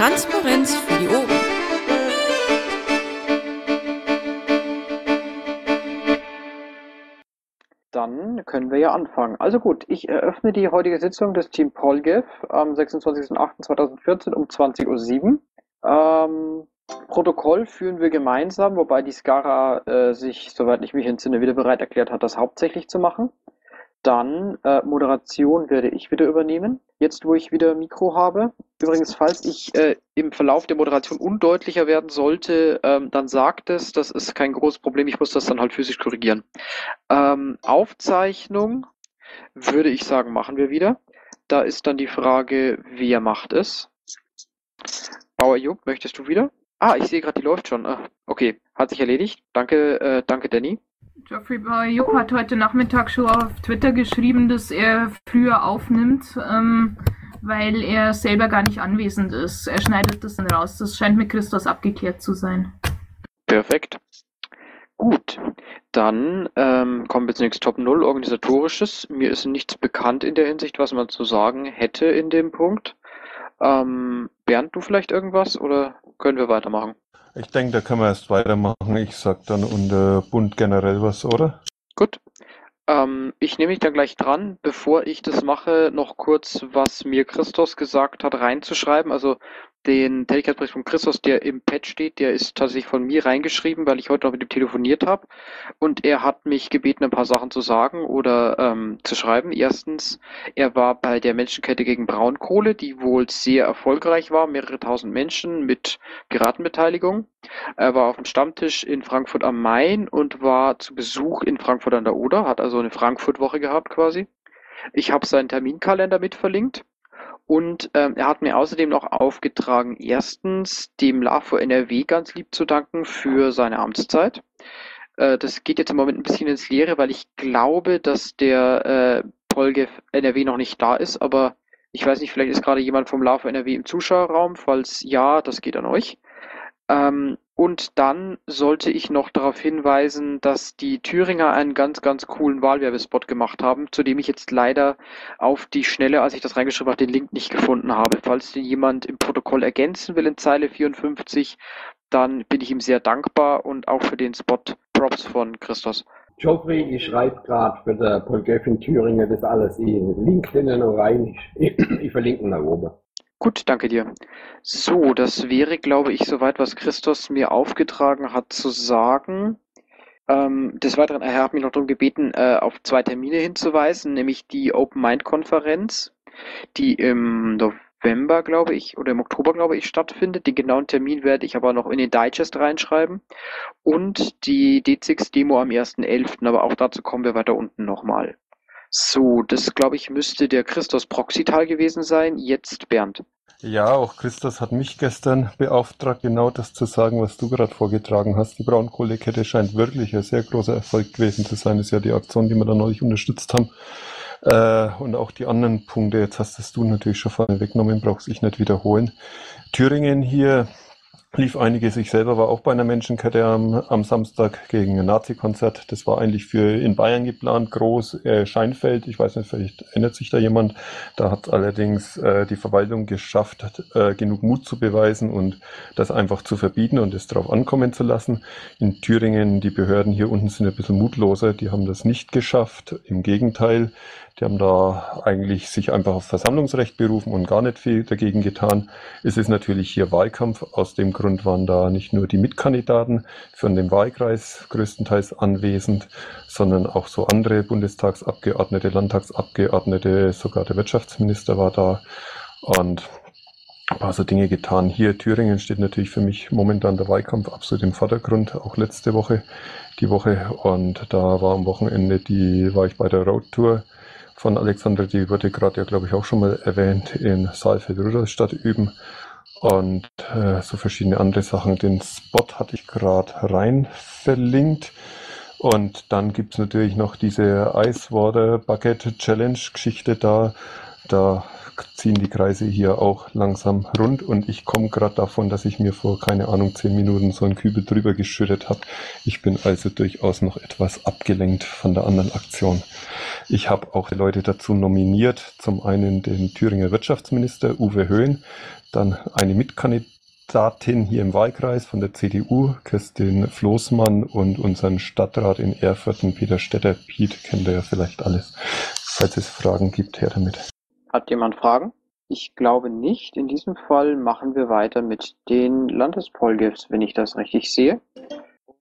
Transparenz für die Ohren. Dann können wir ja anfangen. Also gut, ich eröffne die heutige Sitzung des Team Polgev am 26.08.2014 um 20.07 Uhr. Ähm, Protokoll führen wir gemeinsam, wobei die Skara äh, sich, soweit ich mich entsinne, wieder bereit erklärt hat, das hauptsächlich zu machen. Dann äh, Moderation werde ich wieder übernehmen, jetzt wo ich wieder Mikro habe. Übrigens, falls ich äh, im Verlauf der Moderation undeutlicher werden sollte, ähm, dann sagt es, das ist kein großes Problem, ich muss das dann halt physisch korrigieren. Ähm, Aufzeichnung würde ich sagen, machen wir wieder. Da ist dann die Frage, wer macht es? Bauer Jupp, möchtest du wieder? Ah, ich sehe gerade, die läuft schon. Ah, okay, hat sich erledigt. Danke, äh, danke, Danny. Geoffrey Bayuk hat heute Nachmittag schon auf Twitter geschrieben, dass er früher aufnimmt, ähm, weil er selber gar nicht anwesend ist. Er schneidet das dann raus. Das scheint mit Christus abgeklärt zu sein. Perfekt. Gut, dann ähm, kommen wir zunächst Top 0 organisatorisches. Mir ist nichts bekannt in der Hinsicht, was man zu sagen hätte in dem Punkt. Ähm, Bernd, du vielleicht irgendwas oder können wir weitermachen? Ich denke, da können wir erst weitermachen. Ich sag dann unter Bund generell was, oder? Gut. Ähm, ich nehme mich dann gleich dran, bevor ich das mache, noch kurz, was mir Christos gesagt hat, reinzuschreiben. Also den Tätigkeitsbericht von Christos, der im Pad steht, der ist tatsächlich von mir reingeschrieben, weil ich heute noch mit ihm telefoniert habe. Und er hat mich gebeten, ein paar Sachen zu sagen oder ähm, zu schreiben. Erstens, er war bei der Menschenkette gegen Braunkohle, die wohl sehr erfolgreich war, mehrere tausend Menschen mit Piratenbeteiligung. Er war auf dem Stammtisch in Frankfurt am Main und war zu Besuch in Frankfurt an der Oder, hat also eine Frankfurt-Woche gehabt quasi. Ich habe seinen Terminkalender mit verlinkt. Und ähm, er hat mir außerdem noch aufgetragen, erstens dem LAFO NRW ganz lieb zu danken für seine Amtszeit. Äh, das geht jetzt im Moment ein bisschen ins Leere, weil ich glaube, dass der äh, Polgev NRW noch nicht da ist, aber ich weiß nicht, vielleicht ist gerade jemand vom LAFO NRW im Zuschauerraum. Falls ja, das geht an euch. Ähm, und dann sollte ich noch darauf hinweisen, dass die Thüringer einen ganz, ganz coolen Wahlwerbespot gemacht haben, zu dem ich jetzt leider auf die Schnelle, als ich das reingeschrieben habe, den Link nicht gefunden habe. Falls den jemand im Protokoll ergänzen will in Zeile 54, dann bin ich ihm sehr dankbar und auch für den Spot Props von Christos. Geoffrey, ich schreibe gerade für der Polgef in Thüringen das alles in LinkedIn noch rein. Ich, ich verlinke ihn da oben. Gut, danke dir. So, das wäre, glaube ich, soweit, was Christos mir aufgetragen hat zu sagen. Ähm, des Weiteren, er hat mich noch darum gebeten, äh, auf zwei Termine hinzuweisen, nämlich die Open Mind Konferenz, die im November, glaube ich, oder im Oktober, glaube ich, stattfindet. Den genauen Termin werde ich aber noch in den Digest reinschreiben. Und die D6-Demo am 1.11., aber auch dazu kommen wir weiter unten nochmal. So, das glaube ich müsste der Christos Proxital gewesen sein. Jetzt Bernd. Ja, auch Christos hat mich gestern beauftragt, genau das zu sagen, was du gerade vorgetragen hast. Die Braunkohlekette scheint wirklich ein sehr großer Erfolg gewesen zu sein. Das ist ja die Aktion, die wir da neulich unterstützt haben. Äh, und auch die anderen Punkte, jetzt hast du natürlich schon vorne weggenommen, brauchst ich nicht wiederholen. Thüringen hier lief einiges. Ich selber war auch bei einer Menschenkette am, am Samstag gegen ein Nazi-Konzert. Das war eigentlich für in Bayern geplant, groß, äh, Scheinfeld. Ich weiß nicht, vielleicht erinnert sich da jemand. Da hat allerdings äh, die Verwaltung geschafft, äh, genug Mut zu beweisen und das einfach zu verbieten und es darauf ankommen zu lassen. In Thüringen, die Behörden hier unten sind ein bisschen mutloser. Die haben das nicht geschafft. Im Gegenteil, die haben da eigentlich sich einfach auf Versammlungsrecht berufen und gar nicht viel dagegen getan. Es ist natürlich hier Wahlkampf. Aus dem Grund waren da nicht nur die Mitkandidaten von dem Wahlkreis größtenteils anwesend, sondern auch so andere Bundestagsabgeordnete, Landtagsabgeordnete, sogar der Wirtschaftsminister war da. Und ein paar so Dinge getan. Hier Thüringen steht natürlich für mich momentan der Wahlkampf absolut im Vordergrund, auch letzte Woche, die Woche. Und da war am Wochenende die, war ich bei der Roadtour von Alexander, die wurde gerade ja, glaube ich, auch schon mal erwähnt, in Saalfeld-Rudolstadt üben. Und äh, so verschiedene andere Sachen. Den Spot hatte ich gerade rein verlinkt. Und dann gibt's natürlich noch diese Ice Water Bucket Challenge Geschichte da. Da ziehen die Kreise hier auch langsam rund und ich komme gerade davon, dass ich mir vor, keine Ahnung, zehn Minuten so einen Kübel drüber geschüttet habe. Ich bin also durchaus noch etwas abgelenkt von der anderen Aktion. Ich habe auch Leute dazu nominiert. Zum einen den Thüringer Wirtschaftsminister Uwe Höhn, dann eine Mitkandidatin hier im Wahlkreis von der CDU, Kirstin Floßmann und unseren Stadtrat in Erfurten, Peter Stetter. Piet kennt ihr ja vielleicht alles. Falls es Fragen gibt, her damit. Hat jemand Fragen? Ich glaube nicht. In diesem Fall machen wir weiter mit den Landespolgifs, wenn ich das richtig sehe.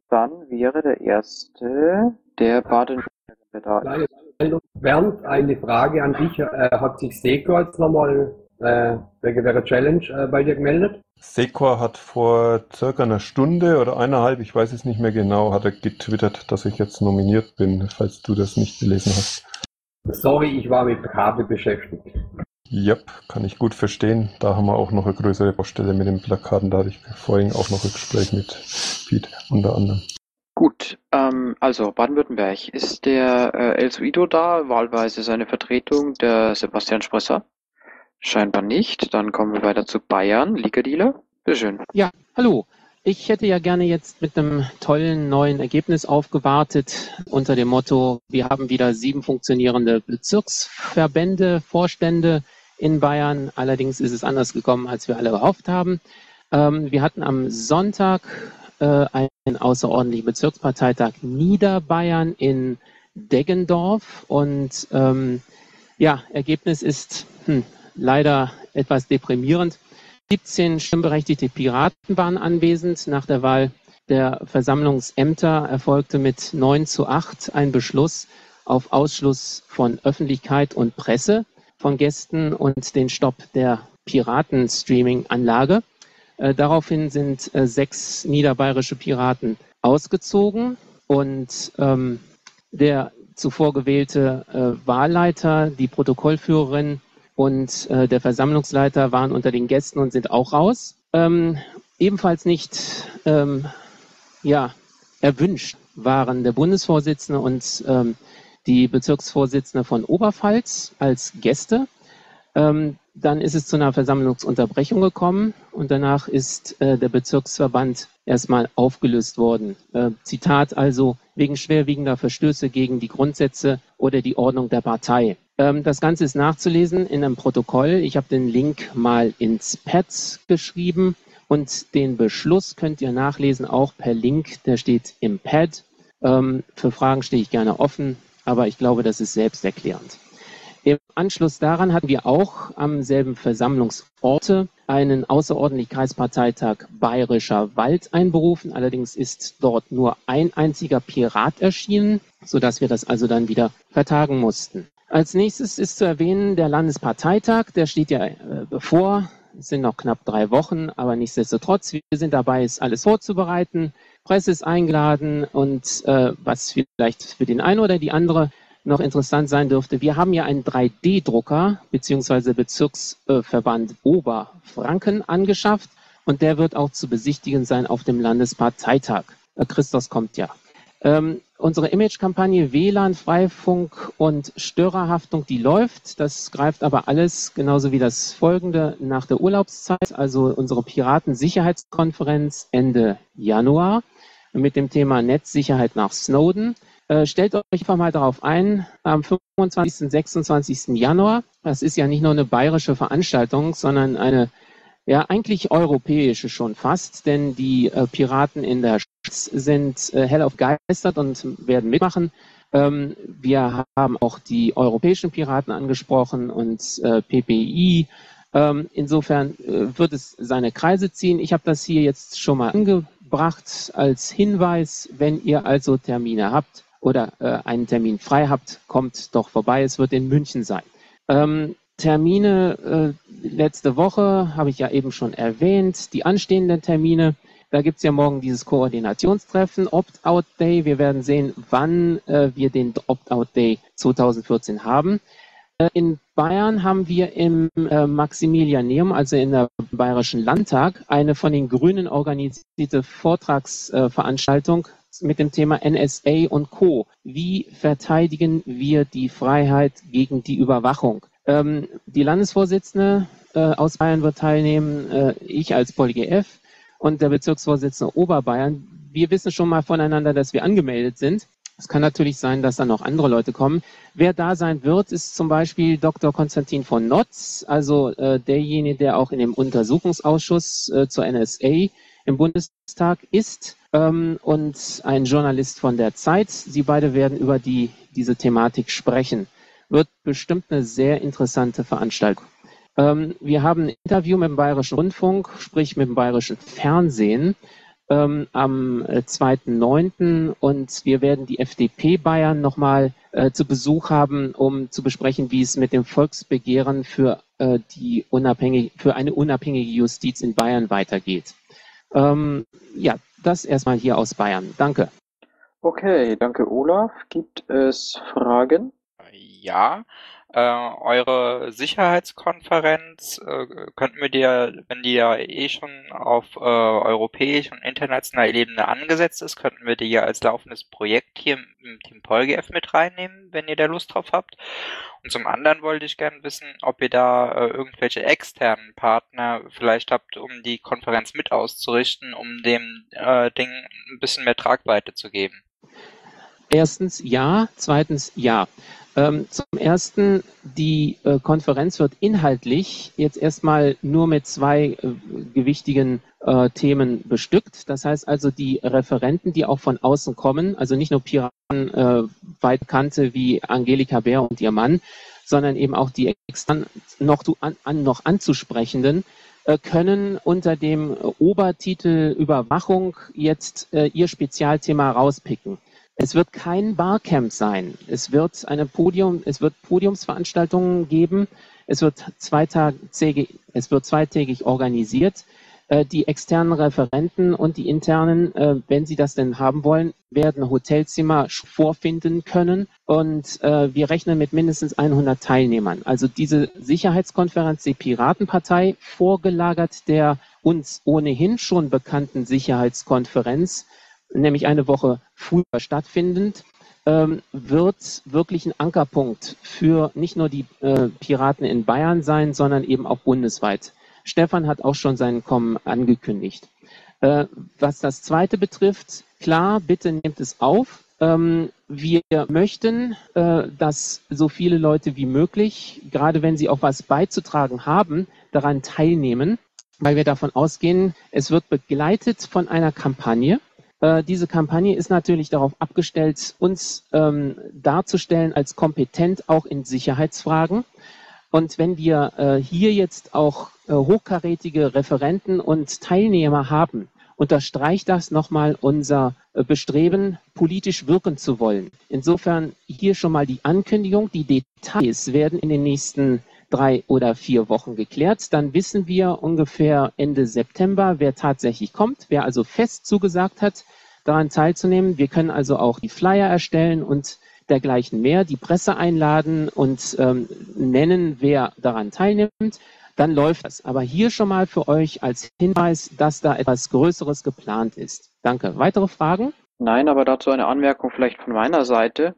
Dann wäre der erste der baden württemberg Bernd, eine Frage an dich. Äh, hat sich Seko jetzt nochmal äh, wegen der Challenge äh, bei dir gemeldet? Sekor hat vor circa einer Stunde oder eineinhalb, ich weiß es nicht mehr genau, hat er getwittert, dass ich jetzt nominiert bin, falls du das nicht gelesen hast. Sorry, ich war mit Kabel beschäftigt. Yep, kann ich gut verstehen. Da haben wir auch noch eine größere Baustelle mit den Plakaten. Da hatte ich vorhin auch noch ein Gespräch mit Piet unter anderem. Gut, ähm, also Baden-Württemberg. Ist der äh, El Suido da, wahlweise seine Vertretung, der Sebastian Spresser? Scheinbar nicht. Dann kommen wir weiter zu Bayern. Liga-Dealer, bitteschön. Ja, hallo. Ich hätte ja gerne jetzt mit einem tollen neuen Ergebnis aufgewartet unter dem Motto, wir haben wieder sieben funktionierende Bezirksverbände, Vorstände in Bayern. Allerdings ist es anders gekommen, als wir alle gehofft haben. Ähm, wir hatten am Sonntag äh, einen außerordentlichen Bezirksparteitag Niederbayern in Deggendorf und ähm, ja, Ergebnis ist hm, leider etwas deprimierend. 17 stimmberechtigte Piraten waren anwesend. Nach der Wahl der Versammlungsämter erfolgte mit 9 zu 8 ein Beschluss auf Ausschluss von Öffentlichkeit und Presse von Gästen und den Stopp der Piraten-Streaming-Anlage. Äh, daraufhin sind äh, sechs niederbayerische Piraten ausgezogen und ähm, der zuvor gewählte äh, Wahlleiter, die Protokollführerin und äh, der Versammlungsleiter waren unter den Gästen und sind auch raus. Ähm, ebenfalls nicht ähm, ja, erwünscht waren der Bundesvorsitzende und ähm, die Bezirksvorsitzende von Oberpfalz als Gäste. Ähm, dann ist es zu einer Versammlungsunterbrechung gekommen und danach ist äh, der Bezirksverband erstmal aufgelöst worden. Äh, Zitat also wegen schwerwiegender Verstöße gegen die Grundsätze oder die Ordnung der Partei. Ähm, das Ganze ist nachzulesen in einem Protokoll. Ich habe den Link mal ins Pad geschrieben und den Beschluss könnt ihr nachlesen, auch per Link. Der steht im Pad. Ähm, für Fragen stehe ich gerne offen, aber ich glaube, das ist selbsterklärend. Im Anschluss daran hatten wir auch am selben Versammlungsorte einen Außerordentlichkeitsparteitag Bayerischer Wald einberufen. Allerdings ist dort nur ein einziger Pirat erschienen, sodass wir das also dann wieder vertagen mussten. Als nächstes ist zu erwähnen der Landesparteitag. Der steht ja äh, bevor. Es sind noch knapp drei Wochen, aber nichtsdestotrotz, wir sind dabei, es alles vorzubereiten. Presse ist eingeladen und äh, was vielleicht für den einen oder die andere noch interessant sein dürfte, wir haben ja einen 3D-Drucker bzw. Bezirksverband Oberfranken angeschafft und der wird auch zu besichtigen sein auf dem Landesparteitag. Äh, Christos kommt ja. Ähm, unsere Image-Kampagne WLAN, Freifunk und Störerhaftung, die läuft. Das greift aber alles, genauso wie das folgende, nach der Urlaubszeit, also unsere Piratensicherheitskonferenz Ende Januar mit dem Thema Netzsicherheit nach Snowden. Äh, stellt euch einfach mal darauf ein, am 25. und 26. Januar, das ist ja nicht nur eine bayerische Veranstaltung, sondern eine ja eigentlich europäische schon fast, denn die äh, Piraten in der sind äh, hellauf geistert und werden mitmachen. Ähm, wir haben auch die europäischen Piraten angesprochen und äh, PPI. Ähm, insofern äh, wird es seine Kreise ziehen. Ich habe das hier jetzt schon mal angebracht als Hinweis, wenn ihr also Termine habt oder äh, einen Termin frei habt, kommt doch vorbei. Es wird in München sein. Ähm, Termine äh, letzte Woche habe ich ja eben schon erwähnt. Die anstehenden Termine, da gibt es ja morgen dieses Koordinationstreffen, Opt-out-Day. Wir werden sehen, wann äh, wir den Opt-out-Day 2014 haben. Äh, in Bayern haben wir im äh, Maximilianeum, also in der Bayerischen Landtag, eine von den Grünen organisierte Vortragsveranstaltung mit dem Thema NSA und Co. Wie verteidigen wir die Freiheit gegen die Überwachung? Ähm, die Landesvorsitzende äh, aus Bayern wird teilnehmen, äh, ich als PolGF und der Bezirksvorsitzende Oberbayern. Wir wissen schon mal voneinander, dass wir angemeldet sind. Es kann natürlich sein, dass dann noch andere Leute kommen. Wer da sein wird, ist zum Beispiel Dr. Konstantin von Notz, also äh, derjenige, der auch in dem Untersuchungsausschuss äh, zur NSA im Bundestag ist ähm, und ein Journalist von der Zeit. Sie beide werden über die, diese Thematik sprechen. Wird bestimmt eine sehr interessante Veranstaltung. Ähm, wir haben ein Interview mit dem Bayerischen Rundfunk, sprich mit dem Bayerischen Fernsehen ähm, am 2.9. Äh, und wir werden die FDP Bayern nochmal äh, zu Besuch haben, um zu besprechen, wie es mit dem Volksbegehren für, äh, die unabhängige, für eine unabhängige Justiz in Bayern weitergeht. Ähm, ja, das erstmal hier aus Bayern. Danke. Okay, danke Olaf. Gibt es Fragen? Ja, äh, eure Sicherheitskonferenz äh, könnten wir dir, wenn die ja eh schon auf äh, europäisch und internationaler Ebene angesetzt ist, könnten wir die ja als laufendes Projekt hier im, Team PolGF mit reinnehmen, wenn ihr da Lust drauf habt. Und zum anderen wollte ich gerne wissen, ob ihr da äh, irgendwelche externen Partner vielleicht habt, um die Konferenz mit auszurichten, um dem äh, Ding ein bisschen mehr Tragweite zu geben. Erstens ja, zweitens ja. Ähm, zum Ersten, die äh, Konferenz wird inhaltlich jetzt erstmal nur mit zwei äh, gewichtigen äh, Themen bestückt. Das heißt also, die Referenten, die auch von außen kommen, also nicht nur Piraten äh, weit kannte wie Angelika Bär und ihr Mann, sondern eben auch die extern noch, an, noch anzusprechenden, können unter dem Obertitel Überwachung jetzt ihr Spezialthema rauspicken. Es wird kein Barcamp sein. Es wird eine Podium, es wird Podiumsveranstaltungen geben. Es wird zweitägig, es wird zweitägig organisiert. Äh, die externen Referenten und die internen, äh, wenn sie das denn haben wollen, werden Hotelzimmer vorfinden können. Und äh, wir rechnen mit mindestens 100 Teilnehmern. Also diese Sicherheitskonferenz der Piratenpartei, vorgelagert der uns ohnehin schon bekannten Sicherheitskonferenz, nämlich eine Woche früher stattfindend, ähm, wird wirklich ein Ankerpunkt für nicht nur die äh, Piraten in Bayern sein, sondern eben auch bundesweit. Stefan hat auch schon seinen Kommen angekündigt. Äh, was das zweite betrifft, klar, bitte nehmt es auf. Ähm, wir möchten, äh, dass so viele Leute wie möglich, gerade wenn sie auch was beizutragen haben, daran teilnehmen, weil wir davon ausgehen, es wird begleitet von einer Kampagne, äh, diese Kampagne ist natürlich darauf abgestellt, uns ähm, darzustellen als kompetent auch in Sicherheitsfragen. Und wenn wir äh, hier jetzt auch äh, hochkarätige Referenten und Teilnehmer haben, unterstreicht das nochmal unser äh, Bestreben, politisch wirken zu wollen. Insofern hier schon mal die Ankündigung. Die Details werden in den nächsten drei oder vier Wochen geklärt. Dann wissen wir ungefähr Ende September, wer tatsächlich kommt, wer also fest zugesagt hat, daran teilzunehmen. Wir können also auch die Flyer erstellen und dergleichen mehr, die Presse einladen und ähm, nennen, wer daran teilnimmt. Dann läuft das. Aber hier schon mal für euch als Hinweis, dass da etwas Größeres geplant ist. Danke. Weitere Fragen? Nein, aber dazu eine Anmerkung vielleicht von meiner Seite.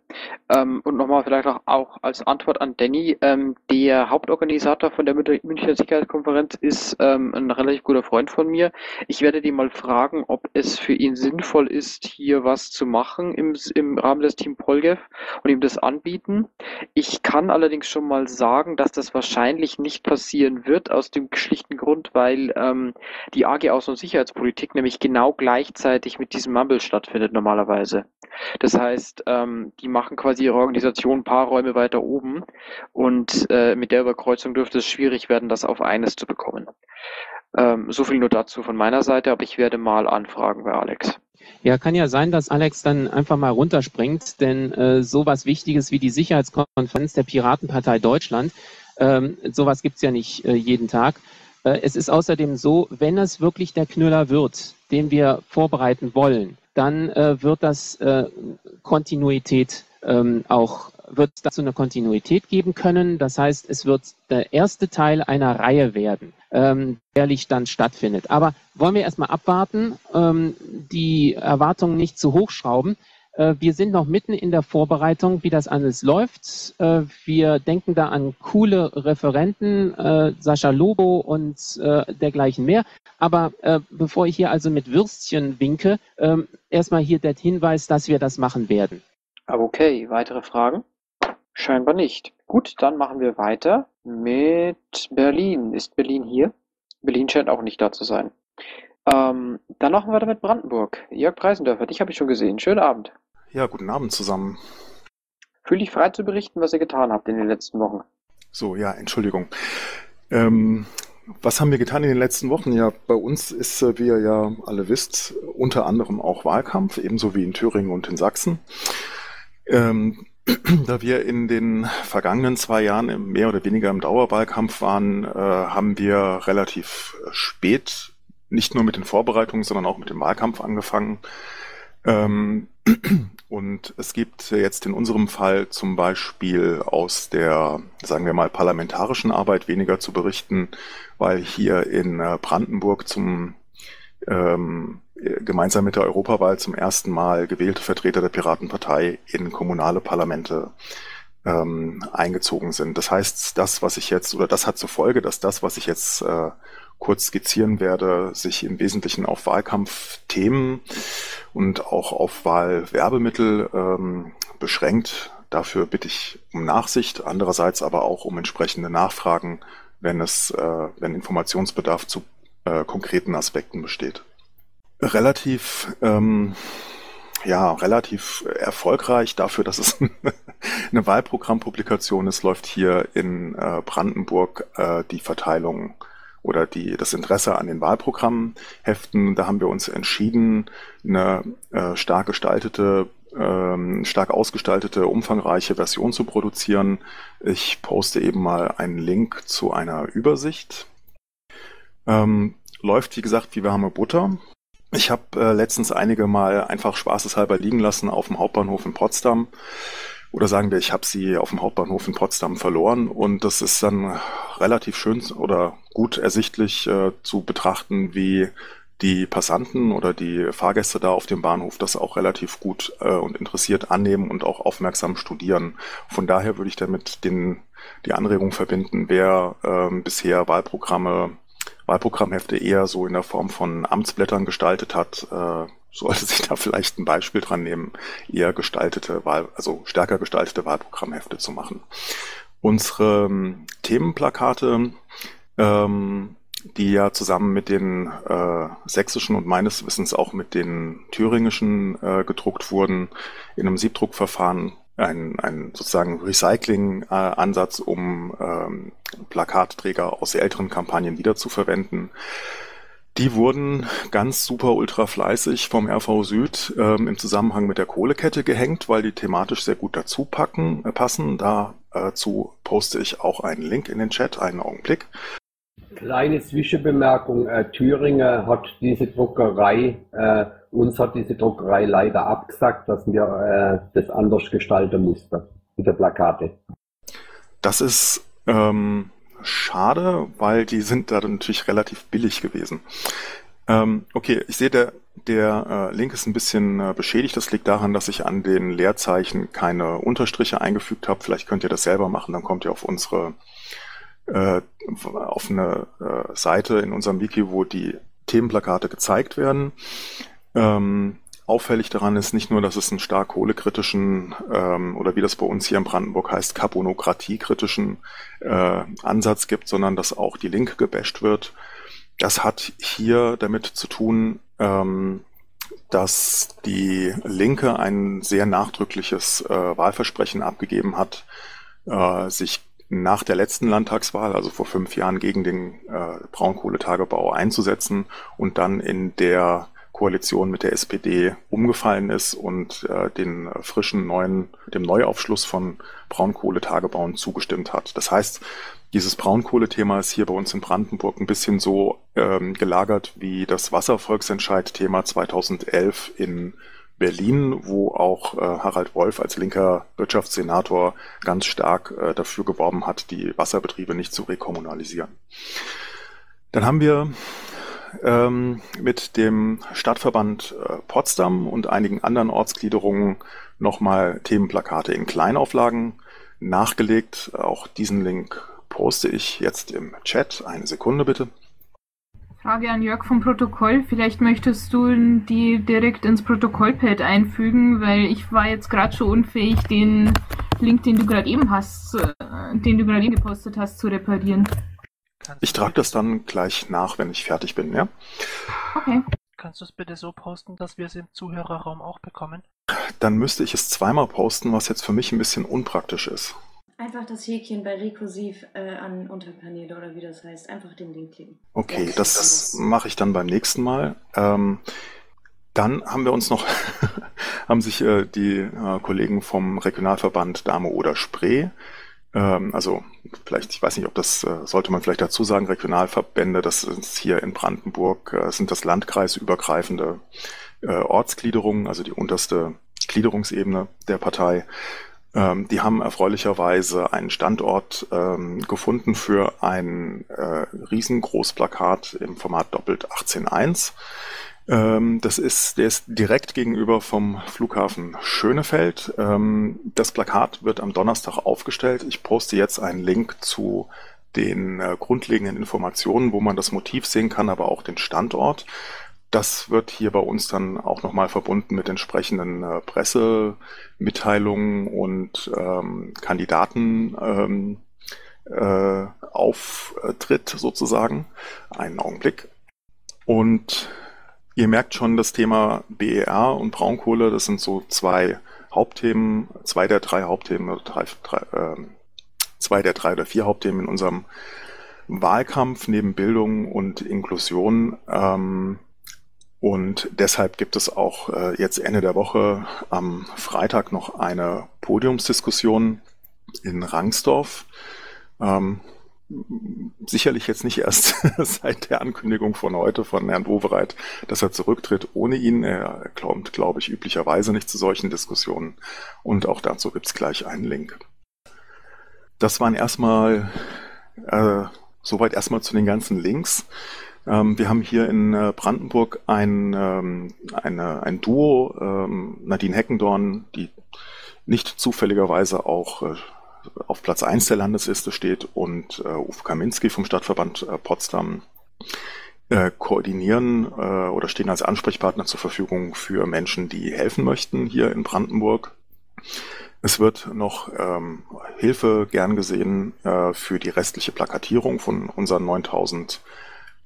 Ähm, und nochmal vielleicht auch, auch als Antwort an Danny. Ähm, der Hauptorganisator von der Münchner Sicherheitskonferenz ist ähm, ein relativ guter Freund von mir. Ich werde ihn mal fragen, ob es für ihn sinnvoll ist, hier was zu machen im, im Rahmen des Team Polgev und ihm das anbieten. Ich kann allerdings schon mal sagen, dass das wahrscheinlich nicht passieren wird, aus dem schlichten Grund, weil ähm, die AG Außen- und Sicherheitspolitik nämlich genau gleichzeitig mit diesem Mumble stattfindet stattfindet normalerweise. Das heißt, ähm, die machen quasi ihre Organisation ein paar Räume weiter oben und äh, mit der Überkreuzung dürfte es schwierig werden, das auf eines zu bekommen. Ähm, so viel nur dazu von meiner Seite, aber ich werde mal anfragen bei Alex. Ja, kann ja sein, dass Alex dann einfach mal runterspringt, denn äh, sowas Wichtiges wie die Sicherheitskonferenz der Piratenpartei Deutschland, ähm, sowas gibt's ja nicht äh, jeden Tag. Äh, es ist außerdem so, wenn es wirklich der Knüller wird, den wir vorbereiten wollen, dann äh, wird das äh, Kontinuität ähm, auch wird dazu eine Kontinuität geben können. Das heißt, es wird der erste Teil einer Reihe werden, ähm, jährlich dann stattfindet. Aber wollen wir erstmal abwarten, ähm, die Erwartungen nicht zu hoch schrauben. Äh, wir sind noch mitten in der Vorbereitung, wie das alles läuft. Äh, wir denken da an coole Referenten, äh, Sascha Lobo und dergleichen mehr. Aber bevor ich hier also mit Würstchen winke, ähm, erstmal hier der Hinweis, dass wir das machen werden. Okay, weitere Fragen? Scheinbar nicht. Gut, dann machen wir weiter mit Berlin. Ist Berlin hier? Berlin scheint auch nicht da zu sein. Ähm, dann machen wir weiter mit Brandenburg. Jörg Preisendörfer, dich habe ich schon gesehen. Schönen Abend. Ja, guten Abend zusammen. Fühl dich frei zu berichten, was ihr getan habt in den letzten Wochen. So, ja, Entschuldigung. Ähm, was haben wir getan in den letzten Wochen? Ja, bei uns ist, äh, wie ihr ja alle wisst, unter anderem auch Wahlkampf, ebenso wie in Thüringen und in Sachsen. Ähm, da wir in den vergangenen zwei Jahren mehr oder weniger im Dauerwahlkampf waren, äh, haben wir relativ spät nicht nur mit den Vorbereitungen, sondern auch mit dem Wahlkampf angefangen. Ähm, und es gibt jetzt in unserem Fall zum Beispiel aus der, sagen wir mal, parlamentarischen Arbeit weniger zu berichten, weil hier in äh, Brandenburg zum ähm, gemeinsam mit der Europawahl zum ersten Mal gewählte Vertreter der Piratenpartei in kommunale Parlamente ähm, eingezogen sind. Das heißt, das, was ich jetzt, oder das hat zur Folge, dass das, was ich jetzt äh, kurz skizzieren werde, sich im Wesentlichen auf Wahlkampfthemen und auch auf Wahlwerbemittel ähm, beschränkt. Dafür bitte ich um Nachsicht, andererseits aber auch um entsprechende Nachfragen, wenn es, äh, wenn Informationsbedarf zu äh, konkreten Aspekten besteht. Relativ ähm, ja, relativ erfolgreich dafür, dass es eine Wahlprogrammpublikation ist, läuft hier in äh, Brandenburg äh, die Verteilung oder die, das Interesse an den Wahlprogrammheften. Da haben wir uns entschieden, eine äh, stark gestaltete ähm, stark ausgestaltete, umfangreiche Version zu produzieren. Ich poste eben mal einen Link zu einer Übersicht. Ähm, läuft, wie gesagt, wie warme Butter. Ich habe äh, letztens einige Mal einfach spaßeshalber liegen lassen auf dem Hauptbahnhof in Potsdam oder sagen wir, ich habe sie auf dem Hauptbahnhof in Potsdam verloren und das ist dann relativ schön oder gut ersichtlich äh, zu betrachten, wie die Passanten oder die Fahrgäste da auf dem Bahnhof das auch relativ gut äh, und interessiert annehmen und auch aufmerksam studieren. Von daher würde ich damit den, die Anregung verbinden, wer äh, bisher Wahlprogramme Wahlprogrammhefte eher so in der Form von Amtsblättern gestaltet hat, äh, sollte sich da vielleicht ein Beispiel dran nehmen, eher gestaltete Wahl, also stärker gestaltete Wahlprogrammhefte zu machen. Unsere ähm, Themenplakate, ähm, die ja zusammen mit den äh, sächsischen und meines Wissens auch mit den thüringischen äh, gedruckt wurden, in einem Siebdruckverfahren ein, ein sozusagen Recycling-Ansatz, um ähm, Plakatträger aus älteren Kampagnen wiederzuverwenden. Die wurden ganz super ultra fleißig vom RV Süd ähm, im Zusammenhang mit der Kohlekette gehängt, weil die thematisch sehr gut dazu packen, äh, passen. Dazu poste ich auch einen Link in den Chat, einen Augenblick. Kleine Zwischenbemerkung, äh, Thüringen hat diese Druckerei, äh, uns hat diese Druckerei leider abgesagt, dass wir äh, das anders gestalten mussten mit der Plakate. Das ist ähm, schade, weil die sind da natürlich relativ billig gewesen. Ähm, okay, ich sehe, der, der äh, Link ist ein bisschen äh, beschädigt. Das liegt daran, dass ich an den Leerzeichen keine Unterstriche eingefügt habe. Vielleicht könnt ihr das selber machen, dann kommt ihr auf unsere äh, auf eine äh, Seite in unserem Wiki, wo die Themenplakate gezeigt werden. Ähm, auffällig daran ist nicht nur, dass es einen stark kohlekritischen ähm, oder wie das bei uns hier in Brandenburg heißt, Carbonokratie-kritischen äh, Ansatz gibt, sondern dass auch die Linke gebasht wird. Das hat hier damit zu tun, ähm, dass die Linke ein sehr nachdrückliches äh, Wahlversprechen abgegeben hat, äh, sich nach der letzten Landtagswahl, also vor fünf Jahren, gegen den äh, Braunkohletagebau einzusetzen und dann in der Koalition mit der SPD umgefallen ist und äh, den frischen neuen, dem Neuaufschluss von Braunkohletagebauen zugestimmt hat. Das heißt, dieses Braunkohlethema ist hier bei uns in Brandenburg ein bisschen so ähm, gelagert wie das Wasservolksentscheid-Thema 2011 in Berlin, wo auch äh, Harald Wolf als linker Wirtschaftssenator ganz stark äh, dafür geworben hat, die Wasserbetriebe nicht zu rekommunalisieren. Dann haben wir ähm, mit dem Stadtverband äh, Potsdam und einigen anderen Ortsgliederungen nochmal Themenplakate in Kleinauflagen nachgelegt. Auch diesen Link poste ich jetzt im Chat. Eine Sekunde bitte. Frage an Jörg vom Protokoll. Vielleicht möchtest du die direkt ins Protokollpad einfügen, weil ich war jetzt gerade schon unfähig, den Link, den du gerade eben hast, äh, den du gerade eben gepostet hast, zu reparieren. Ich trage das dann gleich nach, wenn ich fertig bin, ja? Okay. Kannst du es bitte so posten, dass wir es im Zuhörerraum auch bekommen? Dann müsste ich es zweimal posten, was jetzt für mich ein bisschen unpraktisch ist. Einfach das Häkchen bei rekursiv äh, an Unterkanäle oder wie das heißt. Einfach den Link klicken. Okay, Ja, das mache ich dann beim nächsten Mal. Ähm, dann haben wir uns noch, haben sich äh, die äh, Kollegen vom Regionalverband Dame oder Spree, also vielleicht, ich weiß nicht, ob das, äh, sollte man vielleicht dazu sagen, Regionalverbände, das ist hier in Brandenburg, äh, sind das landkreisübergreifende äh, Ortsgliederungen, also die unterste Gliederungsebene der Partei. Ähm, die haben erfreulicherweise einen Standort ähm, gefunden für ein äh, Riesengroßplakat im Format doppelt 18.1. Ähm, das ist, der ist direkt gegenüber vom Flughafen Schönefeld. Ähm, das Plakat wird am Donnerstag aufgestellt. Ich poste jetzt einen Link zu den äh, grundlegenden Informationen, wo man das Motiv sehen kann, aber auch den Standort. Das wird hier bei uns dann auch nochmal verbunden mit entsprechenden äh, Pressemitteilungen und ähm, Kandidaten. Ähm, äh, Auftritt sozusagen. Einen Augenblick. Und ihr merkt schon, das Thema BER und Braunkohle, das sind so zwei Hauptthemen, zwei der drei Hauptthemen, oder drei, drei, ähm, zwei der drei oder vier Hauptthemen in unserem Wahlkampf neben Bildung und Inklusion. Ähm, und deshalb gibt es auch äh, jetzt Ende der Woche am Freitag noch eine Podiumsdiskussion in Rangsdorf. Ähm, sicherlich jetzt nicht erst seit der Ankündigung von heute von Herrn Wowereit, dass er zurücktritt ohne ihn. Er kommt, glaube ich, üblicherweise nicht zu solchen Diskussionen. Und auch dazu gibt's gleich einen Link. Das waren erstmal, äh, soweit erstmal zu den ganzen Links. Ähm, wir haben hier in äh, Brandenburg ein, ähm, eine, ein Duo, ähm, Nadine Heckendorn, die nicht zufälligerweise auch äh, auf Platz 1 der Landesliste steht und äh, Uwe Kaminski vom Stadtverband äh, Potsdam äh, koordinieren äh, oder stehen als Ansprechpartner zur Verfügung für Menschen, die helfen möchten hier in Brandenburg. Es wird noch ähm, Hilfe gern gesehen äh, für die restliche Plakatierung von unseren 9000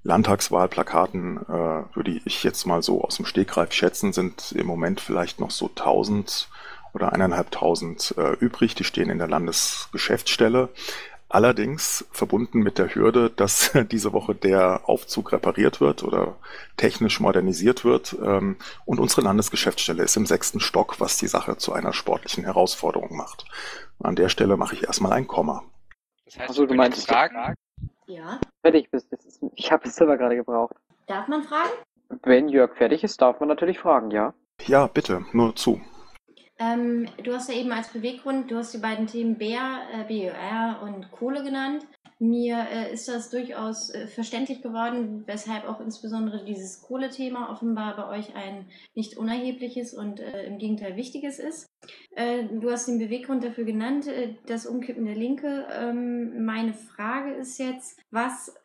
Landtagswahlplakaten, äh, würde ich jetzt mal so aus dem Stegreif schätzen, sind im Moment vielleicht noch so 1000 oder eineinhalbtausend äh, übrig. Die stehen in der Landesgeschäftsstelle. Allerdings verbunden mit der Hürde, dass diese Woche der Aufzug repariert wird oder technisch modernisiert wird. Ähm, und unsere Landesgeschäftsstelle ist im sechsten Stock, was die Sache zu einer sportlichen Herausforderung macht. An der Stelle mache ich erstmal ein Komma. Das heißt, Also, du meinst- Fragen? Ja. Fertig bist. Ich habe es selber gerade gebraucht. Darf man fragen? Wenn Jörg fertig ist, darf man natürlich fragen, ja. Ja, bitte, nur zu. Ähm, du hast ja eben als Beweggrund, du hast die beiden Themen BER, äh, BER und Kohle genannt. Mir äh, ist das durchaus äh, verständlich geworden, weshalb auch insbesondere dieses Kohlethema offenbar bei euch ein nicht unerhebliches und äh, im Gegenteil wichtiges ist. Äh, du hast den Beweggrund dafür genannt, äh, das Umkippen der Linke. Ähm, meine Frage ist jetzt, was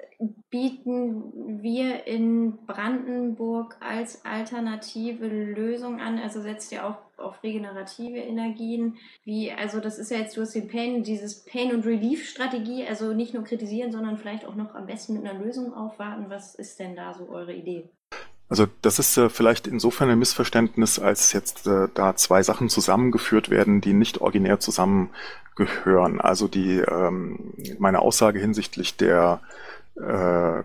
bieten wir in Brandenburg als alternative Lösung an? Also setzt ihr auch auf regenerative Energien? Wie, also das ist ja jetzt, du hast den Pain, dieses Pain- und Relief-Strategie, also nicht nur kritisieren, sondern vielleicht auch noch am besten mit einer Lösung aufwarten. Was ist denn da so eure Idee? Also das ist äh, vielleicht insofern ein Missverständnis, als jetzt äh, da zwei Sachen zusammengeführt werden, die nicht originär zusammengehören. Also die ähm, meine Aussage hinsichtlich der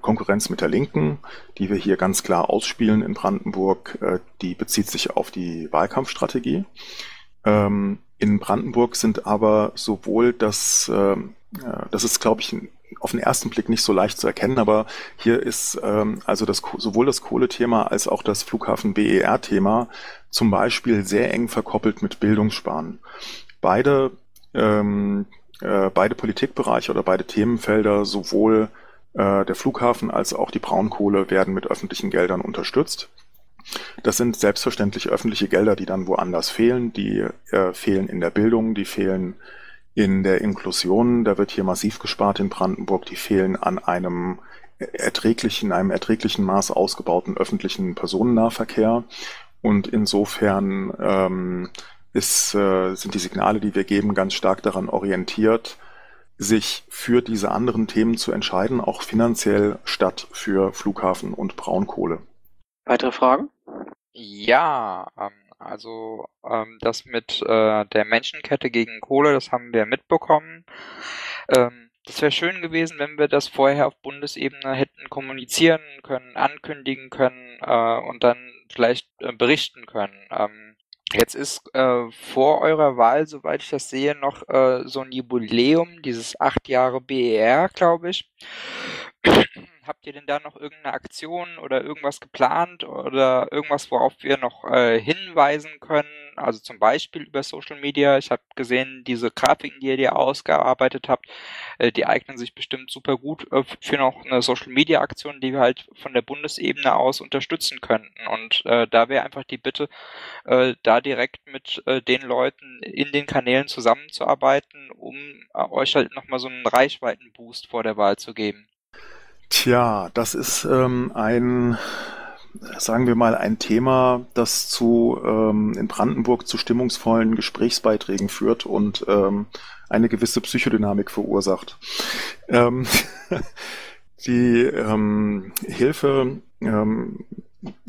Konkurrenz mit der Linken, die wir hier ganz klar ausspielen in Brandenburg, äh, die bezieht sich auf die Wahlkampfstrategie. Ähm, in Brandenburg sind aber sowohl das, ähm, äh, das ist, glaube ich, auf den ersten Blick nicht so leicht zu erkennen, aber hier ist ähm, also das, sowohl das Kohlethema als auch das Flughafen BER-Thema zum Beispiel sehr eng verkoppelt mit Bildungssparen. Beide, äh, beide Politikbereiche oder beide Themenfelder, sowohl äh, der Flughafen als auch die Braunkohle werden mit öffentlichen Geldern unterstützt. Das sind selbstverständlich öffentliche Gelder, die dann woanders fehlen. Die äh, fehlen in der Bildung, die fehlen in der Inklusion. Da wird hier massiv gespart in Brandenburg. Die fehlen an einem erträglichen, einem erträglichen Maß ausgebauten öffentlichen Personennahverkehr. Und insofern ähm, ist, äh, sind die Signale, die wir geben, ganz stark daran orientiert, sich für diese anderen Themen zu entscheiden, auch finanziell statt für Flughafen und Braunkohle. Weitere Fragen? Ja, ähm, also ähm, das mit äh, der Menschenkette gegen Kohle, das haben wir mitbekommen. Ähm, das wäre schön gewesen, wenn wir das vorher auf Bundesebene hätten kommunizieren können, ankündigen können äh, und dann vielleicht äh, berichten können. Jetzt ist äh, vor eurer Wahl, soweit ich das sehe, noch äh, so ein Jubiläum, dieses acht Jahre BER, glaube ich. Habt ihr denn da noch irgendeine Aktion oder irgendwas geplant oder irgendwas, worauf wir noch äh, hinweisen können? Also zum Beispiel über Social Media. Ich habe gesehen, diese Grafiken, die ihr dir ausgearbeitet habt, äh, die eignen sich bestimmt super gut äh, für noch eine Social Media Aktion, die wir halt von der Bundesebene aus unterstützen könnten. Und äh, da wäre einfach die Bitte, äh, da direkt mit äh, den Leuten in den Kanälen zusammenzuarbeiten, um äh, euch halt nochmal so einen Reichweitenboost vor der Wahl zu geben. Tja, das ist ähm, ein, sagen wir mal, ein Thema, das zu ähm, in Brandenburg zu stimmungsvollen Gesprächsbeiträgen führt und ähm, eine gewisse Psychodynamik verursacht. Ähm, die ähm, Hilfe ähm,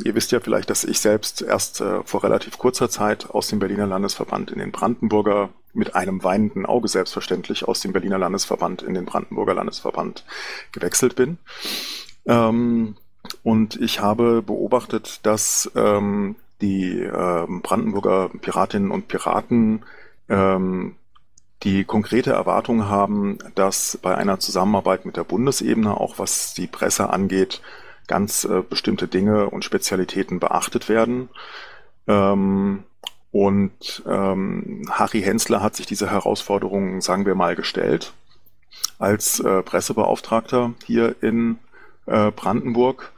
Ihr wisst ja vielleicht, dass ich selbst erst äh, vor relativ kurzer Zeit aus dem Berliner Landesverband in den Brandenburger, mit einem weinenden Auge selbstverständlich, aus dem Berliner Landesverband in den Brandenburger Landesverband gewechselt bin. Ähm, und ich habe beobachtet, dass ähm, die äh, Brandenburger Piratinnen und Piraten ähm, die konkrete Erwartung haben, dass bei einer Zusammenarbeit mit der Bundesebene, auch was die Presse angeht, ganz äh, bestimmte Dinge und Spezialitäten beachtet werden. Ähm, und ähm, Harry Hensler hat sich diese Herausforderungen, sagen wir mal, gestellt als äh, Pressebeauftragter hier in äh, Brandenburg.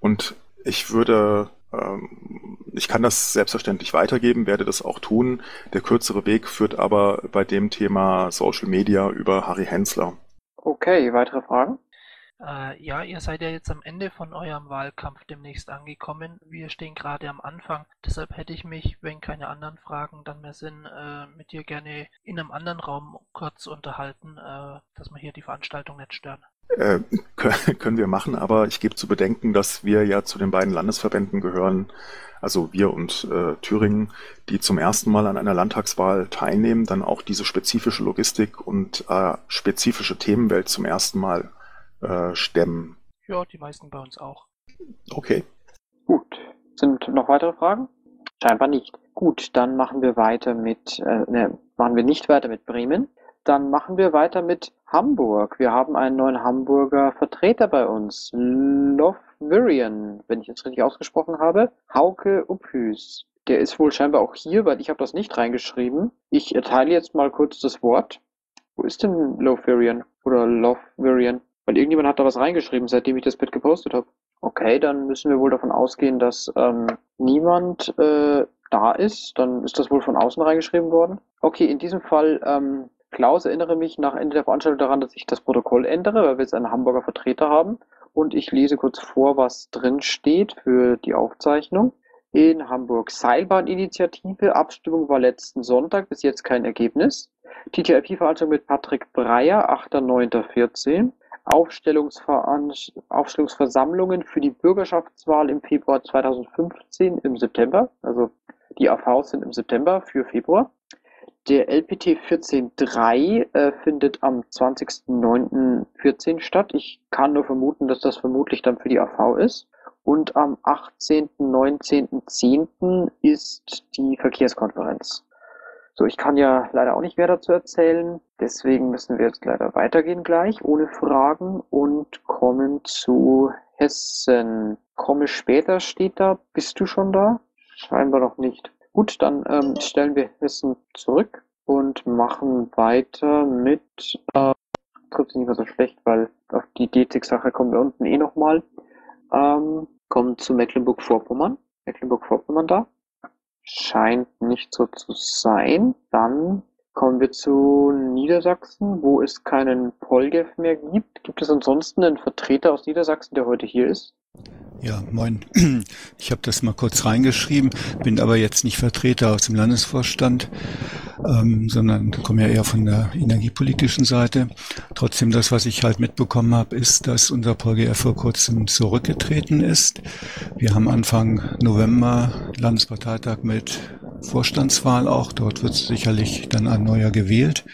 Und ich würde, ähm, ich kann das selbstverständlich weitergeben, werde das auch tun. Der kürzere Weg führt aber bei dem Thema Social Media über Harry Hensler. Okay, weitere Fragen? Äh, ja, ihr seid ja jetzt am Ende von eurem Wahlkampf demnächst angekommen. Wir stehen gerade am Anfang. Deshalb hätte ich mich, wenn keine anderen Fragen dann mehr sind, äh, mit dir gerne in einem anderen Raum kurz unterhalten, äh, dass wir hier die Veranstaltung nicht stören. Äh, können wir machen, aber ich gebe zu bedenken, dass wir ja zu den beiden Landesverbänden gehören, also wir und äh, Thüringen, die zum ersten Mal an einer Landtagswahl teilnehmen, dann auch diese spezifische Logistik und äh, spezifische Themenwelt zum ersten Mal äh, stemmen. Ja, die meisten bei uns auch. Okay. Gut. Sind noch weitere Fragen? Scheinbar nicht. Gut, dann machen wir weiter mit, äh, ne, machen wir nicht weiter mit Bremen. Dann machen wir weiter mit Hamburg. Wir haben einen neuen Hamburger Vertreter bei uns. Lovvirian, wenn ich es richtig ausgesprochen habe. Hauke Uphüs. Der ist wohl scheinbar auch hier, weil ich habe das nicht reingeschrieben. Ich erteile jetzt mal kurz das Wort. Wo ist denn Lovvirian? Oder Lovvirian? Weil irgendjemand hat da was reingeschrieben, seitdem ich das Bild gepostet habe. Okay, dann müssen wir wohl davon ausgehen, dass ähm, niemand äh, da ist. Dann ist das wohl von außen reingeschrieben worden. Okay, in diesem Fall, ähm, Klaus, erinnere mich nach Ende der Veranstaltung daran, dass ich das Protokoll ändere, weil wir jetzt einen Hamburger Vertreter haben. Und ich lese kurz vor, was drin steht für die Aufzeichnung. In Hamburg Seilbahninitiative. Abstimmung war letzten Sonntag, bis jetzt kein Ergebnis. TTIP-Veranstaltung mit Patrick Breyer, 8.9.14. Aufstellungsversammlungen für die Bürgerschaftswahl im Februar 2015 im September. Also die AVs sind im September für Februar. Der LPT 14.3 äh, findet am 20.09.14 statt. Ich kann nur vermuten, dass das vermutlich dann für die AV ist. Und am 18., 19., 10. ist die Verkehrskonferenz. So, ich kann ja leider auch nicht mehr dazu erzählen. Deswegen müssen wir jetzt leider weitergehen gleich, ohne Fragen und kommen zu Hessen. Komme später steht da. Bist du schon da? Scheinbar noch nicht. Gut, dann ähm, stellen wir Hessen zurück und machen weiter mit äh, trifft nicht mehr so schlecht, weil auf die Getzig-Sache kommen wir unten eh nochmal. Ähm, kommen zu Mecklenburg-Vorpommern. Mecklenburg-Vorpommern da? Scheint nicht so zu sein. Dann kommen wir zu Niedersachsen, wo es keinen Polgev mehr gibt. Gibt es ansonsten einen Vertreter aus Niedersachsen, der heute hier ist? Ja, moin. Ich habe das mal kurz reingeschrieben, bin aber jetzt nicht Vertreter aus dem Landesvorstand, ähm, sondern komme ja eher von der energiepolitischen Seite. Trotzdem, das, was ich halt mitbekommen habe, ist, dass unser PolGF vor kurzem zurückgetreten ist. Wir haben Anfang November Landesparteitag mit Vorstandswahl auch. Dort wird sicherlich dann ein neuer gewählt.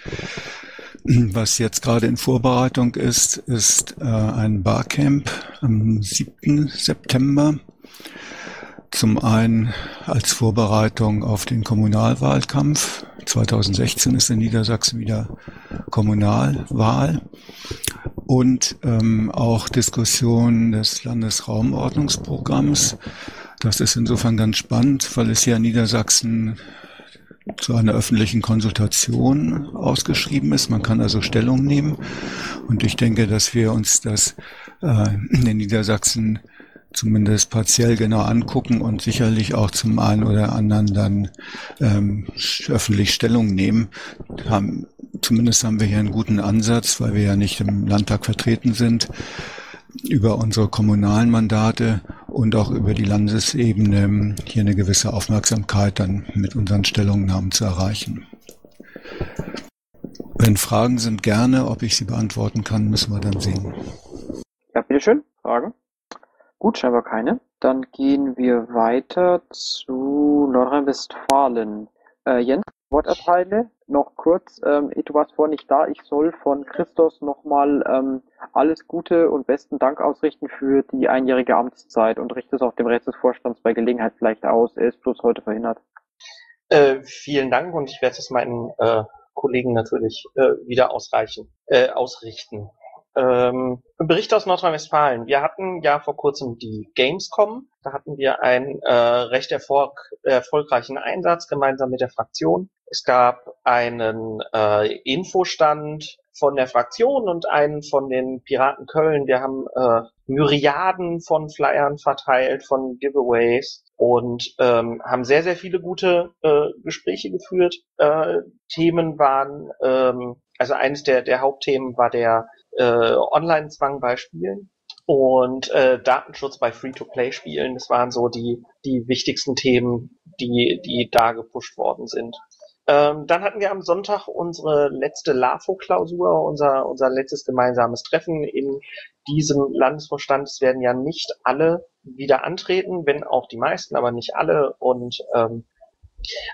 Was jetzt gerade in Vorbereitung ist, ist äh, ein Barcamp am 7. September. Zum einen als Vorbereitung auf den Kommunalwahlkampf. 2016 ist in Niedersachsen wieder Kommunalwahl. Und ähm, auch Diskussion des Landesraumordnungsprogramms. Das ist insofern ganz spannend, weil es hier in Niedersachsen zu einer öffentlichen Konsultation ausgeschrieben ist. Man kann also Stellung nehmen. Und ich denke, dass wir uns das äh, in Niedersachsen zumindest partiell genau angucken und sicherlich auch zum einen oder anderen dann ähm, öffentlich Stellung nehmen. Haben, zumindest haben wir hier einen guten Ansatz, weil wir ja nicht im Landtag vertreten sind über unsere kommunalen Mandate und auch über die Landesebene hier eine gewisse Aufmerksamkeit dann mit unseren Stellungnahmen zu erreichen. Wenn Fragen sind, gerne. Ob ich sie beantworten kann, müssen wir dann sehen. Ja, bitteschön. Fragen? Gut, scheinbar keine. Dann gehen wir weiter zu Nordrhein-Westfalen. Äh, Jens, Worterteile noch kurz. Ähm, du warst vorhin nicht da. Ich soll von Christos nochmal ähm, alles Gute und besten Dank ausrichten für die einjährige Amtszeit und richte es auch dem Rest des Vorstands bei Gelegenheit vielleicht aus. Er ist bloß heute verhindert. Äh, vielen Dank und ich werde es meinen äh, Kollegen natürlich äh, wieder ausreichen, äh, ausrichten. Ähm, Bericht aus Nordrhein-Westfalen. Wir hatten ja vor kurzem die Gamescom. Da hatten wir einen äh, recht erfolg erfolgreichen Einsatz gemeinsam mit der Fraktion. Es gab einen äh, Infostand von der Fraktion und einen von den Piraten Köln. Wir haben äh, Myriaden von Flyern verteilt, von Giveaways und ähm, haben sehr, sehr viele gute äh, Gespräche geführt. Äh, Themen waren, ähm, also eines der, der Hauptthemen war der äh, Online-Zwang bei Spielen und äh, Datenschutz bei Free-to-Play-Spielen. Das waren so die, die wichtigsten Themen, die, die da gepusht worden sind. Ähm, dann hatten wir am Sonntag unsere letzte LAFO-Klausur, unser, unser letztes gemeinsames Treffen in diesem Landesvorstand. Es werden ja nicht alle wieder antreten, wenn auch die meisten, aber nicht alle. Und ähm,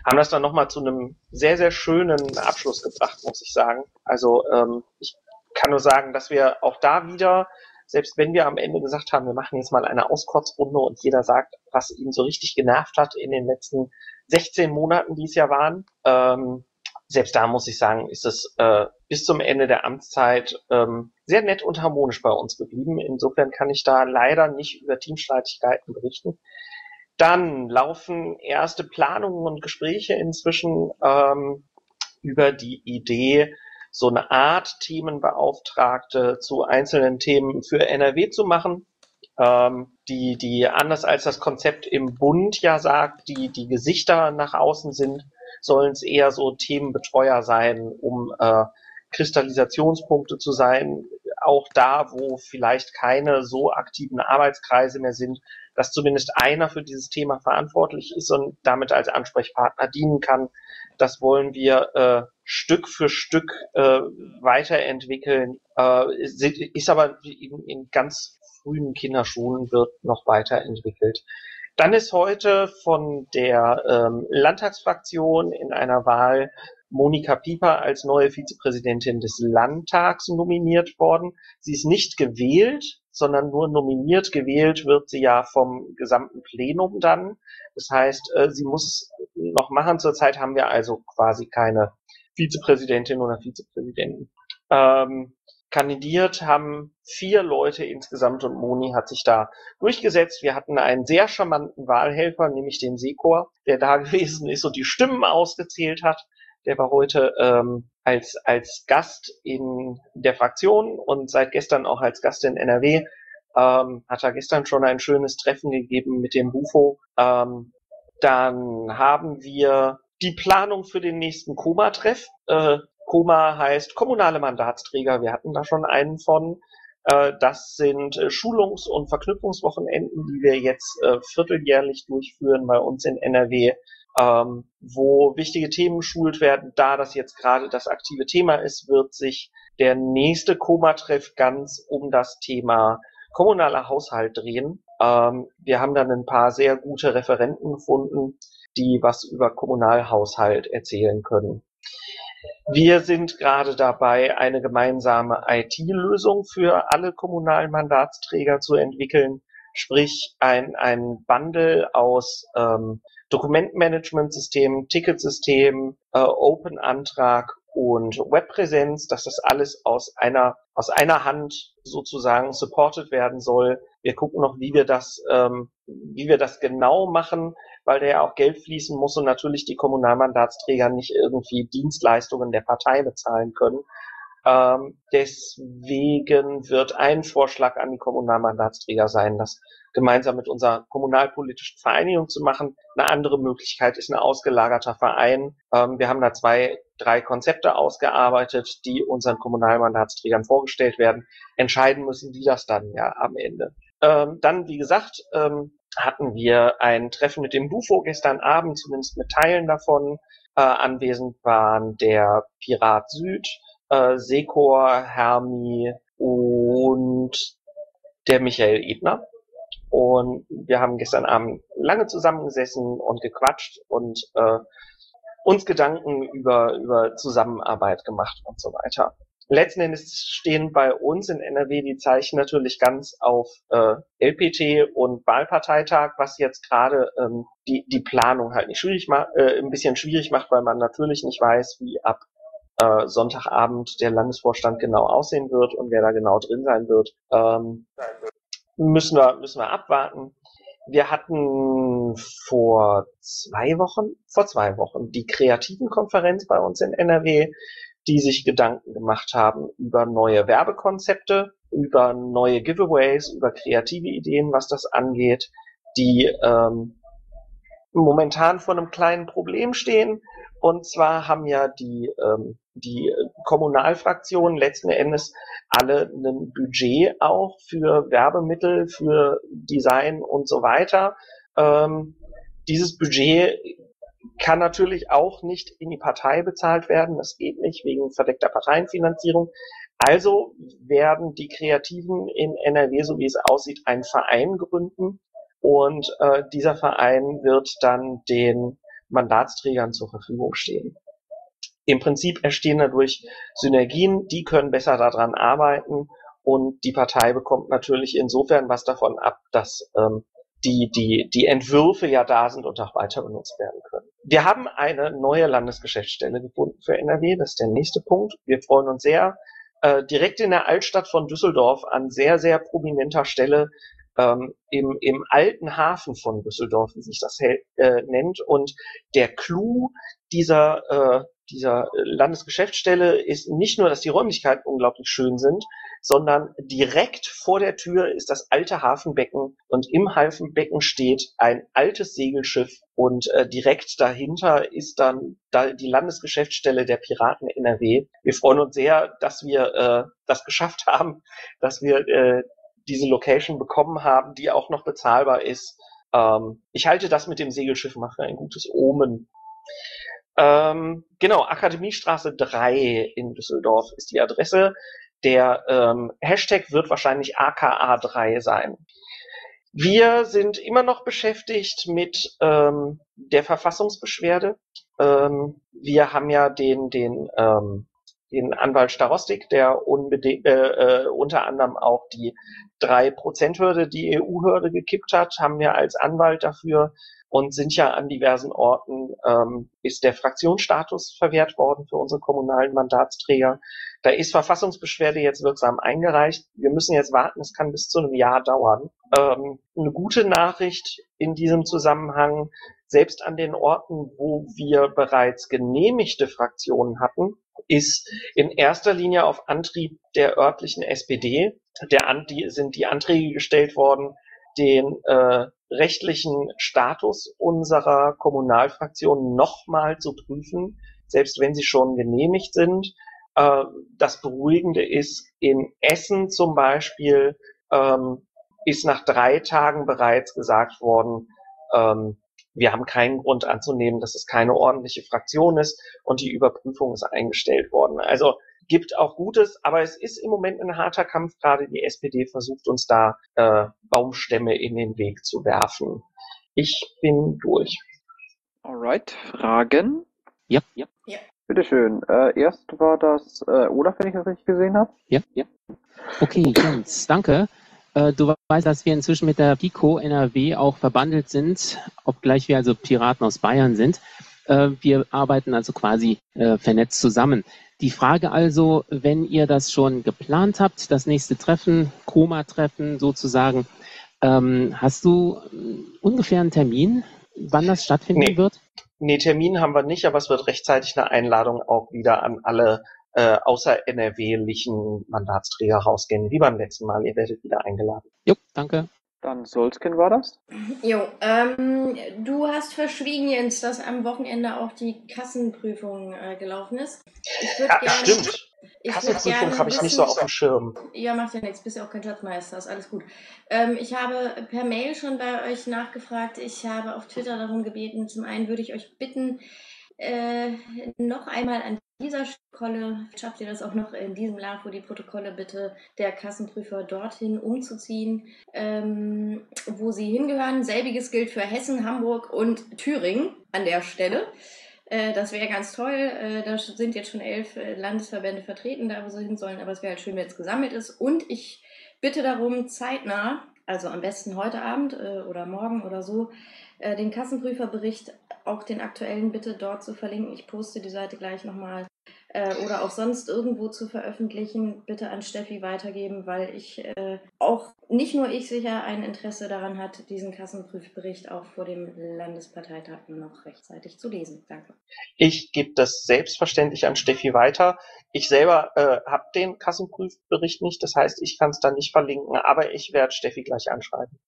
haben das dann nochmal zu einem sehr, sehr schönen Abschluss gebracht, muss ich sagen. Also ähm, ich kann nur sagen, dass wir auch da wieder, selbst wenn wir am Ende gesagt haben, wir machen jetzt mal eine Auskotzrunde und jeder sagt, was ihn so richtig genervt hat in den letzten 16 Monaten, die es ja waren. Ähm, selbst da muss ich sagen, ist es äh, bis zum Ende der Amtszeit ähm, sehr nett und harmonisch bei uns geblieben. Insofern kann ich da leider nicht über Teamstreitigkeiten berichten. Dann laufen erste Planungen und Gespräche inzwischen ähm, über die Idee, so eine Art Themenbeauftragte zu einzelnen Themen für NRW zu machen ähm, die, die anders als das Konzept im Bund ja sagt, die, die Gesichter nach außen sind, sollen es eher so Themenbetreuer sein, um äh, Kristallisationspunkte zu sein, auch da, wo vielleicht keine so aktiven Arbeitskreise mehr sind, dass zumindest einer für dieses Thema verantwortlich ist und damit als Ansprechpartner dienen kann. Das wollen wir äh, Stück für Stück äh, weiterentwickeln. Äh, ist aber in, in ganz frühen Kinderschuhen wird noch weiterentwickelt. Dann ist heute von der ähm, Landtagsfraktion in einer Wahl Monika Pieper als neue Vizepräsidentin des Landtags nominiert worden. Sie ist nicht gewählt, sondern nur nominiert. Gewählt wird sie ja vom gesamten Plenum dann. Das heißt, äh, sie muss noch machen. Zurzeit haben wir also quasi keine Vizepräsidentin oder Vizepräsidenten. Ähm, kandidiert haben vier Leute insgesamt und Moni hat sich da durchgesetzt. Wir hatten einen sehr charmanten Wahlhelfer, nämlich den Sekor, der da gewesen ist und die Stimmen ausgezählt hat. Der war heute ähm, als, als Gast in der Fraktion und seit gestern auch als Gast in NRW. Ähm, hat er gestern schon ein schönes Treffen gegeben mit dem Bufo. Ähm, dann haben wir die Planung für den nächsten Koma-Treff. Äh, Koma heißt kommunale Mandatsträger. Wir hatten da schon einen von. Äh, das sind äh, Schulungs- und Verknüpfungswochenenden, die wir jetzt äh, vierteljährlich durchführen bei uns in NRW, ähm, wo wichtige Themen geschult werden. Da das jetzt gerade das aktive Thema ist, wird sich der nächste Koma-Treff ganz um das Thema kommunaler Haushalt drehen. Ähm, wir haben dann ein paar sehr gute Referenten gefunden, die was über Kommunalhaushalt erzählen können. Wir sind gerade dabei, eine gemeinsame IT-Lösung für alle kommunalen Mandatsträger zu entwickeln, sprich ein, ein Bundle aus ähm, Dokumentenmanagementsystem, Ticketsystem, äh, Open-Antrag und Webpräsenz, dass das alles aus einer aus einer Hand sozusagen supported werden soll. Wir gucken noch, wie wir das ähm, wie wir das genau machen, weil da ja auch Geld fließen muss und natürlich die Kommunalmandatsträger nicht irgendwie Dienstleistungen der Partei bezahlen können. Ähm, deswegen wird ein Vorschlag an die Kommunalmandatsträger sein, das gemeinsam mit unserer kommunalpolitischen Vereinigung zu machen. Eine andere Möglichkeit ist ein ausgelagerter Verein. Ähm, wir haben da zwei, drei Konzepte ausgearbeitet, die unseren Kommunalmandatsträgern vorgestellt werden. Entscheiden müssen die das dann ja am Ende. Ähm, dann, wie gesagt, ähm, hatten wir ein Treffen mit dem Bufo gestern Abend, zumindest mit Teilen davon. Äh, anwesend waren der Pirat Süd, äh, Sekor, Hermi und der Michael Ebner. Und wir haben gestern Abend lange zusammengesessen und gequatscht und äh, uns Gedanken über, über Zusammenarbeit gemacht und so weiter. Letzten Endes stehen bei uns in NRW die Zeichen natürlich ganz auf äh, LPT und Wahlparteitag, was jetzt gerade ähm, die, die Planung halt nicht schwierig macht, äh, ein bisschen schwierig macht, weil man natürlich nicht weiß, wie ab äh, Sonntagabend der Landesvorstand genau aussehen wird und wer da genau drin sein wird. Ähm, müssen wir, müssen wir abwarten. Wir hatten vor zwei Wochen, vor zwei Wochen die kreativen Konferenz bei uns in NRW, die sich Gedanken gemacht haben über neue Werbekonzepte, über neue Giveaways, über kreative Ideen, was das angeht, die ähm, momentan vor einem kleinen Problem stehen. Und zwar haben ja die, ähm, die Kommunalfraktionen letzten Endes alle ein Budget auch für Werbemittel, für Design und so weiter. Ähm, dieses Budget kann natürlich auch nicht in die Partei bezahlt werden. Das geht nicht wegen verdeckter Parteienfinanzierung. Also werden die Kreativen in NRW, so wie es aussieht, einen Verein gründen. Und äh, dieser Verein wird dann den Mandatsträgern zur Verfügung stehen. Im Prinzip entstehen dadurch Synergien, die können besser daran arbeiten und die Partei bekommt natürlich insofern was davon ab, dass ähm, die, die, die Entwürfe ja da sind und auch weiter benutzt werden können. Wir haben eine neue Landesgeschäftsstelle gefunden für NRW, das ist der nächste Punkt. Wir freuen uns sehr, äh, direkt in der Altstadt von Düsseldorf an sehr, sehr prominenter Stelle ähm, im, im alten Hafen von Düsseldorf, wie sich das äh, nennt. Und der Clou dieser, äh, dieser Landesgeschäftsstelle ist nicht nur, dass die Räumlichkeiten unglaublich schön sind, sondern direkt vor der Tür ist das alte Hafenbecken und im Hafenbecken steht ein altes Segelschiff und äh, direkt dahinter ist dann da die Landesgeschäftsstelle der Piraten NRW. Wir freuen uns sehr, dass wir äh, das geschafft haben, dass wir äh, diese Location bekommen haben, die auch noch bezahlbar ist. Ähm, ich halte das mit dem Segelschiff für ein gutes Omen. Ähm, genau, Akademiestraße 3 in Düsseldorf ist die Adresse. Der ähm, Hashtag wird wahrscheinlich AKA3 sein. Wir sind immer noch beschäftigt mit ähm, der Verfassungsbeschwerde. Ähm, wir haben ja den, den ähm, den Anwalt Starostik, der unbedingt, äh, äh, unter anderem auch die 3%-Hürde, die EU-Hürde gekippt hat, haben wir als Anwalt dafür und sind ja an diversen Orten, ähm, ist der Fraktionsstatus verwehrt worden für unsere kommunalen Mandatsträger. Da ist Verfassungsbeschwerde jetzt wirksam eingereicht. Wir müssen jetzt warten, es kann bis zu einem Jahr dauern. Ähm, eine gute Nachricht in diesem Zusammenhang selbst an den Orten, wo wir bereits genehmigte Fraktionen hatten, ist in erster Linie auf Antrieb der örtlichen SPD der, an, die, sind die Anträge gestellt worden, den äh, rechtlichen Status unserer Kommunalfraktion nochmal zu prüfen, selbst wenn sie schon genehmigt sind. Äh, das Beruhigende ist, in Essen zum Beispiel ähm, ist nach drei Tagen bereits gesagt worden, ähm, wir haben keinen Grund anzunehmen, dass es keine ordentliche Fraktion ist und die Überprüfung ist eingestellt worden. Also gibt auch Gutes, aber es ist im Moment ein harter Kampf. Gerade die SPD versucht uns da äh, Baumstämme in den Weg zu werfen. Ich bin durch. Alright, Fragen? Ja, ja. Ja. Bitteschön. Äh, erst war das äh, Olaf, wenn ich das richtig gesehen habe. Ja, ja. Okay, Jens, danke. Äh, du weißt, dass wir inzwischen mit der Pico NRW auch verbandelt sind, obgleich wir also Piraten aus Bayern sind. Äh, wir arbeiten also quasi äh, vernetzt zusammen. Die Frage also, wenn ihr das schon geplant habt, das nächste Treffen, Koma-Treffen sozusagen, ähm, hast du ungefähr einen Termin, wann das stattfinden Nee. wird? Nee, Termin haben wir nicht, aber es wird rechtzeitig eine Einladung auch wieder an alle äh, außer NRW-lichen Mandatsträger rausgehen, wie beim letzten Mal. Ihr werdet wieder eingeladen. Jo, danke. Dann Solskin war das. Jo, ähm, du hast verschwiegen, Jens, dass am Wochenende auch die Kassenprüfung äh, gelaufen ist. Ich würde Ja, gerne. stimmt. Ich Kassenprüfung habe ich nicht so auf dem Schirm. Ja, macht ja nichts, bist ja auch kein Schatzmeister, ist alles gut. Ähm, ich habe per Mail schon bei euch nachgefragt. Ich habe auf Twitter darum gebeten. Zum einen würde ich euch bitten, äh, noch einmal an dieser Protokolle, schafft ihr das auch noch in diesem LAFO, die Protokolle bitte der Kassenprüfer dorthin umzuziehen, ähm, wo sie hingehören. Selbiges gilt für Hessen, Hamburg und Thüringen an der Stelle. Äh, Das wäre ganz toll. Äh, Da sind jetzt schon elf äh, Landesverbände vertreten, da wo sie hin sollen. Aber es wäre halt schön, wenn es gesammelt ist. Und ich bitte darum, zeitnah, also am besten heute Abend äh, oder morgen oder so, äh, den Kassenprüferbericht, auch den aktuellen, bitte dort zu verlinken. Ich poste die Seite gleich nochmal. Äh, oder auch sonst irgendwo zu veröffentlichen, bitte an Steffi weitergeben, weil ich äh, auch, nicht nur ich sicher, ein Interesse daran hat, diesen Kassenprüfbericht auch vor dem Landesparteitag noch rechtzeitig zu lesen. Danke. Ich gebe das selbstverständlich an Steffi weiter. Ich selber äh, habe den Kassenprüfbericht nicht, das heißt, ich kann es da nicht verlinken, aber ich werde Steffi gleich anschreiben.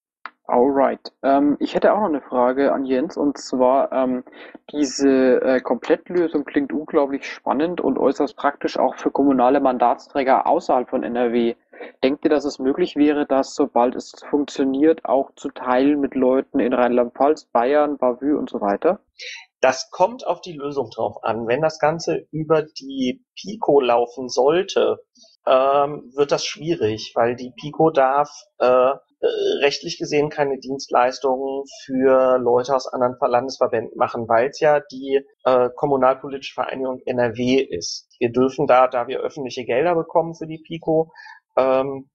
Alright. Ähm, ich hätte auch noch eine Frage an Jens und zwar ähm, diese äh, Komplettlösung klingt unglaublich spannend und äußerst praktisch auch für kommunale Mandatsträger außerhalb von NRW. Denkt ihr, dass es möglich wäre, das, sobald es funktioniert, auch zu teilen mit Leuten in Rheinland-Pfalz, Bayern, Bavü und so weiter? Das kommt auf die Lösung drauf an. Wenn das Ganze über die Pico laufen sollte, ähm, wird das schwierig, weil die Pico darf äh, rechtlich gesehen keine Dienstleistungen für Leute aus anderen Ver- Landesverbänden machen, weil es ja die äh, kommunalpolitische Vereinigung NRW ist. Wir dürfen da, da wir öffentliche Gelder bekommen für die Pico, ähm,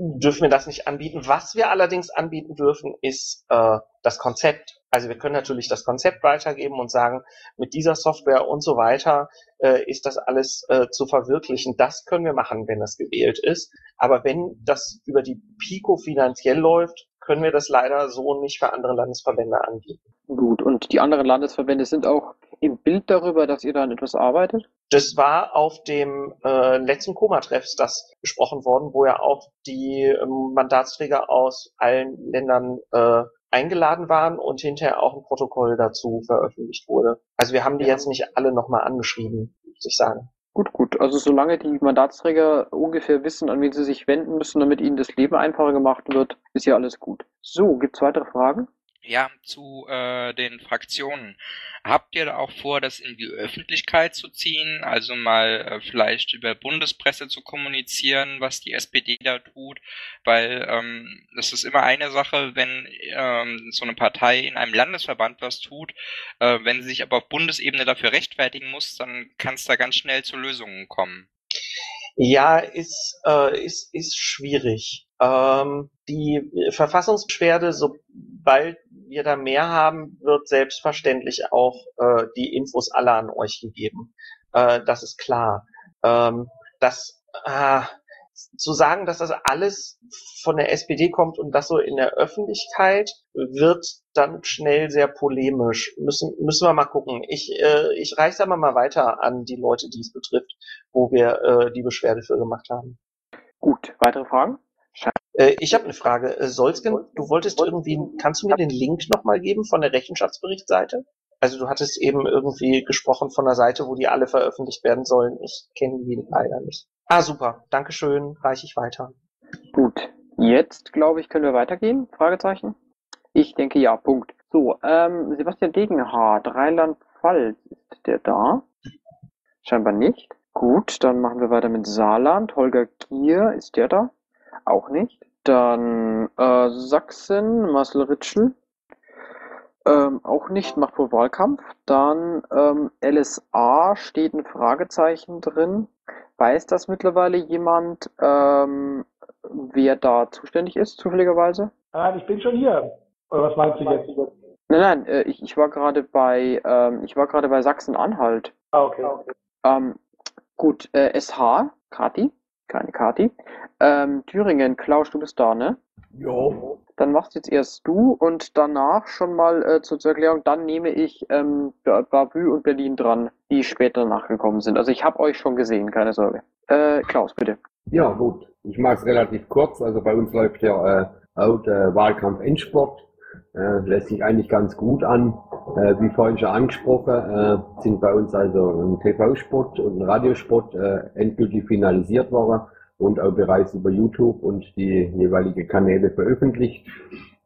dürfen wir das nicht anbieten. Was wir allerdings anbieten dürfen, ist äh, das Konzept. Also wir können natürlich das Konzept weitergeben und sagen, mit dieser Software und so weiter äh, ist das alles äh, zu verwirklichen. Das können wir machen, wenn das gewählt ist. Aber wenn das über die Pico finanziell läuft, können wir das leider so nicht für andere Landesverbände anbieten. Gut, und die anderen Landesverbände sind auch im Bild darüber, dass ihr da an etwas arbeitet? Das war auf dem äh, letzten Koma-Treffs das besprochen worden, wo ja auch die ähm, Mandatsträger aus allen Ländern äh, eingeladen waren und hinterher auch ein Protokoll dazu veröffentlicht wurde. Also wir haben die Ja. jetzt nicht alle nochmal angeschrieben, muss ich sagen. Gut, gut. Also solange die Mandatsträger ungefähr wissen, an wen sie sich wenden müssen, damit ihnen das Leben einfacher gemacht wird, ist ja alles gut. So, gibt's weitere Fragen? Ja, zu äh, den Fraktionen. Habt ihr da auch vor, das in die Öffentlichkeit zu ziehen? Also mal äh, vielleicht über Bundespresse zu kommunizieren, was die SPD da tut? Weil ähm, das ist immer eine Sache, wenn ähm, so eine Partei in einem Landesverband was tut. Äh, wenn sie sich aber auf Bundesebene dafür rechtfertigen muss, dann kann es da ganz schnell zu Lösungen kommen. Ja, ist, äh, ist, ist schwierig. Ähm, die Verfassungsbeschwerde, sobald wir da mehr haben, wird selbstverständlich auch äh, die Infos alle an euch gegeben. Äh, das ist klar. Ähm, das, ah, zu sagen, dass das alles von der SPD kommt und das so in der Öffentlichkeit wird dann schnell sehr polemisch. Müssen, müssen wir mal gucken. Ich, äh, ich reiche da mal weiter an die Leute, die es betrifft, wo wir äh, die Beschwerde für gemacht haben. Gut, weitere Fragen? Äh, ich habe eine Frage. Äh, Solsken, du wolltest irgendwie, kannst du mir den Link nochmal geben von der Rechenschaftsberichtsseite? Also du hattest eben irgendwie gesprochen von der Seite, wo die alle veröffentlicht werden sollen. Ich kenne die leider nicht. Ah, super. Dankeschön. Reiche ich weiter. Gut. Jetzt, glaube ich, können wir weitergehen? Fragezeichen? Ich denke ja, Punkt. So, ähm, Sebastian Degenhardt, Rheinland-Pfalz, ist der da? Scheinbar nicht. Gut, dann machen wir weiter mit Saarland. Holger Gier, ist der da? Auch nicht. Dann äh, Sachsen, Marcel Ritschl. Ähm, auch nicht, macht wohl Wahlkampf. Dann ähm, LSA steht ein Fragezeichen drin. Weiß das mittlerweile jemand, ähm, wer da zuständig ist, zufälligerweise? Nein, ich bin schon hier. Oder was meinst du jetzt? Nein, nein, äh, ich, ich war gerade bei, ähm, ich war gerade bei Sachsen-Anhalt. Ah, okay. Ähm, gut, äh, SH, Kati, keine Kati. Ähm, Thüringen, Klaus, du bist da, ne? Jo. Dann machst jetzt erst du und danach schon mal äh, zur, zur Erklärung, dann nehme ich ähm, Ba- Bavü und Berlin dran, die später nachgekommen sind. Also ich habe euch schon gesehen, keine Sorge. Äh, Klaus, bitte. Ja, gut. Ich mache es relativ kurz. Also bei uns läuft ja äh, auch der Wahlkampf Endsport. Äh, lässt sich eigentlich ganz gut an. Äh, wie vorhin schon angesprochen, äh, sind bei uns also ein TV-Spot und ein Radiospot äh, endgültig finalisiert worden und auch bereits über YouTube und die jeweilige Kanäle veröffentlicht.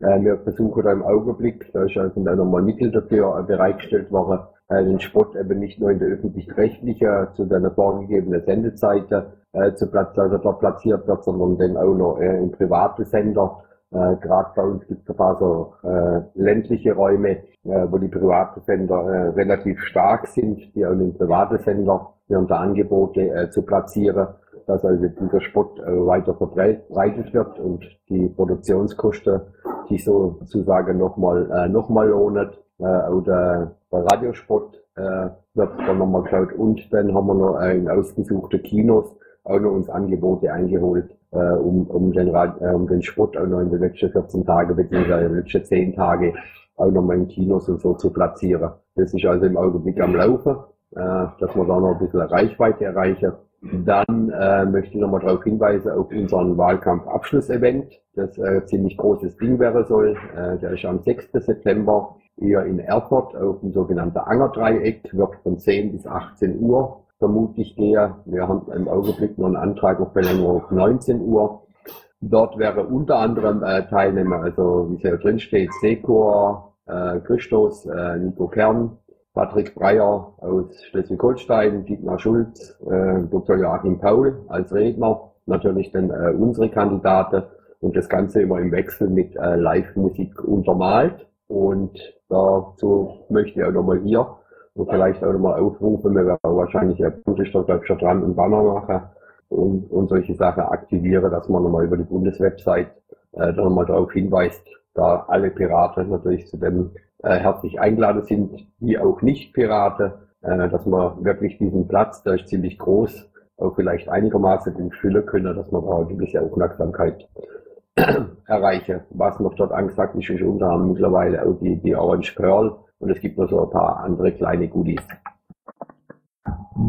Äh, wir versuchen da im Augenblick, da ist also nochmal Mittel dafür äh, bereitgestellt worden, den Spot eben nicht nur in der öffentlich-rechtlichen zu seiner vorgegebenen Sendezeit äh, zu platz also platziert wird, sondern dann auch noch äh, in private Sender. Äh, Gerade bei uns gibt es ein paar so äh, ländliche Räume, äh, wo die privaten Sender äh, relativ stark sind, die auch in private Sender während der Angebote äh, zu platzieren, dass also dieser Spot äh, weiter verbreitet wird und die Produktionskosten sich sozusagen nochmal äh, noch lohnen. Äh, oder der Radiospot äh, wird dann nochmal geschaut und dann haben wir noch äh, in ausgesuchte Kinos auch noch uns Angebote eingeholt, äh, um, um, den Rad, äh, um den Spot auch noch in den letzten 14 Tagen beziehungsweise in den letzten 10 Tage auch noch mal in Kinos und so zu platzieren. Das ist also im Augenblick am Laufen, äh, dass wir da noch ein bisschen Reichweite erreichen. Dann äh, möchte ich nochmal darauf hinweisen auf unseren Wahlkampf-Abschlussevent, das äh, ziemlich großes Ding wäre soll. Äh, der ist am 6. September hier in Erfurt auf dem sogenannten Angerdreieck, wird von 10 bis 18 Uhr vermutlich der. Wir haben im Augenblick noch einen Antrag auf Verlängerung auf 19 Uhr. Dort wäre unter anderem äh, Teilnehmer, also wie es ja drin steht, Sekor, äh, Christos, äh, Nico Kern, Patrick Breyer aus Schleswig-Holstein, Dietmar Schulz, äh, Dr. Joachim Paul als Redner, natürlich dann äh, unsere Kandidaten und das Ganze immer im Wechsel mit äh, Live-Musik untermalt. Und dazu möchte ich auch nochmal hier und vielleicht auch nochmal aufrufen, wir werden wahrscheinlich ein Bundesstaat, glaube dran und Banner machen und, und solche Sachen aktivieren, dass man nochmal über die Bundeswebsite äh, nochmal darauf hinweist, da alle Piraten natürlich zu dem äh, herzlich eingeladen sind, wie auch Nicht-Piraten, äh, dass man wirklich diesen Platz, der ist ziemlich groß, auch vielleicht einigermaßen den füllen können, dass man da eine gewisse Aufmerksamkeit erreiche. Was noch dort angesagt ist, ist unter anderem mittlerweile auch die, die Orange Pearl und es gibt noch so ein paar andere kleine Goodies.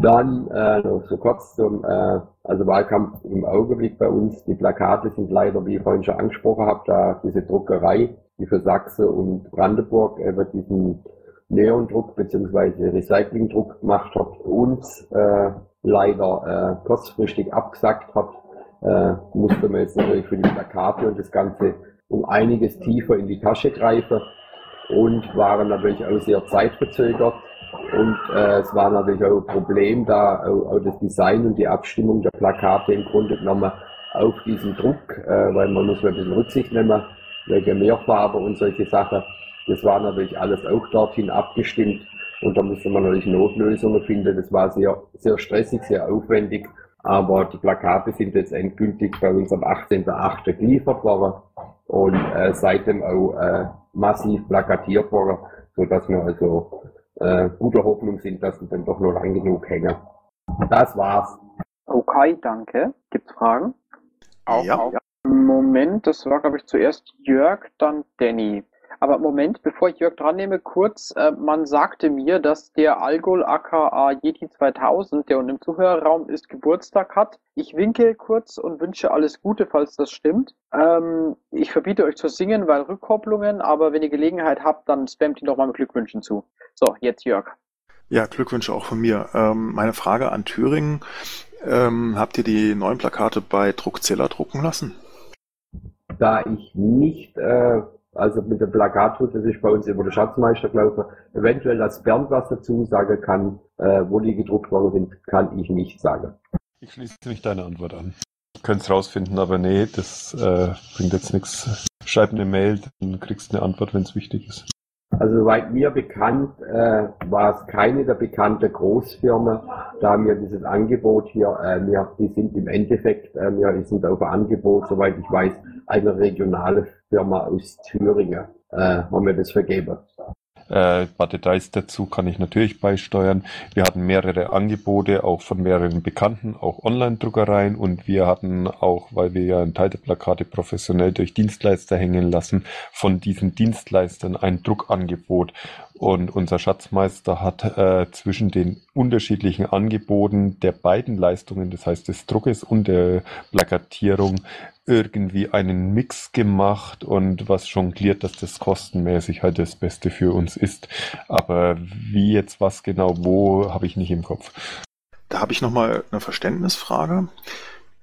Dann äh, noch so kurz zum äh, also Wahlkampf im Augenblick bei uns. Die Plakate sind leider, wie ich vorhin schon angesprochen habe, da diese Druckerei, die für Sachse und Brandenburg wird diesen Neondruck bzw. Recyclingdruck gemacht hat, uns äh, leider äh, kurzfristig abgesagt hat, äh, musste man jetzt natürlich für die Plakate und das Ganze um einiges tiefer in die Tasche greifen und waren natürlich auch sehr zeitverzögert. Und äh, es war natürlich auch ein Problem, da auch, auch das Design und die Abstimmung der Plakate im Grunde genommen auf diesen Druck, äh, weil man muss ein bisschen Rücksicht nehmen, wegen Mehrfarbe und solche Sachen. Das war natürlich alles auch dorthin abgestimmt und da musste man natürlich Notlösungen finden. Das war sehr, sehr stressig, sehr aufwendig. Aber die Plakate sind jetzt endgültig bei uns am 18.08. geliefert worden und äh, seitdem auch äh, massiv plakatiert worden, so dass wir also äh, guter Hoffnung sind, dass sie dann doch noch lang genug hängen. Das war's. Okay, danke. Gibt's Fragen? Auch, Ja. auch. Moment, das war, glaube ich, zuerst Jörg, dann Danny. Aber Moment, bevor ich Jörg dran nehme, kurz, äh, man sagte mir, dass der Algol aka Yeti 2000, der unten im Zuhörerraum ist, Geburtstag hat. Ich winke kurz und wünsche alles Gute, falls das stimmt. Ähm, ich verbiete euch zu singen, weil Rückkopplungen, aber wenn ihr Gelegenheit habt, dann spammt ihn doch mal mit Glückwünschen zu. So, jetzt Jörg. Ja, Glückwünsche auch von mir. Ähm, meine Frage an Thüringen. Ähm, habt ihr die neuen Plakate bei Druckzilla drucken lassen? Da ich nicht, äh, also mit dem Plakat tut, das ist bei uns über den Schatzmeister gelaufen, eventuell, dass Bernd was dazu sagen kann, äh, wo die gedruckt worden sind, kann ich nicht sagen. Ich schließe mich deine Antwort an. Ich könnte es rausfinden, aber nee, das äh, bringt jetzt nichts. Schreib eine Mail, dann kriegst du eine Antwort, wenn es wichtig ist. Also soweit mir bekannt, äh, war es keine der bekannten Großfirmen, da mir dieses Angebot hier, äh, mir, die sind im Endeffekt, äh, mir sind auf ein Angebot, soweit ich weiß, eine regionale Firma aus Thüringen, äh, haben mir das vergeben. Äh, ein paar Details dazu kann ich natürlich beisteuern. Wir hatten mehrere Angebote, auch von mehreren Bekannten, auch Online-Druckereien und wir hatten auch, weil wir ja einen Teil der Plakate professionell durch Dienstleister hängen lassen, von diesen Dienstleistern ein Druckangebot. Und unser Schatzmeister hat äh, zwischen den unterschiedlichen Angeboten der beiden Leistungen, das heißt des Druckes und der Plakatierung, irgendwie einen Mix gemacht und was jongliert, dass das kostenmäßig halt das Beste für uns ist. Aber wie jetzt was genau wo, habe ich nicht im Kopf. Da habe ich nochmal eine Verständnisfrage.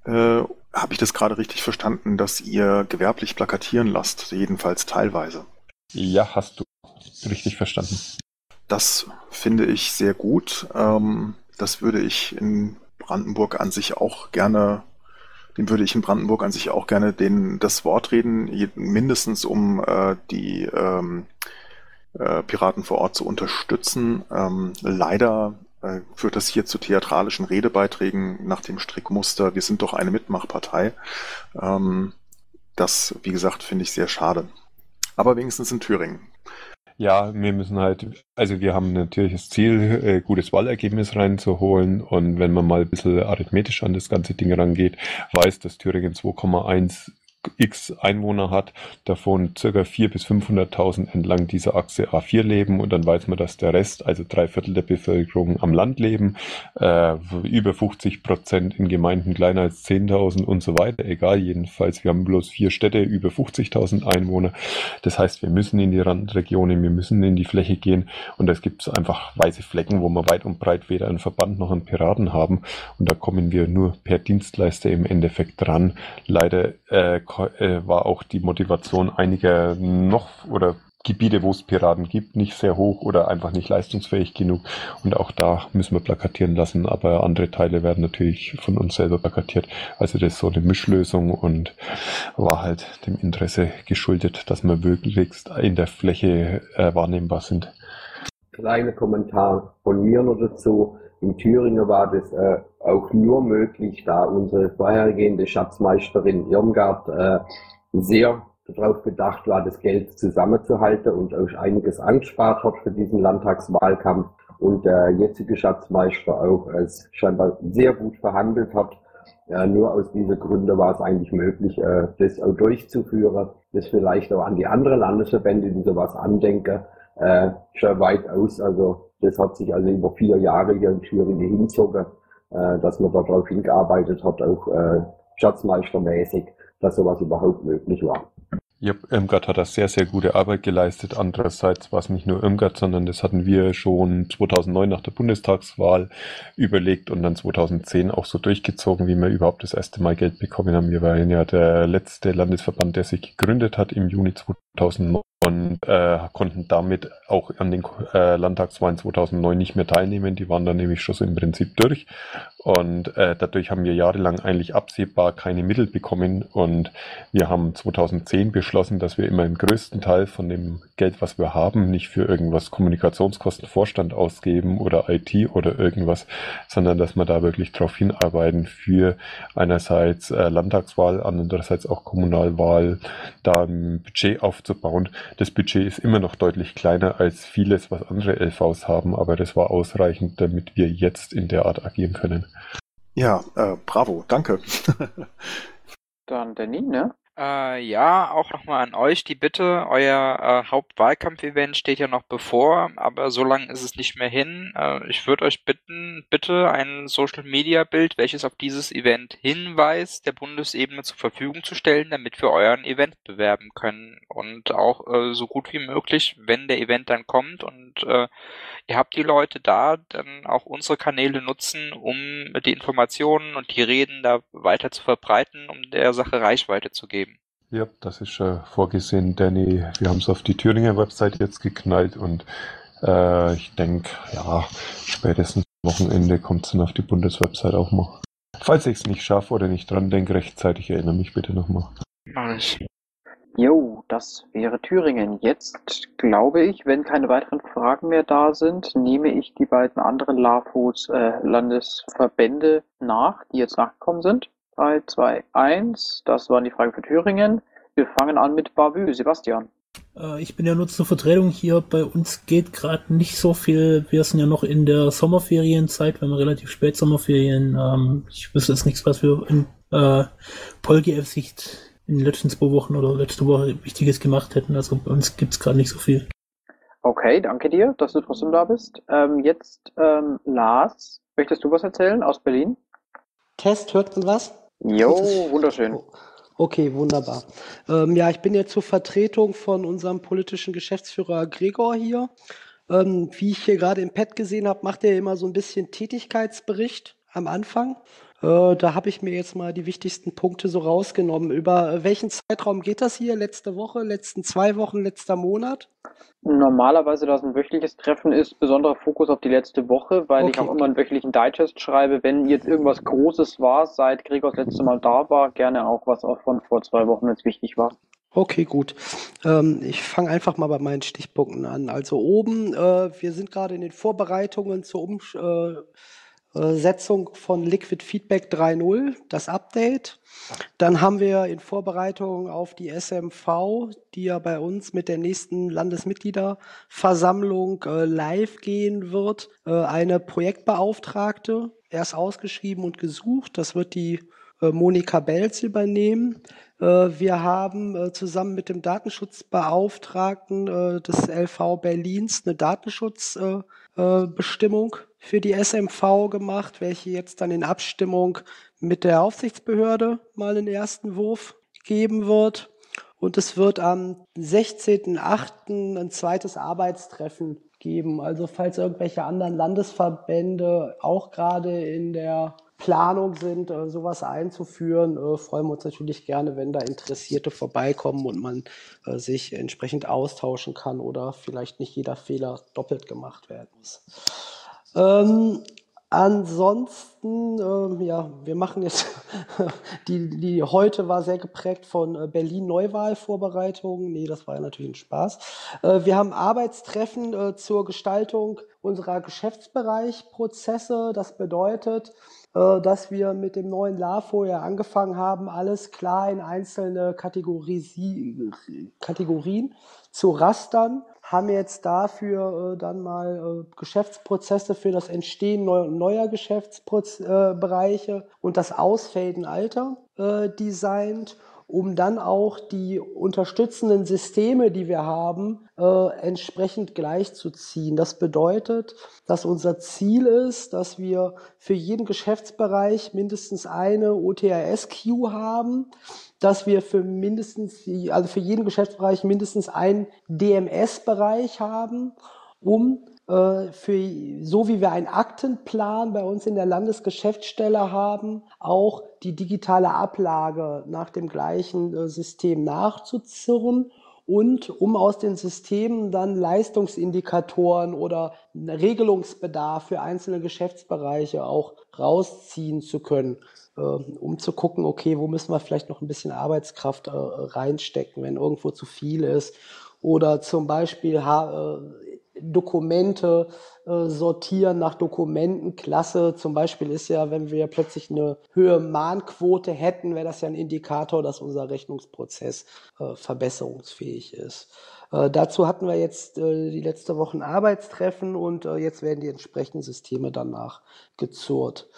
Äh, habe ich das gerade richtig verstanden, dass ihr gewerblich plakatieren lasst, jedenfalls teilweise? Ja, hast du richtig verstanden. Das finde ich sehr gut. Ähm, das würde ich in Brandenburg an sich auch gerne, dem würde ich in Brandenburg an sich auch gerne den, das Wort reden, mindestens um äh, die ähm, äh, Piraten vor Ort zu unterstützen. Ähm, leider äh, führt das hier zu theatralischen Redebeiträgen nach dem Strickmuster, wir sind doch eine Mitmachpartei. Ähm, das, wie gesagt, finde ich sehr schade. Aber wenigstens in Thüringen. Ja, wir müssen halt, also wir haben natürlich das Ziel, äh, gutes Wahlergebnis reinzuholen. Und wenn man mal ein bisschen arithmetisch an das ganze Ding rangeht, weiß, dass Thüringen 2,1 x Einwohner hat, davon circa 400.000 bis 500.000 entlang dieser Achse A4 leben und dann weiß man, dass der Rest, also drei Viertel der Bevölkerung am Land leben, äh, über 50 Prozent in Gemeinden kleiner als 10.000 und so weiter, egal jedenfalls, wir haben bloß vier Städte über 50.000 Einwohner, das heißt, wir müssen in die Randregionen, wir müssen in die Fläche gehen und es gibt einfach weiße Flecken, wo wir weit und breit weder einen Verband noch einen Piraten haben und da kommen wir nur per Dienstleister im Endeffekt dran. Leider äh, war auch die Motivation einiger noch oder Gebiete, wo es Piraten gibt, nicht sehr hoch oder einfach nicht leistungsfähig genug. Und auch da müssen wir plakatieren lassen, aber andere Teile werden natürlich von uns selber plakatiert. Also das ist so eine Mischlösung und war halt dem Interesse geschuldet, dass wir möglichst in der Fläche äh, wahrnehmbar sind. Kleiner Kommentar von mir noch dazu. In Thüringen war das äh, auch nur möglich, da unsere vorhergehende Schatzmeisterin Irmgard äh, sehr darauf bedacht war, das Geld zusammenzuhalten und auch einiges angespart hat für diesen Landtagswahlkampf und der jetzige Schatzmeister auch als scheinbar sehr gut verhandelt hat. Ja, nur aus diesen Gründen war es eigentlich möglich, äh, das auch durchzuführen, das vielleicht auch an die anderen Landesverbände, die sowas andenken, äh, schon weit aus. Also das hat sich also über vier Jahre hier in Thüringen hinzogen, äh, dass man darauf hingearbeitet hat, auch äh, schatzmeistermäßig, dass sowas überhaupt möglich war. Ja, Irmgard hat da sehr, sehr gute Arbeit geleistet. Andererseits war es nicht nur Irmgard, sondern das hatten wir schon 2009 nach der Bundestagswahl überlegt und dann 2010 auch so durchgezogen, wie wir überhaupt das erste Mal Geld bekommen haben. Wir waren ja der letzte Landesverband, der sich gegründet hat im Juni 2009 und äh, konnten damit auch an den äh, Landtagswahlen 2009 nicht mehr teilnehmen. Die waren dann nämlich schon so im Prinzip durch und äh, dadurch haben wir jahrelang eigentlich absehbar keine Mittel bekommen und wir haben 2010 beschlossen, dass wir immer den größten Teil von dem Geld, was wir haben, nicht für irgendwas Kommunikationskosten Vorstand ausgeben oder IT oder irgendwas, sondern dass wir da wirklich darauf hinarbeiten für einerseits äh, Landtagswahl, andererseits auch Kommunalwahl, da ein Budget aufzubauen. Das Budget ist immer noch deutlich kleiner als vieles, was andere LVs haben, aber das war ausreichend, damit wir jetzt in der Art agieren können. Ja, äh, bravo, danke. Dann Danny, ne? Äh, ja, auch nochmal an euch die Bitte. Euer äh, Hauptwahlkampfevent steht ja noch bevor, aber so lange ist es nicht mehr hin. Äh, ich würde euch bitten, bitte ein Social-Media-Bild, welches auf dieses Event hinweist, der Bundesebene zur Verfügung zu stellen, damit wir euren Event bewerben können. Und auch äh, so gut wie möglich, wenn der Event dann kommt und äh, ihr habt die Leute da, dann auch unsere Kanäle nutzen, um die Informationen und die Reden da weiter zu verbreiten, um der Sache Reichweite zu geben. Ja, das ist schon vorgesehen, Danny. Wir haben es auf die Thüringer Website jetzt geknallt und äh, ich denke, ja, spätestens Wochenende kommt es dann auf die Bundeswebsite auch mal. Falls ich es nicht schaffe oder nicht dran denke, rechtzeitig erinnere mich bitte nochmal. Jo, das wäre Thüringen. Jetzt glaube ich, wenn keine weiteren Fragen mehr da sind, nehme ich die beiden anderen LAFOs äh, Landesverbände nach, die jetzt nachgekommen sind. 3, 2, 1. Das waren die Fragen für Thüringen. Wir fangen an mit Bavü. Sebastian. Äh, ich bin ja nur zur Vertretung hier. Bei uns geht gerade nicht so viel. Wir sind ja noch in der Sommerferienzeit. Wir haben relativ spät Sommerferien. Ähm, ich wüsste jetzt nichts, was wir in äh, PolGF-Sicht in den letzten zwei Wochen oder letzte Woche Wichtiges gemacht hätten. Also bei uns gibt es gerade nicht so viel. Okay, danke dir, dass du trotzdem da bist. Ähm, jetzt ähm, Lars, möchtest du was erzählen aus Berlin? Test, hört man was? Jo, wunderschön. Okay, wunderbar. Ähm, ja, ich bin jetzt zur Vertretung von unserem politischen Geschäftsführer Gregor hier. Ähm, wie ich hier gerade im Pad gesehen habe, macht er immer so ein bisschen Tätigkeitsbericht am Anfang. Äh, da habe ich mir jetzt mal die wichtigsten Punkte so rausgenommen. Über welchen Zeitraum geht das hier? Letzte Woche, letzten zwei Wochen, letzter Monat? Normalerweise, da es ein wöchentliches Treffen ist, besonderer Fokus auf die letzte Woche, weil ich Okay. auch immer einen wöchentlichen Digest schreibe. Wenn jetzt irgendwas Großes war, seit Gregor das letzte Mal da war, gerne auch was auch von vor zwei Wochen, wenn es wichtig war. Okay, gut. Ähm, ich fange einfach mal bei meinen Stichpunkten an. Also oben, äh, wir sind gerade in den Vorbereitungen zur Umsetzung äh, äh, Setzung von Liquid Feedback 3.0, das Update. Dann haben wir in Vorbereitung auf die SMV, die ja bei uns mit der nächsten Landesmitgliederversammlung äh, live gehen wird, äh, eine Projektbeauftragte, erst ausgeschrieben und gesucht. Das wird die äh, Monika Belz übernehmen. Äh, Wir haben äh, zusammen mit dem Datenschutzbeauftragten äh, des LV Berlins eine äh, Bestimmung für die SMV gemacht, welche jetzt dann in Abstimmung mit der Aufsichtsbehörde mal den ersten Wurf geben wird. Und es wird am 16.08. ein zweites Arbeitstreffen geben. Also falls irgendwelche anderen Landesverbände auch gerade in der Planung sind, äh, sowas einzuführen, äh, freuen wir uns natürlich gerne, wenn da Interessierte vorbeikommen und man äh, sich entsprechend austauschen kann oder vielleicht nicht jeder Fehler doppelt gemacht werden muss. Ähm, ansonsten, ähm, ja, wir machen jetzt, die, die heute war sehr geprägt von Berlin-Neuwahl-Vorbereitungen. Nee, das war ja natürlich ein Spaß. Äh, wir haben Arbeitstreffen äh, zur Gestaltung unserer Geschäftsbereichprozesse. Das bedeutet, dass wir mit dem neuen LAFO ja angefangen haben, alles klar in einzelne Kategorien zu rastern, haben jetzt dafür äh, dann mal äh, Geschäftsprozesse für das Entstehen neu neuer Geschäftsbereiche äh, und das Ausfaden alter äh, designt um dann auch die unterstützenden Systeme, die wir haben, äh, entsprechend gleichzuziehen. Das bedeutet, dass unser Ziel ist, dass wir für jeden Geschäftsbereich mindestens eine OTRS-Queue haben, dass wir für mindestens, also für jeden Geschäftsbereich mindestens einen DMS-Bereich haben, um für, so wie wir einen Aktenplan bei uns in der Landesgeschäftsstelle haben, auch die digitale Ablage nach dem gleichen äh, System nachzuzirren und um aus den Systemen dann Leistungsindikatoren oder Regelungsbedarf für einzelne Geschäftsbereiche auch rausziehen zu können, äh, um zu gucken, okay, wo müssen wir vielleicht noch ein bisschen Arbeitskraft äh, reinstecken, wenn irgendwo zu viel ist. Oder zum Beispiel äh, Dokumente äh, sortieren nach Dokumentenklasse. Zum Beispiel ist ja, wenn wir plötzlich eine höhere Mahnquote hätten, wäre das ja ein Indikator, dass unser Rechnungsprozess äh, verbesserungsfähig ist. Äh, dazu hatten wir jetzt äh, die letzte Woche ein Arbeitstreffen und äh, jetzt werden die entsprechenden Systeme danach gezurrt.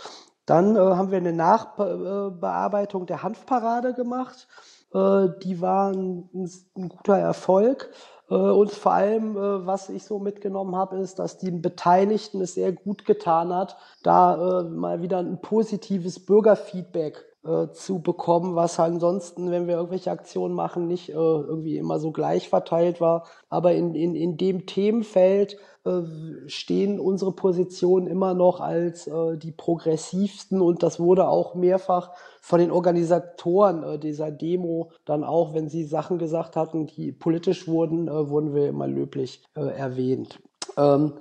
Dann äh, haben wir eine Nachbearbeitung der Hanfparade gemacht. Äh, die war ein, ein, guter Erfolg. Äh, und vor allem, äh, was ich so mitgenommen habe, ist, dass den Beteiligten es sehr gut getan hat, da äh, mal wieder ein positives Bürgerfeedback äh, zu bekommen, was ansonsten, wenn wir irgendwelche Aktionen machen, nicht äh, irgendwie immer so gleich verteilt war. Aber in, in, in dem Themenfeld äh, stehen unsere Positionen immer noch als äh, die progressivsten und das wurde auch mehrfach von den Organisatoren äh, dieser Demo dann auch, wenn sie Sachen gesagt hatten, die politisch wurden, wurden wir immer löblich äh, erwähnt. Ähm,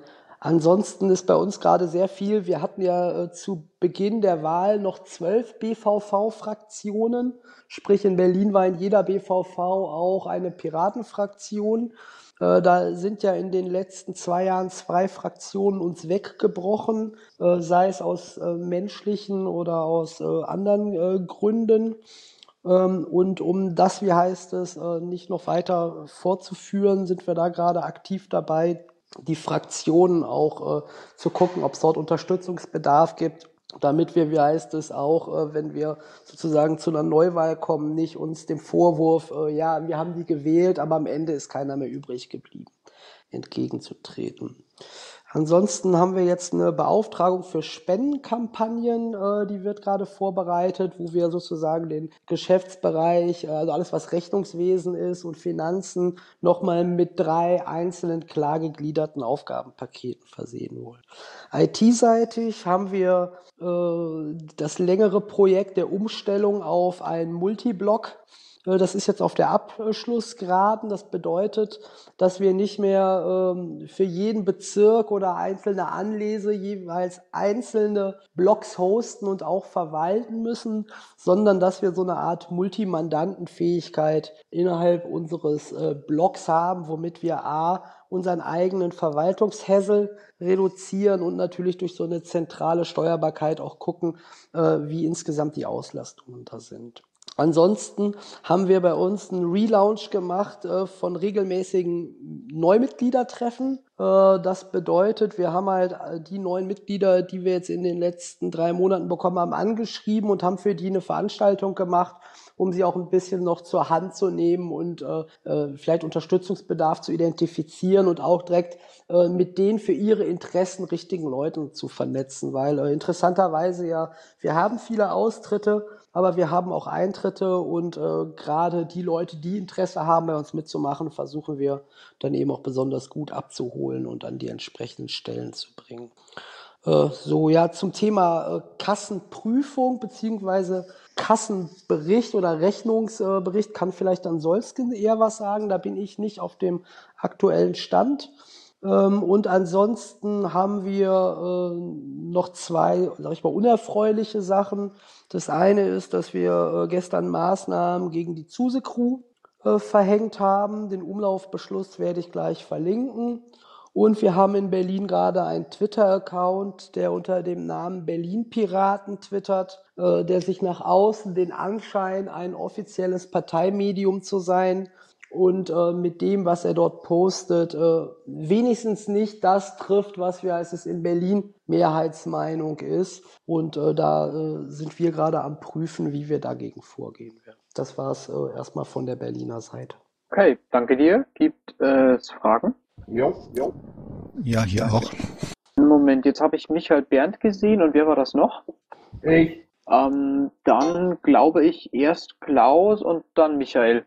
Ansonsten ist bei uns gerade sehr viel. Wir hatten ja äh, zu Beginn der Wahl noch zwölf BVV-Fraktionen. Sprich, in Berlin war in jeder BVV auch eine Piratenfraktion. Äh, da sind ja in den letzten zwei Jahren zwei Fraktionen uns weggebrochen, äh, sei es aus äh, menschlichen oder aus äh, anderen äh, Gründen. Ähm, und um das, wie heißt es, nicht noch weiter fortzuführen, sind wir da gerade aktiv dabei, die Fraktionen auch äh, zu gucken, ob es dort Unterstützungsbedarf gibt, damit wir, wie heißt es, auch, äh, wenn wir sozusagen zu einer Neuwahl kommen, nicht uns dem Vorwurf, äh, ja, wir haben die gewählt, aber am Ende ist keiner mehr übrig geblieben, entgegenzutreten. Ansonsten haben wir jetzt eine Beauftragung für Spendenkampagnen, äh, die wird gerade vorbereitet, wo wir sozusagen den Geschäftsbereich, äh, also alles was Rechnungswesen ist und Finanzen, nochmal mit drei einzelnen klar gegliederten Aufgabenpaketen versehen wollen. IT-seitig haben wir äh, das längere Projekt der Umstellung auf ein Multiblock das ist jetzt auf der Abschlussgraden. Das bedeutet, dass wir nicht mehr ähm, für jeden Bezirk oder einzelne Anlese jeweils einzelne Blocks hosten und auch verwalten müssen, sondern dass wir so eine Art Multimandantenfähigkeit innerhalb unseres äh, Blocks haben, womit wir A unseren eigenen Verwaltungshässel reduzieren und natürlich durch so eine zentrale Steuerbarkeit auch gucken, äh, wie insgesamt die Auslastungen da sind. Ansonsten haben wir bei uns einen Relaunch gemacht äh, von regelmäßigen Neumitgliedertreffen. Äh, das bedeutet, wir haben halt äh, die neuen Mitglieder, die wir jetzt in den letzten drei Monaten bekommen haben, angeschrieben und haben für die eine Veranstaltung gemacht, um sie auch ein bisschen noch zur Hand zu nehmen und äh, äh vielleicht Unterstützungsbedarf zu identifizieren und auch direkt äh, mit den für ihre Interessen richtigen Leuten zu vernetzen, weil interessanterweise ja, wir haben viele Austritte, aber wir haben auch Eintritte und äh, gerade die Leute, die Interesse haben, bei uns mitzumachen, versuchen wir dann eben auch besonders gut abzuholen und an die entsprechenden Stellen zu bringen. Äh, so, ja, zum Thema äh, Kassenprüfung beziehungsweise Kassenbericht oder Rechnungsbericht kann vielleicht dann Solskin eher was sagen. Da bin ich nicht auf dem aktuellen Stand. Ähm, und ansonsten haben wir äh, noch zwei, sag ich mal, unerfreuliche Sachen. Das eine ist, dass wir äh, gestern Maßnahmen gegen die Zuse-Crew äh, verhängt haben. Den Umlaufbeschluss werde ich gleich verlinken. Und wir haben in Berlin gerade einen Twitter-Account, der unter dem Namen Berlin Piraten twittert, der sich nach außen den Anschein, ein offizielles Parteimedium zu sein und äh, mit dem, was er dort postet, äh, wenigstens nicht das trifft, was wir als es in Berlin Mehrheitsmeinung ist. Und äh, da äh, sind wir gerade am Prüfen, wie wir dagegen vorgehen werden. Das war es äh, erstmal von der Berliner Seite. Okay, danke dir. Gibt es Fragen? Jo, jo. Ja, hier auch. Moment, jetzt habe ich Michael Bernd gesehen und wer war das noch? Ich. Ähm, dann glaube ich erst Klaus und dann Michael.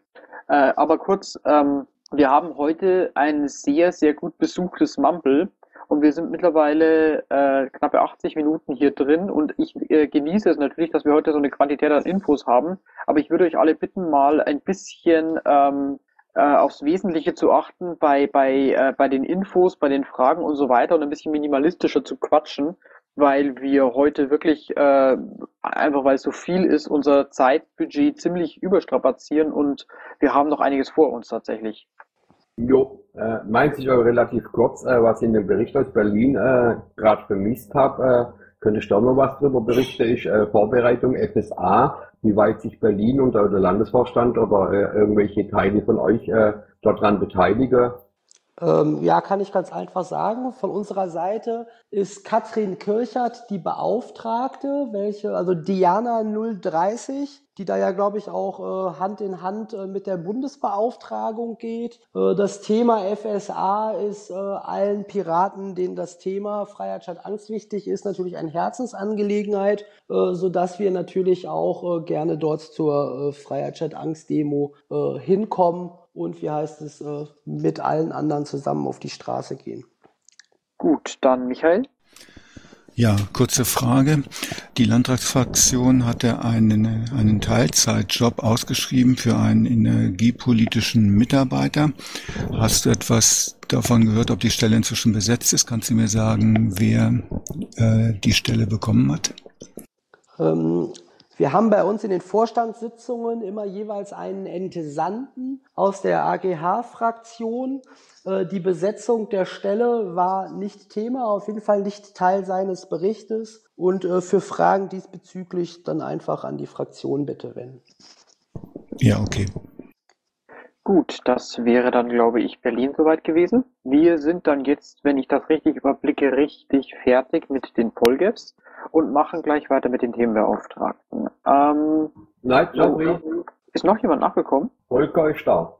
Äh, aber kurz, ähm, wir haben heute ein sehr, sehr gut besuchtes Mumble und wir sind mittlerweile äh, knappe 80 Minuten hier drin und ich äh, genieße es natürlich, dass wir heute so eine Quantität an Infos haben, aber ich würde euch alle bitten, mal ein bisschen ähm, äh, aufs Wesentliche zu achten bei, bei, äh, bei den Infos, bei den Fragen und so weiter und ein bisschen minimalistischer zu quatschen, weil wir heute wirklich, äh, einfach weil es so viel ist, unser Zeitbudget ziemlich überstrapazieren und wir haben noch einiges vor uns tatsächlich. Jo, äh, meint sich aber relativ kurz, äh, was ich in dem Bericht aus Berlin äh, gerade vermisst habe, äh, könnte ich da noch was drüber berichten. Ich äh, Vorbereitung FSA, wie weit sich Berlin und der Landesvorstand oder äh, irgendwelche Teile von euch äh, dort dran beteiligen Ähm, ja, kann ich ganz einfach sagen. Von unserer Seite ist Katrin Kirchert die Beauftragte, welche, also Diana 030, die da ja, glaube ich, auch äh, Hand in Hand äh, mit der Bundesbeauftragung geht. Äh, das Thema FSA ist äh, allen Piraten, denen das Thema Freiheit statt Angst wichtig ist, natürlich eine Herzensangelegenheit, äh, so dass wir natürlich auch äh, gerne dort zur Freiheit statt Angst Demo hinkommen und, wie heißt es, äh, mit allen anderen zusammen auf die Straße gehen. Gut, dann Michael. Ja, kurze Frage. Die Landtagsfraktion hatte einen, einen Teilzeitjob ausgeschrieben für einen energiepolitischen Mitarbeiter. Hast du etwas davon gehört, ob die Stelle inzwischen besetzt ist? Kannst du mir sagen, wer äh, die Stelle bekommen hat? Ähm, wir haben bei uns in den Vorstandssitzungen immer jeweils einen Entsandten aus der AGH-Fraktion. Äh, Die Besetzung der Stelle war nicht Thema, auf jeden Fall nicht Teil seines Berichtes. Und äh, für Fragen diesbezüglich dann einfach an die Fraktion bitte wenden. Ja, okay. Gut, das wäre dann, glaube ich, Berlin soweit gewesen. Wir sind dann jetzt, wenn ich das richtig überblicke, richtig fertig mit den Polgaps und machen gleich weiter mit den Themenbeauftragten. Ähm, Nein, sorry. Ist noch jemand nachgekommen? Volker ist da.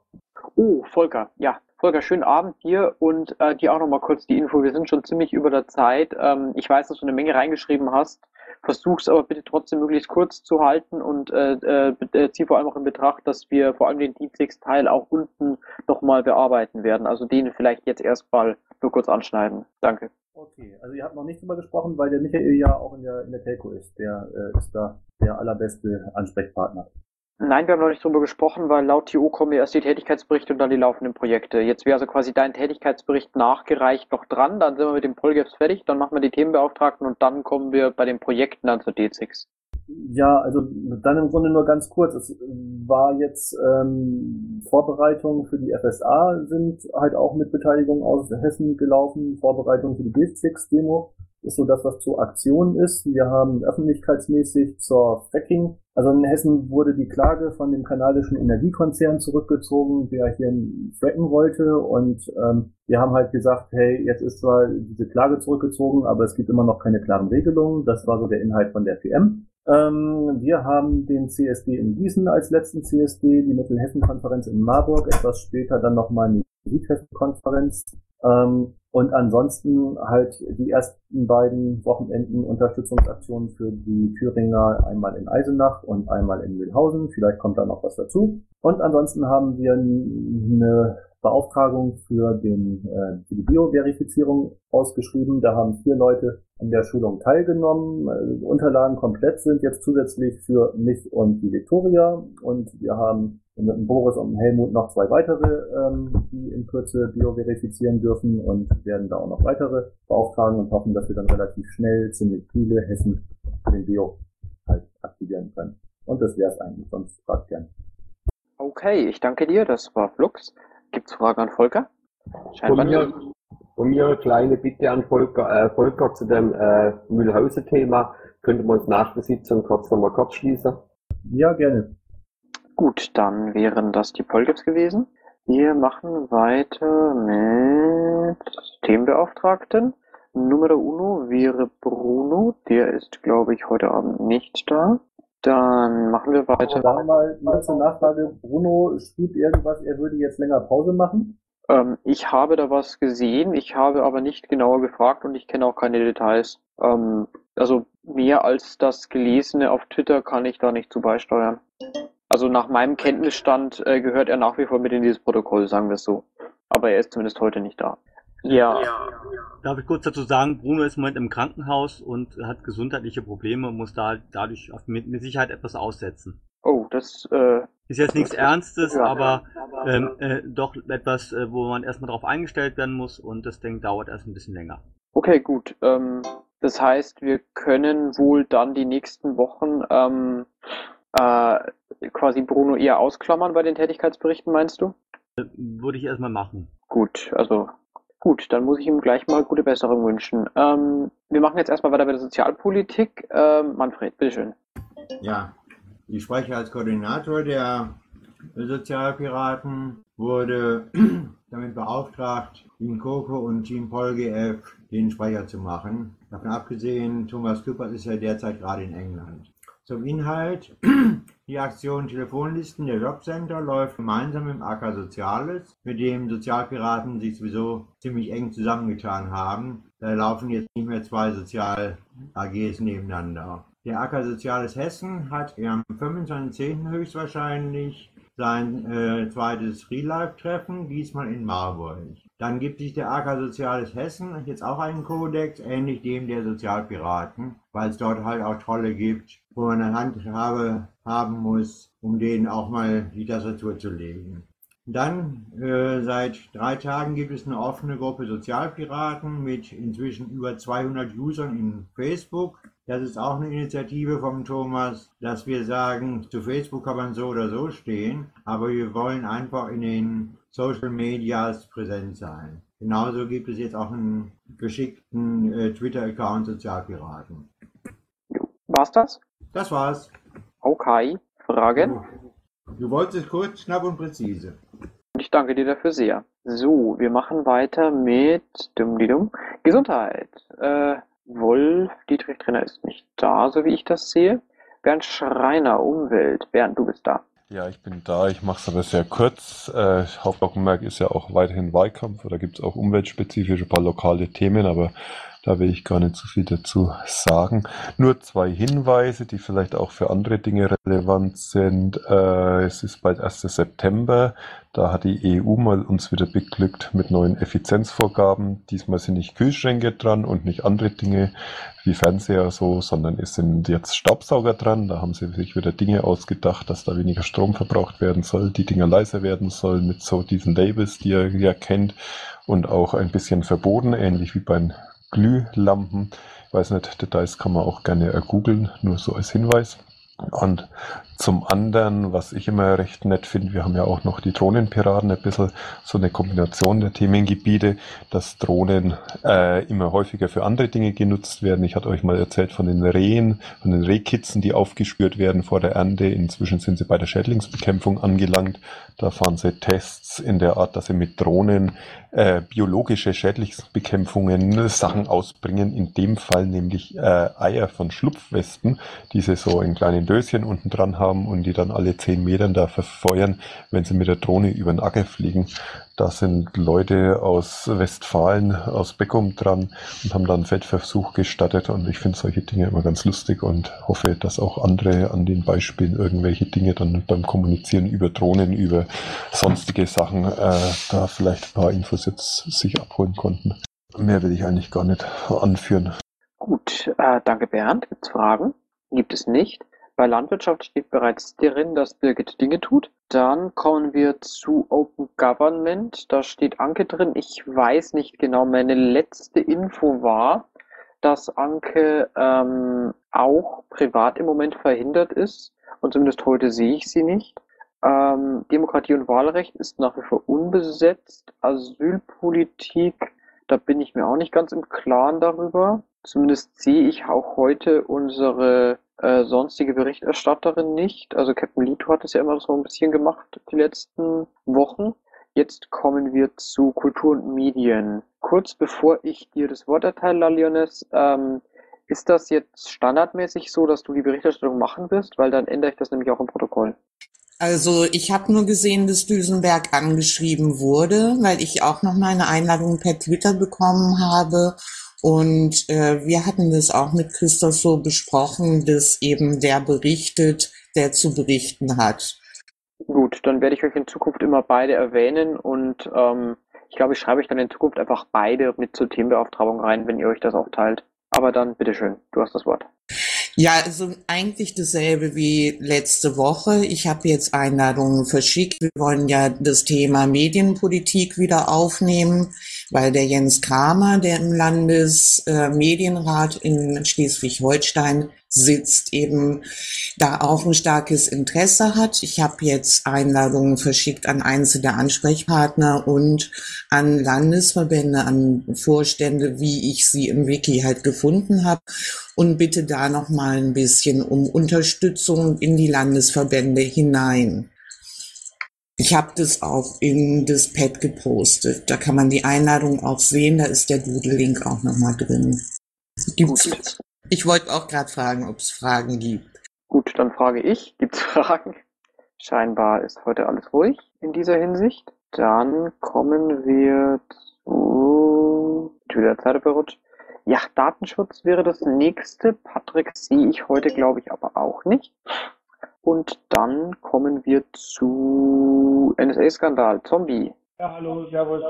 Oh, Volker, ja. Volker, schönen Abend dir und äh, dir auch nochmal kurz die Info. Wir sind schon ziemlich über der Zeit. Ähm, ich weiß, dass du eine Menge reingeschrieben hast. Versuch's aber bitte trotzdem möglichst kurz zu halten und äh, äh, zieh vor allem auch in Betracht, dass wir vor allem den Dienstagsteil auch unten nochmal bearbeiten werden. Also den vielleicht jetzt erstmal nur kurz anschneiden. Danke. Okay, also ihr habt noch nicht drüber gesprochen, weil der Michael ja auch in der, in der Telco ist. Der äh, ist da der allerbeste Ansprechpartner. Nein, wir haben noch nicht drüber gesprochen, weil laut TU kommen ja erst die Tätigkeitsberichte und dann die laufenden Projekte. Jetzt wäre also quasi dein Tätigkeitsbericht nachgereicht noch dran, dann sind wir mit dem Polgaps fertig, dann machen wir die Themenbeauftragten und dann kommen wir bei den Projekten dann zur D6. Ja, also dann im Grunde nur ganz kurz. Es war jetzt ähm, Vorbereitungen für die FSA sind halt auch mit Beteiligung aus Hessen gelaufen. Vorbereitung für die D6-Demo ist so das, was zur Aktion ist. Wir haben öffentlichkeitsmäßig zur Fracking, also in Hessen wurde die Klage von dem kanadischen Energiekonzern zurückgezogen, der hier fracken wollte und ähm, wir haben halt gesagt, hey, jetzt ist zwar diese Klage zurückgezogen, aber es gibt immer noch keine klaren Regelungen. Das war so der Inhalt von der PM. Ähm, wir haben den CSD in Gießen als letzten CSD, die Mittelhessen-Konferenz in Marburg, etwas später dann nochmal eine Südhessen-Konferenz. Ähm, und ansonsten halt die ersten beiden Wochenenden Unterstützungsaktionen für die Thüringer einmal in Eisenach und einmal in Mühlhausen. Vielleicht kommt da noch was dazu. Und ansonsten haben wir eine Beauftragung für, den, äh, für die Bio-Verifizierung ausgeschrieben. Da haben vier Leute an der Schulung teilgenommen. Äh, Unterlagen komplett sind jetzt zusätzlich für mich und die Viktoria. Und wir haben mit dem Boris und dem Helmut noch zwei weitere, ähm, die in Kürze Bio verifizieren dürfen und werden da auch noch weitere beauftragen und hoffen, dass wir dann relativ schnell ziemlich viele Hessen für den Bio halt aktivieren können. Und das wäre es eigentlich, sonst fragt gern. Okay, ich danke dir, das war Flux. Gibt's Fragen an Volker? Von Scheinbar mir, nicht. von mir eine kleine Bitte an Volker, äh, Volker zu dem äh, Mühlhause-Thema. Könnten wir uns nach der Sitzung kurz nochmal kurz schließen? Ja, gerne. Gut, dann wären das die Polgaps gewesen. Wir machen weiter mit Themenbeauftragten. Numero uno wäre Bruno. Der ist, glaube ich, heute Abend nicht da. Dann machen wir weiter. Da mal eine kurze Nachfrage. Bruno schrieb irgendwas, er würde jetzt länger Pause machen. Ähm, ich habe da was gesehen, ich habe aber nicht genauer gefragt und ich kenne auch keine Details. Ähm, also mehr als das Gelesene auf Twitter kann ich da nicht zu beisteuern. Also nach meinem Kenntnisstand äh, gehört er nach wie vor mit in dieses Protokoll, sagen wir es so. Aber er ist zumindest heute nicht da. Ja. Darf ich kurz dazu sagen, Bruno ist im Moment im Krankenhaus und hat gesundheitliche Probleme und muss da dadurch auf, mit, mit Sicherheit etwas aussetzen. Oh, das äh, Ist jetzt nichts Ernstes, Ja. aber ähm, äh, doch etwas, äh, wo man erstmal drauf eingestellt werden muss und das Ding dauert erst ein bisschen länger. Okay, gut. Ähm, das heißt, wir können wohl dann die nächsten Wochen ähm, äh, quasi Bruno eher ausklammern bei den Tätigkeitsberichten, meinst du? Würde ich erstmal machen. Gut, also gut, dann muss ich ihm gleich mal gute Besserung wünschen. Ähm, wir machen jetzt erstmal weiter bei der Sozialpolitik. Ähm, Manfred, bitteschön. Ja, ich spreche als Koordinator der Sozialpiraten. wurde damit beauftragt, Team Coco und Team PolGF den Sprecher zu machen. Davon abgesehen, Thomas Küppert ist ja derzeit gerade in England. Zum Inhalt. Die Aktion Telefonlisten der Jobcenter läuft gemeinsam dem AK Soziales, mit dem Sozialpiraten sich sowieso ziemlich eng zusammengetan haben. Da laufen jetzt nicht mehr zwei Sozial-AGs nebeneinander. Der AK Soziales Hessen hat am 25.10. höchstwahrscheinlich sein äh, zweites Real-Life-Treffen, diesmal in Marburg. Dann gibt sich der AK Soziales Hessen jetzt auch einen Kodex, ähnlich dem der Sozialpiraten, weil es dort halt auch Trolle gibt, wo man eine Handhabe haben muss, um denen auch mal die Tastatur zu legen. Dann äh, seit drei Tagen gibt es eine offene Gruppe Sozialpiraten mit inzwischen über 200 Usern in Facebook. Das ist auch eine Initiative vom Thomas, dass wir sagen, zu Facebook kann man so oder so stehen, aber wir wollen einfach in den Social Medias präsent sein. Genauso gibt es jetzt auch einen geschickten äh, Twitter-Account Sozialpiraten. War's das? Das war's. Okay. Fragen? Du wolltest kurz, knapp und präzise. Ich danke dir dafür sehr. So, wir machen weiter mit dumm, die dumm. Gesundheit. Äh, Wolf Dietrich Trainer ist nicht da, so wie ich das sehe. Bernd Schreiner, Umwelt. Bernd, du bist da. Ja, ich bin da. Ich mache es aber sehr kurz. Äh, Hauptaugenmerk ist ja auch weiterhin Wahlkampf. Da gibt es auch umweltspezifische paar lokale Themen, aber da will ich gar nicht so viel dazu sagen. Nur zwei Hinweise, die vielleicht auch für andere Dinge relevant sind. Äh, es ist bald 1. September. Da hat die EU mal uns wieder beglückt mit neuen Effizienzvorgaben. Diesmal sind nicht Kühlschränke dran und nicht andere Dinge wie Fernseher so, sondern es sind jetzt Staubsauger dran. Da haben sie sich wieder Dinge ausgedacht, dass da weniger Strom verbraucht werden soll, die Dinger leiser werden sollen mit so diesen Labels, die ihr ja kennt und auch ein bisschen verboten, ähnlich wie bei Glühlampen. Ich weiß nicht, Details kann man auch gerne googeln, nur so als Hinweis. Und zum anderen, was ich immer recht nett finde, wir haben ja auch noch die Drohnenpiraten, ein bisschen so eine Kombination der Themengebiete, dass Drohnen äh, immer häufiger für andere Dinge genutzt werden. Ich hatte euch mal erzählt von den Rehen, von den Rehkitzen, die aufgespürt werden vor der Ernte. Inzwischen sind sie bei der Schädlingsbekämpfung angelangt. Da fahren sie Tests in der Art, dass sie mit Drohnen äh, biologische Schädlingsbekämpfungen Sachen ausbringen. In dem Fall nämlich äh, Eier von Schlupfwespen, die sie so in kleinen Döschen unten dran haben und die dann alle zehn Metern da verfeuern, wenn sie mit der Drohne über den Acker fliegen. Da sind Leute aus Westfalen, aus Beckum dran und haben da einen Feldversuch gestattet und ich finde solche Dinge immer ganz lustig und hoffe, dass auch andere an den Beispielen irgendwelche Dinge dann beim Kommunizieren über Drohnen, über sonstige Sachen äh, da vielleicht ein paar Infos jetzt sich abholen konnten. Mehr will ich eigentlich gar nicht anführen. Gut, äh, danke Bernd. Gibt's Fragen? Gibt es nicht. Bei Landwirtschaft steht bereits drin, dass Birgit Dinge tut. Dann kommen wir zu Open Government. Da steht Anke drin. Ich weiß nicht genau. Meine letzte Info war, dass Anke ähm, auch privat im Moment verhindert ist. Und zumindest heute sehe ich sie nicht. Ähm, Demokratie und Wahlrecht ist nach wie vor unbesetzt. Asylpolitik, da bin ich mir auch nicht ganz im Klaren darüber. Zumindest sehe ich auch heute unsere äh, sonstige Berichterstatterin nicht. Also Captain Lito hat es ja immer so ein bisschen gemacht die letzten Wochen. Jetzt kommen wir zu Kultur und Medien. Kurz bevor ich dir das Wort erteile, Lioness, ähm, ist das jetzt standardmäßig so, dass du die Berichterstattung machen wirst? Weil dann ändere ich das nämlich auch im Protokoll. Also ich habe nur gesehen, dass Düsenberg angeschrieben wurde, weil ich auch noch mal eine Einladung per Twitter bekommen habe. Und äh, wir hatten das auch mit Christoph so besprochen, dass eben der berichtet, der zu berichten hat. Gut, dann werde ich euch in Zukunft immer beide erwähnen und ähm, ich glaube, ich schreibe euch dann in Zukunft einfach beide mit zur Themenbeauftragung rein, wenn ihr euch das auch teilt. Aber dann bitteschön, du hast das Wort. Ja, also eigentlich dasselbe wie letzte Woche. Ich habe jetzt Einladungen verschickt. Wir wollen ja das Thema Medienpolitik wieder aufnehmen, weil der Jens Kramer, der im Landesmedienrat äh, in Schleswig-Holstein sitzt, eben da auch ein starkes Interesse hat. Ich habe jetzt Einladungen verschickt an einzelne Ansprechpartner und an Landesverbände, an Vorstände, wie ich sie im Wiki halt gefunden habe und bitte da noch mal ein bisschen um Unterstützung in die Landesverbände hinein. Ich habe das auch in das Pad gepostet. Da kann man die Einladung auch sehen. Da ist der Doodle-Link auch nochmal drin. Gibt's, ich wollte auch gerade fragen, ob es Fragen gibt. Gut, dann frage ich. Gibt es Fragen? Scheinbar ist heute alles ruhig in dieser Hinsicht. Dann kommen wir zu. Wieder Zeit verrutscht. Ja, Datenschutz wäre das nächste. Patrick sehe ich heute, glaube ich, aber auch nicht. Und dann kommen wir zu NSA-Skandal. Zombie. Ja, hallo, servus.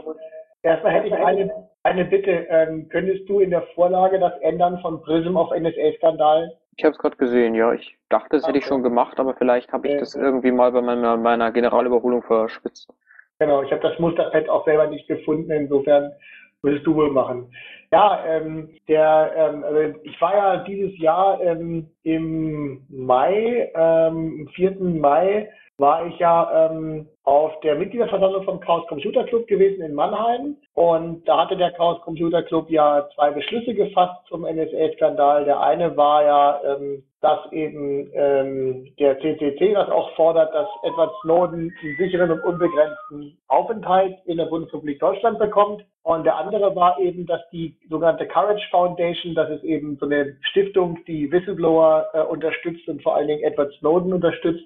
Erstmal hätte ich eine, eine Bitte. Ähm, könntest du in der Vorlage das ändern von Prism auf NSA-Skandal? Ich habe es gerade gesehen, ja. Ich dachte, das hätte ich schon gemacht, aber vielleicht habe ich das irgendwie mal bei meiner, meiner Generalüberholung verschwitzt. Genau, ich habe das Musterpad auch selber nicht gefunden. Insofern würdest du wohl machen. Ja, ähm, der, ähm, also ich war ja dieses Jahr ähm, im Mai, ähm, am 4. Mai, war ich ja ähm, auf der Mitgliederversammlung vom Chaos Computer Club gewesen in Mannheim. Und da hatte der Chaos Computer Club ja zwei Beschlüsse gefasst zum NSA-Skandal. Der eine war ja, ähm, dass eben ähm, der CCC das auch fordert, dass Edward Snowden einen sicheren und unbegrenzten Aufenthalt in der Bundesrepublik Deutschland bekommt. Und der andere war eben, dass die sogenannte Courage Foundation, das ist eben so eine Stiftung, die Whistleblower äh, unterstützt und vor allen Dingen Edward Snowden unterstützt,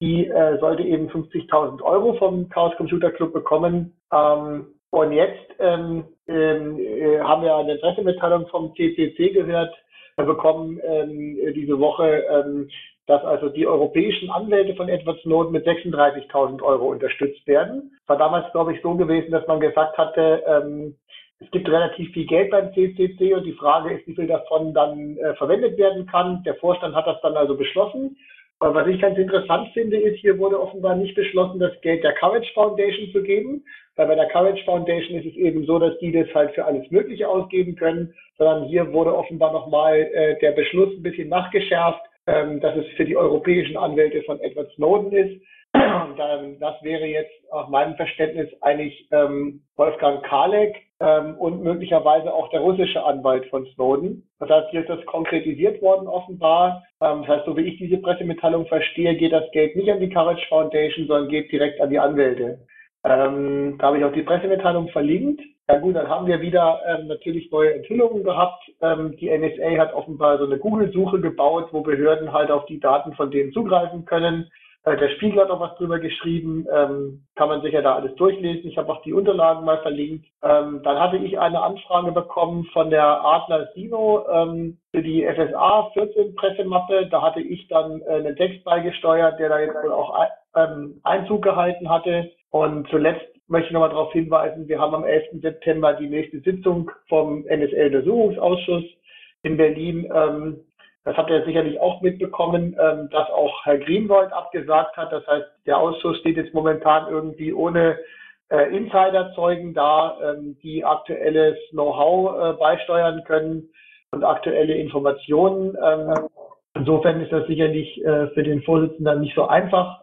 die äh, sollte eben 50.000 Euro vom Chaos Computer Club bekommen. Ähm, und jetzt ähm, ähm, äh, haben wir eine Pressemitteilung vom CCC gehört, bekommen ähm, diese Woche, ähm, dass also die europäischen Anwälte von Edward Snowden mit 36.000 Euro unterstützt werden. War damals, glaube ich, so gewesen, dass man gesagt hatte, ähm, es gibt relativ viel Geld beim CCC und die Frage ist, wie viel davon dann äh, verwendet werden kann. Der Vorstand hat das dann also beschlossen aber was ich ganz interessant finde, ist, hier wurde offenbar nicht beschlossen, das Geld der Courage Foundation zu geben, weil bei der Courage Foundation ist es eben so, dass die das halt für alles Mögliche ausgeben können, sondern hier wurde offenbar nochmal äh, der Beschluss ein bisschen nachgeschärft, ähm, dass es für die europäischen Anwälte von Edward Snowden ist. Das wäre jetzt nach meinem Verständnis eigentlich ähm, Wolfgang Kalek ähm, und möglicherweise auch der russische Anwalt von Snowden. Das heißt, hier ist das konkretisiert worden offenbar. Ähm, das heißt, so wie ich diese Pressemitteilung verstehe, geht das Geld nicht an die Courage Foundation, sondern geht direkt an die Anwälte. Ähm, da habe ich auch die Pressemitteilung verlinkt. Ja gut, dann haben wir wieder ähm, natürlich neue Enthüllungen gehabt. Ähm, die NSA hat offenbar so eine Google-Suche gebaut, wo Behörden halt auf die Daten von denen zugreifen können. Äh, der Spiegel hat auch was drüber geschrieben, ähm, kann man sich ja da alles durchlesen. Ich habe auch die Unterlagen mal verlinkt. Ähm, dann hatte ich eine Anfrage bekommen von der Adler Sino ähm, für die FSA 14 Pressemappe. Da hatte ich dann äh, einen Text beigesteuert, der da jetzt wohl auch ähm, Einzug gehalten hatte. Und zuletzt möchte ich nochmal darauf hinweisen, wir haben am 11. September die nächste Sitzung vom NSL-Untersuchungsausschuss in Berlin. Ähm, das habt ihr sicherlich auch mitbekommen, ähm, dass auch Herr Greenwald abgesagt hat. Das heißt, der Ausschuss steht jetzt momentan irgendwie ohne äh, Insiderzeugen da, ähm, die aktuelles Know-how äh, beisteuern können und aktuelle Informationen. Insofern ist das sicherlich äh, für den Vorsitzenden nicht so einfach,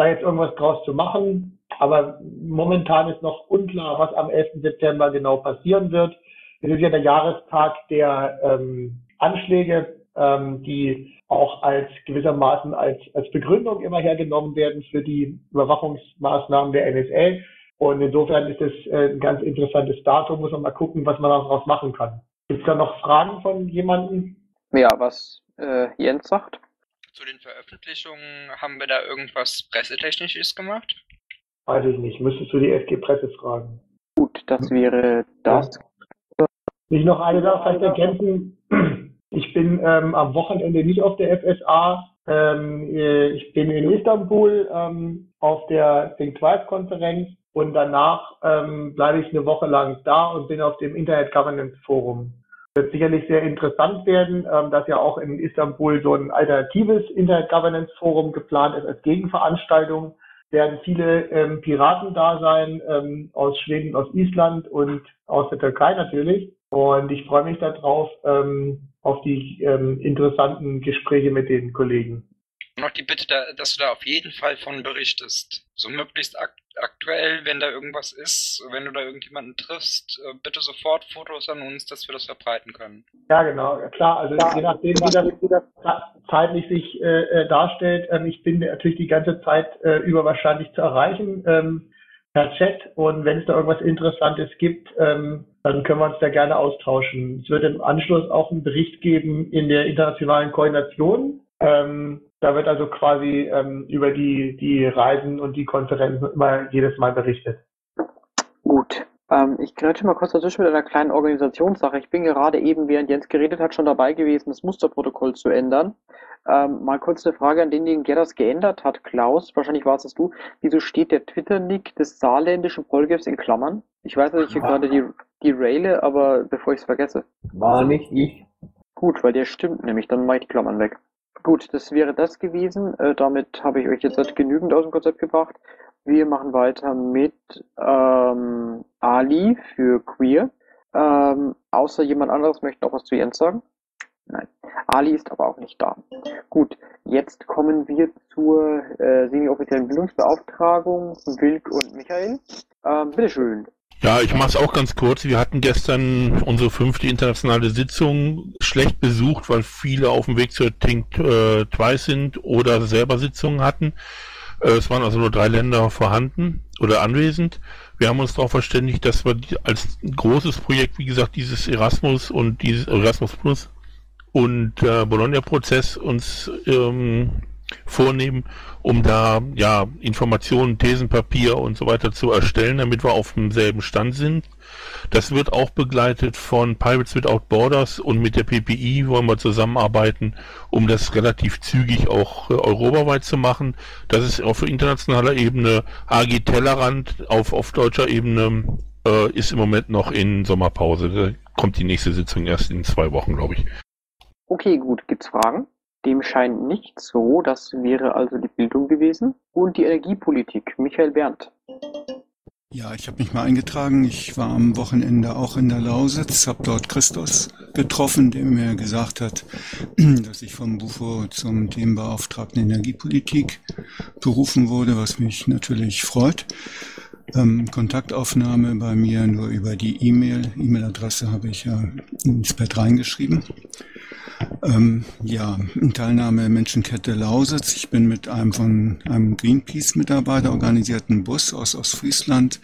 da jetzt irgendwas draus zu machen. Aber momentan ist noch unklar, was am 11. September genau passieren wird. Es ist ja der Jahrestag der ähm, Anschläge, ähm, die auch als gewissermaßen als, als Begründung immer hergenommen werden für die Überwachungsmaßnahmen der NSA. Und insofern ist es äh, ein ganz interessantes Datum, muss man mal gucken, was man daraus machen kann. Gibt es da noch Fragen von jemandem? Ja, was äh, Jens sagt? Zu den Veröffentlichungen haben wir da irgendwas Pressetechnisches gemacht? Weiß ich nicht. Müsstest du die FG Presse fragen. Gut, das wäre das. Nicht noch eine Sache vielleicht ergänzen. Ich bin ähm, am Wochenende nicht auf der FSA. Ähm, äh, ich bin in Istanbul ähm, auf der Think Twice Konferenz und danach ähm, bleibe ich eine Woche lang da und bin auf dem Internet Governance Forum. Wird sicherlich sehr interessant werden, ähm, dass ja auch in Istanbul so ein alternatives Internet Governance Forum geplant ist als Gegenveranstaltung. Werden viele ähm, Piraten da sein, ähm, aus Schweden, aus Island und aus der Türkei natürlich. Und ich freue mich darauf, ähm, auf die ähm, interessanten Gespräche mit den Kollegen. Noch die Bitte, dass du da auf jeden Fall von berichtest. So möglichst ak aktuell, wenn da irgendwas ist, wenn du da irgendjemanden triffst, äh, bitte sofort Fotos an uns, dass wir das verbreiten können. Ja, genau, ja, klar. Also je nachdem, wie das, wie das zeitlich sich äh, äh, darstellt, ähm, ich bin natürlich die ganze Zeit äh, über wahrscheinlich zu erreichen ähm, per Chat. Und wenn es da irgendwas Interessantes gibt, ähm, dann können wir uns da gerne austauschen. Es wird im Anschluss auch einen Bericht geben in der internationalen Koordination. Ähm, da wird also quasi ähm, über die, die Reisen und die Konferenzen immer jedes Mal berichtet. Gut. Ähm, ich grätsche mal kurz dazwischen mit einer kleinen Organisationssache. Ich bin gerade eben, während Jens geredet hat, schon dabei gewesen, das Musterprotokoll zu ändern. Ähm, mal kurz eine Frage an denjenigen, der das geändert hat. Klaus, wahrscheinlich warst es du. Wieso steht der Twitter-Nick des saarländischen Polgefs in Klammern? Ich weiß, dass ich hier gerade die, die raile, aber bevor ich es vergesse. War nicht ich. Gut, weil der stimmt nämlich, dann mache ich die Klammern weg. Gut, das wäre das gewesen. Äh, damit habe ich euch jetzt halt genügend aus dem Konzept gebracht. Wir machen weiter mit ähm, Ali für Queer. Ähm, außer jemand anderes möchte noch was zu Jens sagen? Nein. Ali ist aber auch nicht da. Gut, jetzt kommen wir zur äh, semi-offiziellen Bildungsbeauftragung Wilk und Michael. Ähm, bitteschön. Ja, ich mache es auch ganz kurz. Wir hatten gestern unsere fünfte internationale Sitzung schlecht besucht, weil viele auf dem Weg zur Think äh, Twice sind oder selber Sitzungen hatten. Äh, es waren also nur drei Länder vorhanden oder anwesend. Wir haben uns darauf verständigt, dass wir als großes Projekt, wie gesagt, dieses Erasmus und dieses Erasmus Plus und äh, Bologna-Prozess uns ähm, vornehmen, um da ja Informationen, Thesenpapier und so weiter zu erstellen, damit wir auf demselben Stand sind. Das wird auch begleitet von Pirates Without Borders und mit der PPI wollen wir zusammenarbeiten, um das relativ zügig auch äh, europaweit zu machen. Das ist auf internationaler Ebene AG Tellerrand, auf, auf deutscher Ebene äh, ist im Moment noch in Sommerpause. Da kommt die nächste Sitzung erst in zwei Wochen, glaube ich. Okay, gut. Gibt's Fragen? Dem scheint nicht so. Das wäre also die Bildung gewesen. Und die Energiepolitik. Michael Berndt. Ja, ich habe mich mal eingetragen. Ich war am Wochenende auch in der Lausitz, habe dort Christus getroffen, der mir gesagt hat, dass ich vom Bufo zum Themenbeauftragten Energiepolitik berufen wurde, was mich natürlich freut. Ähm, Kontaktaufnahme bei mir nur über die E-Mail. E-Mail-Adresse habe ich ja ins Bett reingeschrieben. Ähm, ja, Teilnahme Menschenkette Lausitz. Ich bin mit einem von einem Greenpeace-Mitarbeiter organisierten Bus aus Ostfriesland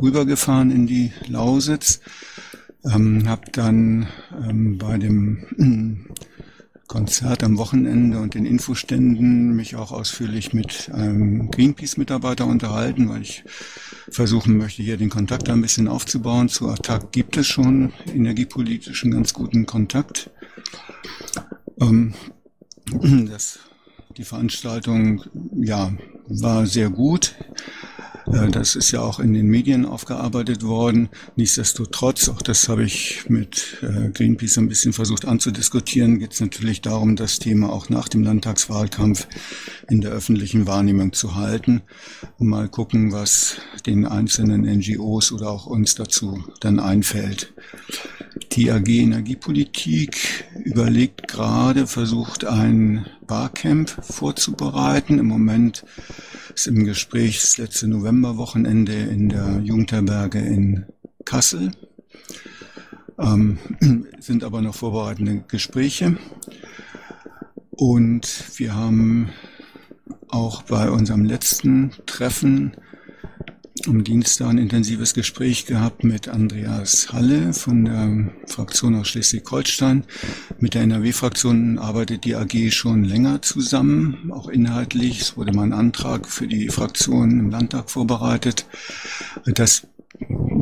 rübergefahren in die Lausitz. Ähm, habe dann ähm, bei dem Konzert am Wochenende und den Infoständen mich auch ausführlich mit einem Greenpeace-Mitarbeiter unterhalten, weil ich versuchen möchte, hier den Kontakt ein bisschen aufzubauen. Zu Attac gibt es schon energiepolitischen ganz guten Kontakt. Ähm, das, die Veranstaltung, ja, war sehr gut. Äh, das ist ja auch in den Medien aufgearbeitet worden. Nichtsdestotrotz, auch das habe ich mit äh, Greenpeace ein bisschen versucht anzudiskutieren, geht es natürlich darum, das Thema auch nach dem Landtagswahlkampf in der öffentlichen Wahrnehmung zu halten und mal gucken, was den einzelnen NGOs oder auch uns dazu dann einfällt. Die AG Energiepolitik überlegt gerade, versucht ein Barcamp vorzubereiten. Im Moment ist im Gespräch das letzte Novemberwochenende in der Jugendherberge in Kassel. Ähm, sind aber noch vorbereitende Gespräche. Und wir haben auch bei unserem letzten Treffen am Dienstag ein intensives Gespräch gehabt mit Andreas Halle von der Fraktion aus Schleswig-Holstein. Mit der NRW-Fraktion arbeitet die AG schon länger zusammen, auch inhaltlich. Es wurde mal ein Antrag für die Fraktion im Landtag vorbereitet. Das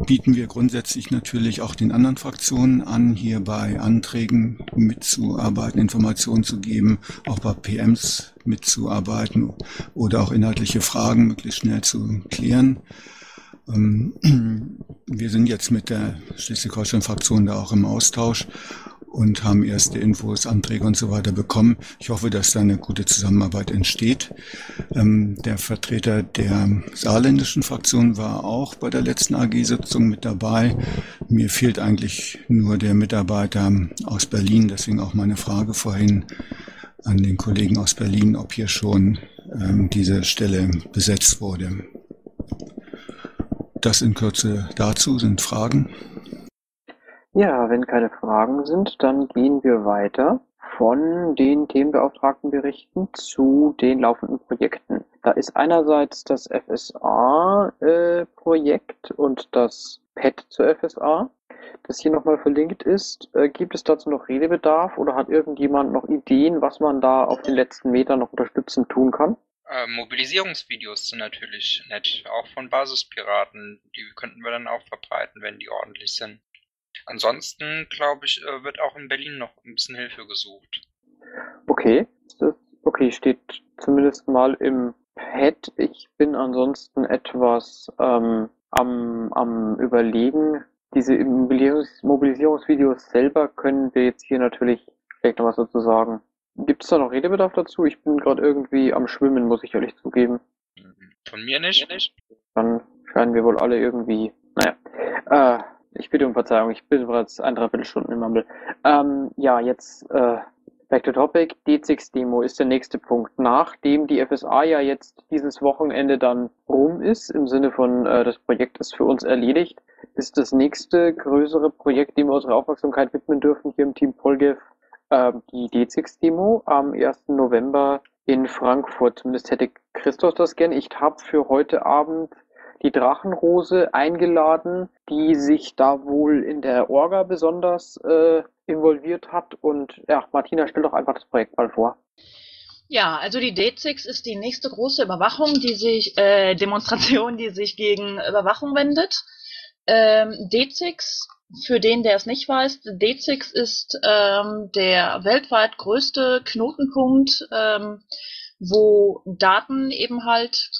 bieten wir grundsätzlich natürlich auch den anderen Fraktionen an, hier bei Anträgen mitzuarbeiten, Informationen zu geben, auch bei PMs mitzuarbeiten oder auch inhaltliche Fragen möglichst schnell zu klären. Ähm, wir sind jetzt mit der Schleswig-Holstein-Fraktion da auch im Austausch und haben erste Infos, Anträge und so weiter bekommen. Ich hoffe, dass da eine gute Zusammenarbeit entsteht. Ähm, der Vertreter der saarländischen Fraktion war auch bei der letzten AG-Sitzung mit dabei. Mir fehlt eigentlich nur der Mitarbeiter aus Berlin, deswegen auch meine Frage vorhin an den Kollegen aus Berlin, ob hier schon ähm, diese Stelle besetzt wurde. das in Kürze dazu. Sind Fragen? Ja, wenn keine Fragen sind, dann gehen wir weiter von den Themenbeauftragtenberichten zu den laufenden Projekten. Da ist einerseits das FSA-Projekt äh, und das PET zur FSA, das hier nochmal verlinkt ist. Äh, gibt es dazu noch Redebedarf oder hat irgendjemand noch Ideen, was man da auf den letzten Metern noch unterstützend tun kann? Äh, Mobilisierungsvideos sind natürlich nett, auch von Basispiraten. Die könnten wir dann auch verbreiten, wenn die ordentlich sind. Ansonsten, glaube ich, äh, wird auch in Berlin noch ein bisschen Hilfe gesucht. Okay, das, okay, steht zumindest mal im Pad. Ich bin ansonsten etwas ähm, am, am Überlegen. Diese Mobilisierungs Mobilisierungsvideos selber können wir jetzt hier natürlich vielleicht noch was dazu sagen. Gibt es da noch Redebedarf dazu? Ich bin gerade irgendwie am Schwimmen, muss ich ehrlich zugeben. Von mir nicht. Dann scheinen wir wohl alle irgendwie. Naja. Äh, ich bitte um Verzeihung, ich bin bereits ein Dreiviertelstunden im Mumble. Ähm, ja, jetzt äh, back to topic. D6-Demo ist der nächste Punkt. Nachdem die FSA ja jetzt dieses Wochenende dann rum ist, im Sinne von äh, das Projekt ist für uns erledigt, ist das nächste größere Projekt, dem wir unsere Aufmerksamkeit widmen dürfen, hier im Team Polgev, äh, die D6-Demo am 1. November in Frankfurt. Zumindest hätte Christoph das gern. Ich habe für heute Abend die Drachenrose eingeladen, die sich da wohl in der Orga besonders äh, involviert hat. Und ja, Martina, stell doch einfach das Projekt mal vor. Ja, also die D6 ist die nächste große Überwachung, die sich, äh, Demonstration, die sich gegen Überwachung wendet. Ähm, D6, für den, der es nicht weiß, D6 ist ähm, der weltweit größte Knotenpunkt, ähm, wo Daten eben halt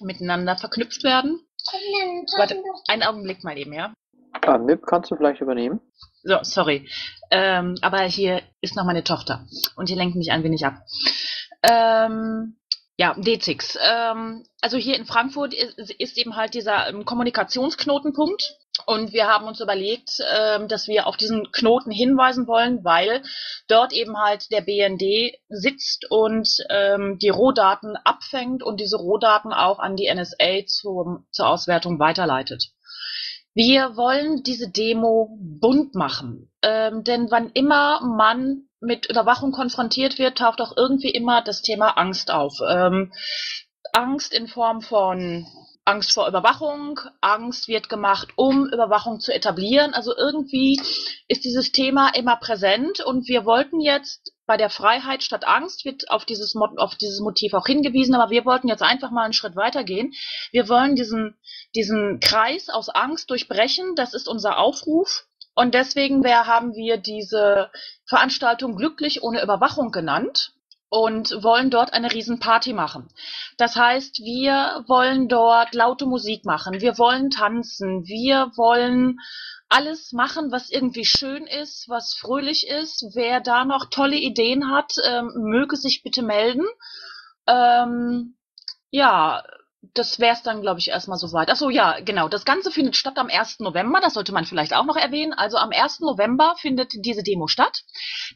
miteinander verknüpft werden. Warte, einen Augenblick mal eben, ja. Ah, Nip, kannst du vielleicht übernehmen? So, sorry. Ähm, aber hier ist noch meine Tochter und die lenkt mich ein wenig ab. Ähm, ja, D6. Ähm, also hier in Frankfurt ist, ist eben halt dieser ähm, Kommunikationsknotenpunkt. Und wir haben uns überlegt, ähm, dass wir auf diesen Knoten hinweisen wollen, weil dort eben halt der BND sitzt und ähm, die Rohdaten abfängt und diese Rohdaten auch an die NSA zur Auswertung weiterleitet. Wir wollen diese Demo bunt machen, ähm, denn wann immer man mit Überwachung konfrontiert wird, taucht auch irgendwie immer das Thema Angst auf. Angst in Form von Angst vor Überwachung, Angst wird gemacht, um Überwachung zu etablieren. Also irgendwie ist dieses Thema immer präsent und wir wollten jetzt bei der Freiheit statt Angst wird auf dieses, auf dieses Motiv auch hingewiesen, aber wir wollten jetzt einfach mal einen Schritt weitergehen. Wir wollen diesen, diesen Kreis aus Angst durchbrechen. Das ist unser Aufruf. Und deswegen haben wir diese Veranstaltung Glücklich ohne Überwachung genannt und wollen dort eine Riesenparty machen. Das heißt, wir wollen dort laute Musik machen, wir wollen tanzen, wir wollen alles machen, was irgendwie schön ist, was fröhlich ist. Wer da noch tolle Ideen hat, ähm, möge sich bitte melden. Ähm, ja, das wäre es dann, glaube ich, erstmal soweit. Achso, ja, genau. Das Ganze findet statt am 1. November. Das sollte man vielleicht auch noch erwähnen. Also am 1. November findet diese Demo statt.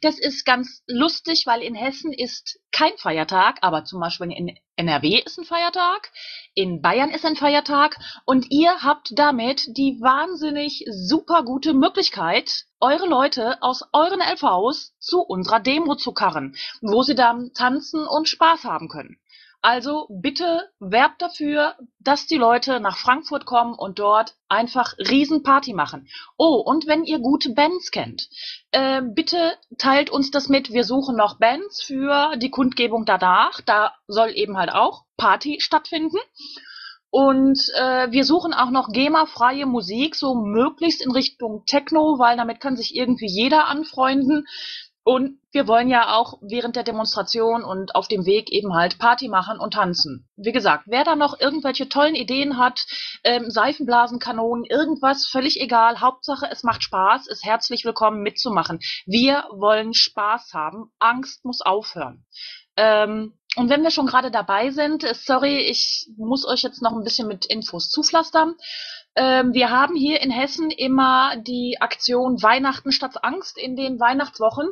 Das ist ganz lustig, weil in Hessen ist kein Feiertag, aber zum Beispiel in NRW ist ein Feiertag, in Bayern ist ein Feiertag und ihr habt damit die wahnsinnig super gute Möglichkeit, eure Leute aus euren LVs zu unserer Demo zu karren, wo sie dann tanzen und Spaß haben können. Also bitte werbt dafür, dass die Leute nach Frankfurt kommen und dort einfach Riesenparty machen. Oh, und wenn ihr gute Bands kennt, äh, bitte teilt uns das mit. Wir suchen noch Bands für die Kundgebung danach. Da soll eben halt auch Party stattfinden. Und äh, wir suchen auch noch GEMA-freie Musik, so möglichst in Richtung Techno, weil damit kann sich irgendwie jeder anfreunden. Und wir wollen ja auch während der Demonstration und auf dem Weg eben halt Party machen und tanzen. Wie gesagt, wer da noch irgendwelche tollen Ideen hat, ähm, Seifenblasenkanonen, irgendwas, völlig egal. Hauptsache, es macht Spaß, ist herzlich willkommen mitzumachen. Wir wollen Spaß haben. Angst muss aufhören. Ähm, und wenn wir schon gerade dabei sind, äh, sorry, ich muss euch jetzt noch ein bisschen mit Infos zupflastern. Ähm, wir haben hier in Hessen immer die Aktion Weihnachten statt Angst in den Weihnachtswochen.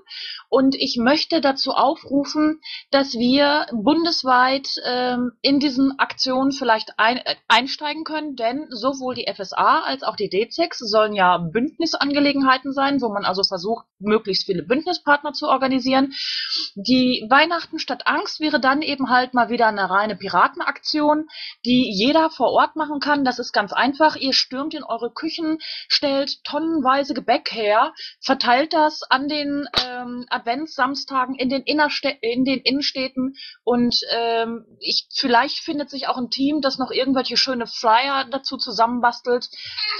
Und ich möchte dazu aufrufen, dass wir bundesweit ähm, in diesen Aktionen vielleicht ein, äh, einsteigen können, denn sowohl die FSA als auch die DZEX sollen ja Bündnisangelegenheiten sein, wo man also versucht, möglichst viele Bündnispartner zu organisieren. Die Weihnachten statt Angst wäre dann eben halt mal wieder eine reine Piratenaktion, die jeder vor Ort machen kann. Das ist ganz einfach. Ihr stürmt in eure Küchen, stellt tonnenweise Gebäck her, verteilt das an den ähm, Adventssamstagen in den, Innerstä in den Innenstädten und ähm, ich, vielleicht findet sich auch ein Team, das noch irgendwelche schöne Flyer dazu zusammenbastelt.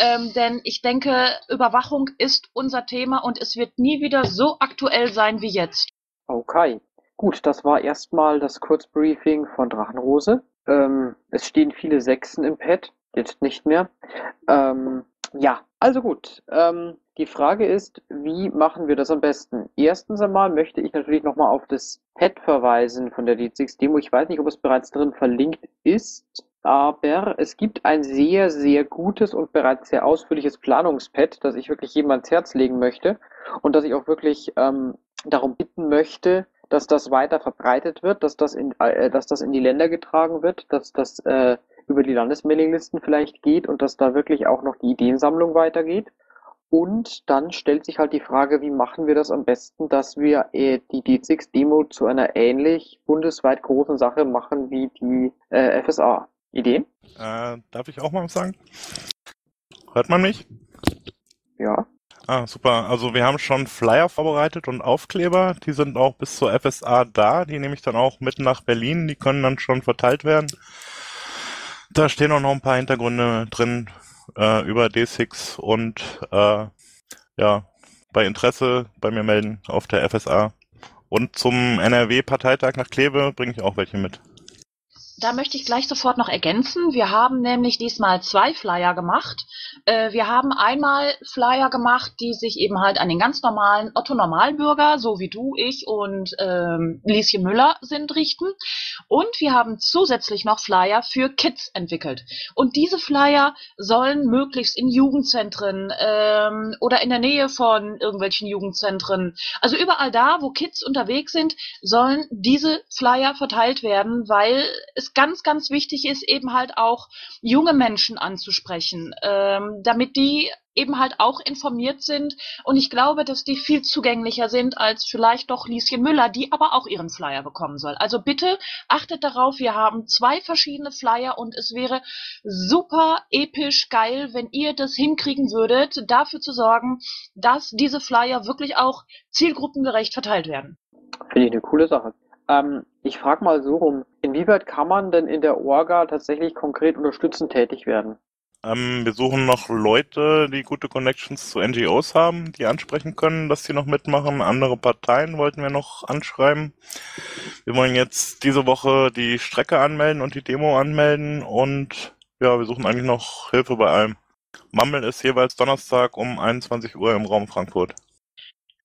Ähm, denn ich denke, Überwachung ist unser Thema und es wird nie wieder so aktuell sein wie jetzt. Okay. Gut, das war erstmal das Kurzbriefing von Drachenrose. Ähm, es stehen viele Sechsen im Pad, jetzt nicht mehr. Ähm, ja, also gut. Ähm, die Frage ist, wie machen wir das am besten? Erstens einmal möchte ich natürlich nochmal auf das Pad verweisen von der D6-Demo. Ich weiß nicht, ob es bereits drin verlinkt ist, aber es gibt ein sehr, sehr gutes und bereits sehr ausführliches Planungspad, das ich wirklich jedem ans Herz legen möchte und das ich auch wirklich ähm, darum bitten möchte, dass das weiter verbreitet wird, dass das in, äh, dass das in die Länder getragen wird, dass das äh, über die Landesmailinglisten vielleicht geht und dass da wirklich auch noch die Ideensammlung weitergeht. Und dann stellt sich halt die Frage, wie machen wir das am besten, dass wir äh, die D6-Demo zu einer ähnlich bundesweit großen Sache machen wie die äh, FSA. Ideen? Äh, darf ich auch mal was sagen? Hört man mich? Ja. Ah, super. Also wir haben schon Flyer vorbereitet und Aufkleber. Die sind auch bis zur FSA da. Die nehme ich dann auch mit nach Berlin. Die können dann schon verteilt werden. Da stehen auch noch ein paar Hintergründe drin äh, über D6 und äh, ja, bei Interesse bei mir melden auf der FSA. Und zum NRW-Parteitag nach Kleve bringe ich auch welche mit. Da möchte ich gleich sofort noch ergänzen. Wir haben nämlich diesmal zwei Flyer gemacht. Äh, wir haben einmal Flyer gemacht, die sich eben halt an den ganz normalen Otto Normalbürger, so wie du, ich und ähm, Lieschen Müller sind, richten. Und wir haben zusätzlich noch Flyer für Kids entwickelt. Und diese Flyer sollen möglichst in Jugendzentren ähm, oder in der Nähe von irgendwelchen Jugendzentren, also überall da, wo Kids unterwegs sind, sollen diese Flyer verteilt werden, weil es ganz, ganz wichtig ist, eben halt auch junge Menschen anzusprechen, ähm, damit die eben halt auch informiert sind. Und ich glaube, dass die viel zugänglicher sind als vielleicht doch Lieschen Müller, die aber auch ihren Flyer bekommen soll. Also bitte achtet darauf, wir haben zwei verschiedene Flyer und es wäre super episch geil, wenn ihr das hinkriegen würdet, dafür zu sorgen, dass diese Flyer wirklich auch zielgruppengerecht verteilt werden. Finde ich eine coole Sache. Ähm, ich frage mal so rum, inwieweit kann man denn in der Orga tatsächlich konkret unterstützend tätig werden? Ähm, wir suchen noch Leute, die gute Connections zu NGOs haben, die ansprechen können, dass sie noch mitmachen. Andere Parteien wollten wir noch anschreiben. Wir wollen jetzt diese Woche die Strecke anmelden und die Demo anmelden und ja, wir suchen eigentlich noch Hilfe bei allem. Mammel ist jeweils Donnerstag um 21 Uhr im Raum Frankfurt.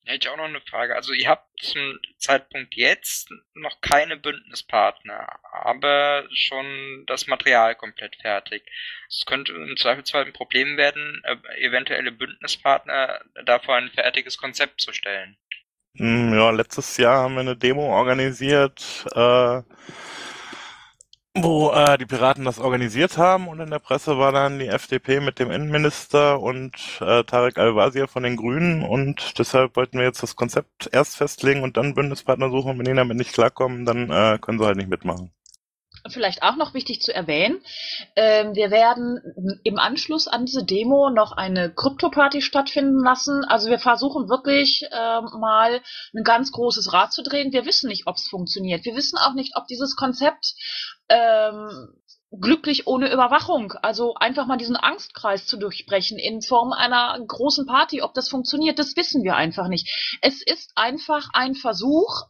Hätte ich auch noch eine Frage. Also ihr habt zum Zeitpunkt jetzt noch keine Bündnispartner, aber schon das Material komplett fertig. Es könnte im Zweifelsfall ein Problem werden, äh, eventuelle Bündnispartner dafür ein fertiges Konzept zu stellen. Hm, ja, letztes Jahr haben wir eine Demo organisiert. Äh, wo äh, die Piraten das organisiert haben und in der Presse war dann die FDP mit dem Innenminister und äh, Tarek Al-Wazir von den Grünen und deshalb wollten wir jetzt das Konzept erst festlegen und dann Bündnispartner suchen. Wenn die damit nicht klarkommen, dann äh, können sie halt nicht mitmachen vielleicht auch noch wichtig zu erwähnen, ähm, wir werden im Anschluss an diese Demo noch eine Krypto-Party stattfinden lassen. Also wir versuchen wirklich ähm, mal ein ganz großes Rad zu drehen. Wir wissen nicht, ob es funktioniert. Wir wissen auch nicht, ob dieses Konzept ähm, glücklich ohne Überwachung, also einfach mal diesen Angstkreis zu durchbrechen in Form einer großen Party, ob das funktioniert, das wissen wir einfach nicht. Es ist einfach ein Versuch,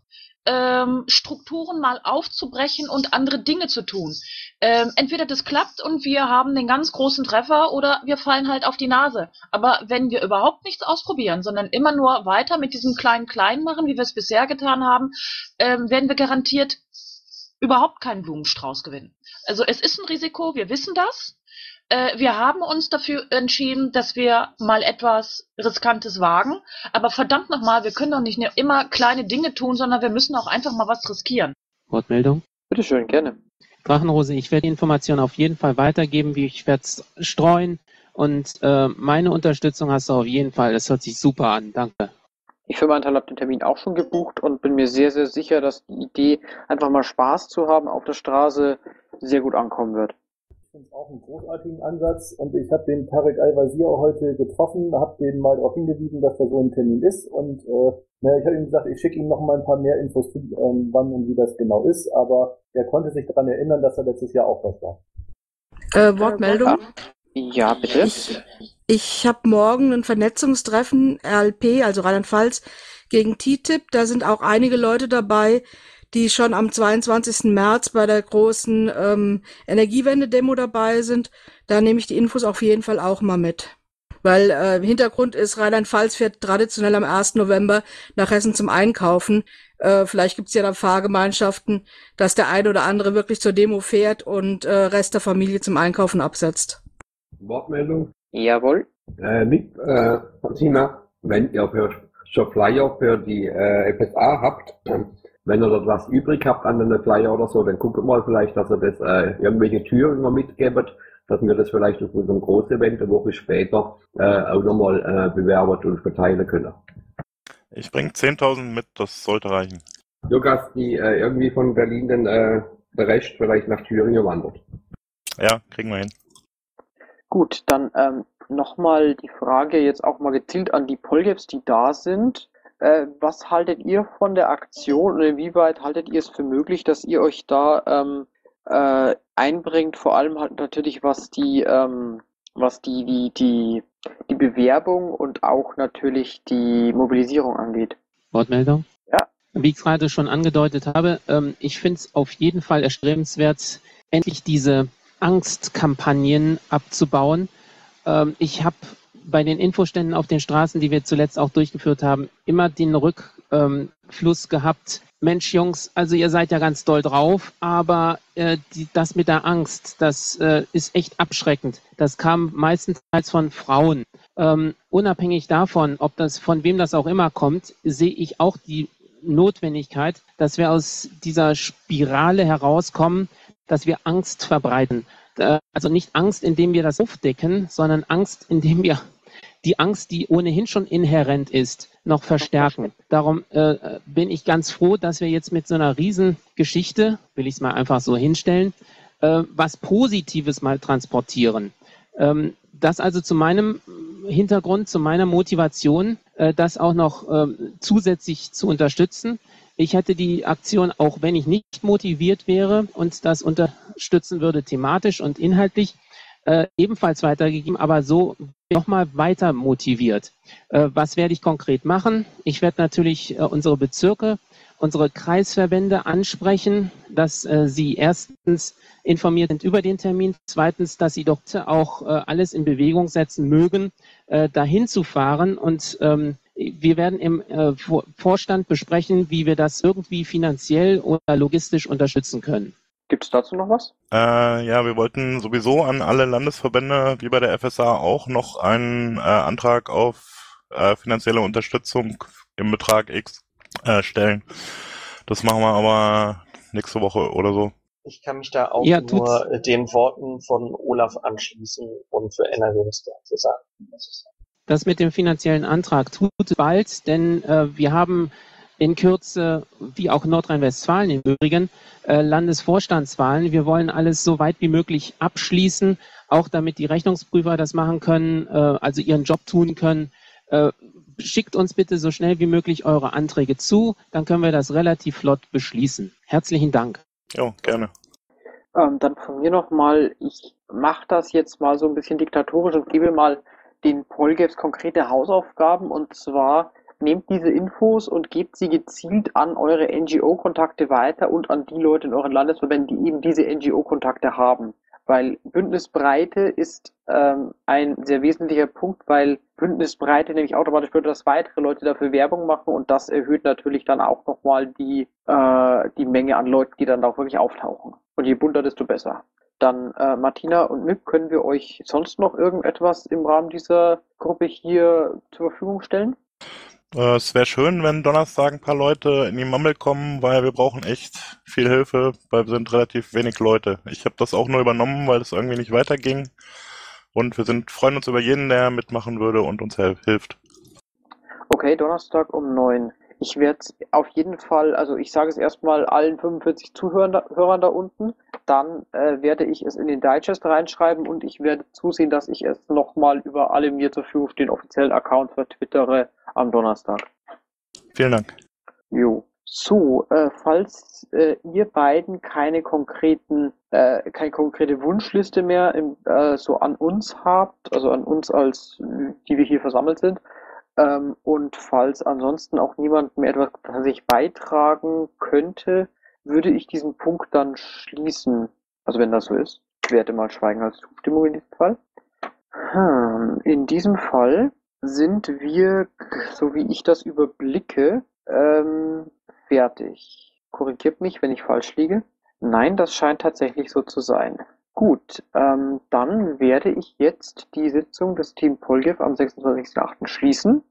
ähm, Strukturen mal aufzubrechen und andere Dinge zu tun. Ähm, entweder das klappt und wir haben den ganz großen Treffer oder wir fallen halt auf die Nase. Aber wenn wir überhaupt nichts ausprobieren, sondern immer nur weiter mit diesem kleinen Klein machen, wie wir es bisher getan haben, ähm, werden wir garantiert überhaupt keinen Blumenstrauß gewinnen. Also es ist ein Risiko, wir wissen das. Äh, wir haben uns dafür entschieden, dass wir mal etwas Riskantes wagen. Aber verdammt nochmal, wir können doch nicht nur immer kleine Dinge tun, sondern wir müssen auch einfach mal was riskieren. Wortmeldung? Bitteschön, gerne. Drachenrose, ich werde die Information auf jeden Fall weitergeben, wie ich werde es streuen und äh, meine Unterstützung hast du auf jeden Fall. Das hört sich super an. Danke. Ich für meinen Teil habe den Termin auch schon gebucht und bin mir sehr, sehr sicher, dass die Idee, einfach mal Spaß zu haben auf der Straße, sehr gut ankommen wird. Ich finde es auch einen großartigen Ansatz und ich habe den Tarek Al-Wazir auch heute getroffen, habe dem mal darauf hingewiesen, dass da so ein Termin ist und äh, na, ich habe ihm gesagt, ich schicke ihm noch mal ein paar mehr Infos zu, ähm, wann und wie das genau ist, aber er konnte sich daran erinnern, dass er letztes Jahr auch was war. Äh, Wortmeldung? Ja, bitte. Ich, ich habe morgen ein Vernetzungstreffen RLP, also Rheinland-Pfalz, gegen TTIP. Da sind auch einige Leute dabei, die schon am 22. März bei der großen ähm, Energiewende-Demo dabei sind. Da nehme ich die Infos auf jeden Fall auch mal mit. Weil äh, Hintergrund ist, Rheinland-Pfalz fährt traditionell am 1. November nach Hessen zum Einkaufen. Äh, vielleicht gibt's ja da Fahrgemeinschaften, dass der eine oder andere wirklich zur Demo fährt und äh, Rest der Familie zum Einkaufen absetzt. Wortmeldung? Jawohl. Äh, Nick, äh, Martina, wenn ihr für, schon Flyer für die äh, FSA habt, wenn ihr dort was übrig habt an den Flyer oder so, dann guckt mal vielleicht, dass ihr das äh, irgendwelche Türen mal mitgebt, dass wir das vielleicht auf unserem Großevent eine Woche später äh, auch nochmal äh, bewerben und verteilen können. Ich bringe 10.000 mit, das sollte reichen. Lukas, die äh, irgendwie von Berlin den, äh, der Rest vielleicht nach Thüringen wandert. Ja, kriegen wir hin. Gut, dann ähm, nochmal die Frage jetzt auch mal gezielt an die Polgaps, die da sind. Äh, was haltet ihr von der Aktion und inwieweit haltet ihr es für möglich, dass ihr euch da ähm, äh, einbringt, vor allem halt natürlich was die ähm, was die, die, die, die Bewerbung und auch natürlich die Mobilisierung angeht. Wortmeldung? Ja. Wie ich gerade schon angedeutet habe, ähm, ich finde es auf jeden Fall erstrebenswert, endlich diese Angstkampagnen abzubauen. Ähm, ich habe bei den Infoständen auf den Straßen, die wir zuletzt auch durchgeführt haben, immer den Rückfluss gehabt. Mensch, Jungs, also ihr seid ja ganz doll drauf, aber äh, die, das mit der Angst, das äh, ist echt abschreckend. Das kam meistens von Frauen. Ähm, unabhängig davon, ob das von wem das auch immer kommt, sehe ich auch die Notwendigkeit, dass wir aus dieser Spirale herauskommen, dass wir Angst verbreiten. Äh, also nicht Angst, indem wir das aufdecken, sondern Angst, indem wir die Angst, die ohnehin schon inhärent ist, noch verstärken. Darum äh, bin ich ganz froh, dass wir jetzt mit so einer Riesengeschichte, will ich es mal einfach so hinstellen, äh, was Positives mal transportieren. Ähm, das also zu meinem Hintergrund, zu meiner Motivation, äh, das auch noch äh, zusätzlich zu unterstützen. Ich hätte die Aktion, auch wenn ich nicht motiviert wäre und das unterstützen würde, thematisch und inhaltlich, äh, ebenfalls weitergegeben, aber so nochmal weiter motiviert. Äh, was werde ich konkret machen? Ich werde natürlich äh, unsere Bezirke, unsere Kreisverbände ansprechen, dass äh, sie erstens informiert sind über den Termin, zweitens, dass sie dort auch äh, alles in Bewegung setzen mögen, äh, dahin zu fahren und ähm, wir werden im äh, Vorstand besprechen, wie wir das irgendwie finanziell oder logistisch unterstützen können. Gibt es dazu noch was? Äh, ja, wir wollten sowieso an alle Landesverbände, wie bei der FSA, auch noch einen äh, Antrag auf äh, finanzielle Unterstützung im Betrag X äh, stellen. Das machen wir aber nächste Woche oder so. Ich kann mich da auch Ja, nur tut's. den Worten von Olaf anschließen und für NRW dazu sagen. ich sagen. Das mit dem finanziellen Antrag tut es bald, denn äh, wir haben in Kürze, wie auch Nordrhein-Westfalen im Übrigen, äh, Landesvorstandswahlen. Wir wollen alles so weit wie möglich abschließen, auch damit die Rechnungsprüfer das machen können, äh, also ihren Job tun können. Äh, schickt uns bitte so schnell wie möglich eure Anträge zu, dann können wir das relativ flott beschließen. Herzlichen Dank. Jo, gerne. Ähm, dann von mir nochmal, ich mache das jetzt mal so ein bisschen diktatorisch und gebe mal den Polgaps konkrete Hausaufgaben und zwar nehmt diese Infos und gebt sie gezielt an eure NGO-Kontakte weiter und an die Leute in euren Landesverbänden, die eben diese NGO-Kontakte haben. Weil Bündnisbreite ist ähm, ein sehr wesentlicher Punkt, weil Bündnisbreite nämlich automatisch bedeutet, dass weitere Leute dafür Werbung machen und das erhöht natürlich dann auch nochmal die, äh, die Menge an Leuten, die dann auch wirklich auftauchen. Und je bunter, desto besser. Dann, äh, Martina und Mick, können wir euch sonst noch irgendetwas im Rahmen dieser Gruppe hier zur Verfügung stellen? Äh, es wäre schön, wenn Donnerstag ein paar Leute in die Mammel kommen, weil wir brauchen echt viel Hilfe, weil wir sind relativ wenig Leute. Ich habe das auch nur übernommen, weil es irgendwie nicht weiterging. Und wir sind, freuen uns über jeden, der mitmachen würde und uns hilft. Okay, Donnerstag um neun. Ich werde auf jeden Fall, also ich sage es erstmal allen 45 Zuhörern da, Hörern da unten, dann äh, werde ich es in den Digest reinschreiben und ich werde zusehen, dass ich es nochmal über alle mir zur Verfügung stehenden offiziellen Accounts vertwittere am Donnerstag. Vielen Dank. Jo. So, äh, falls äh, ihr beiden keine konkreten, äh, keine konkrete Wunschliste mehr im, äh, so an uns habt, also an uns als, die wir hier versammelt sind, ähm, und falls ansonsten auch niemand mehr etwas tatsächlich beitragen könnte, würde ich diesen Punkt dann schließen. Also wenn das so ist. Werde mal Schweigen als Zustimmung in diesem Fall. Hm, in diesem Fall sind wir, so wie ich das überblicke, ähm, fertig. Korrigiert mich, wenn ich falsch liege. Nein, das scheint tatsächlich so zu sein. Gut, ähm, dann werde ich jetzt die Sitzung des Team Poljev am 26.08. schließen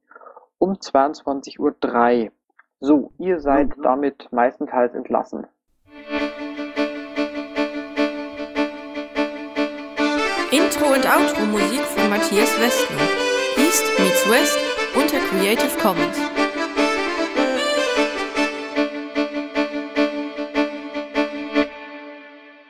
um 22.03 Uhr. So, ihr seid damit meistenteils entlassen. Intro und Outro Musik von Matthias Westner. East meets West unter Creative Commons.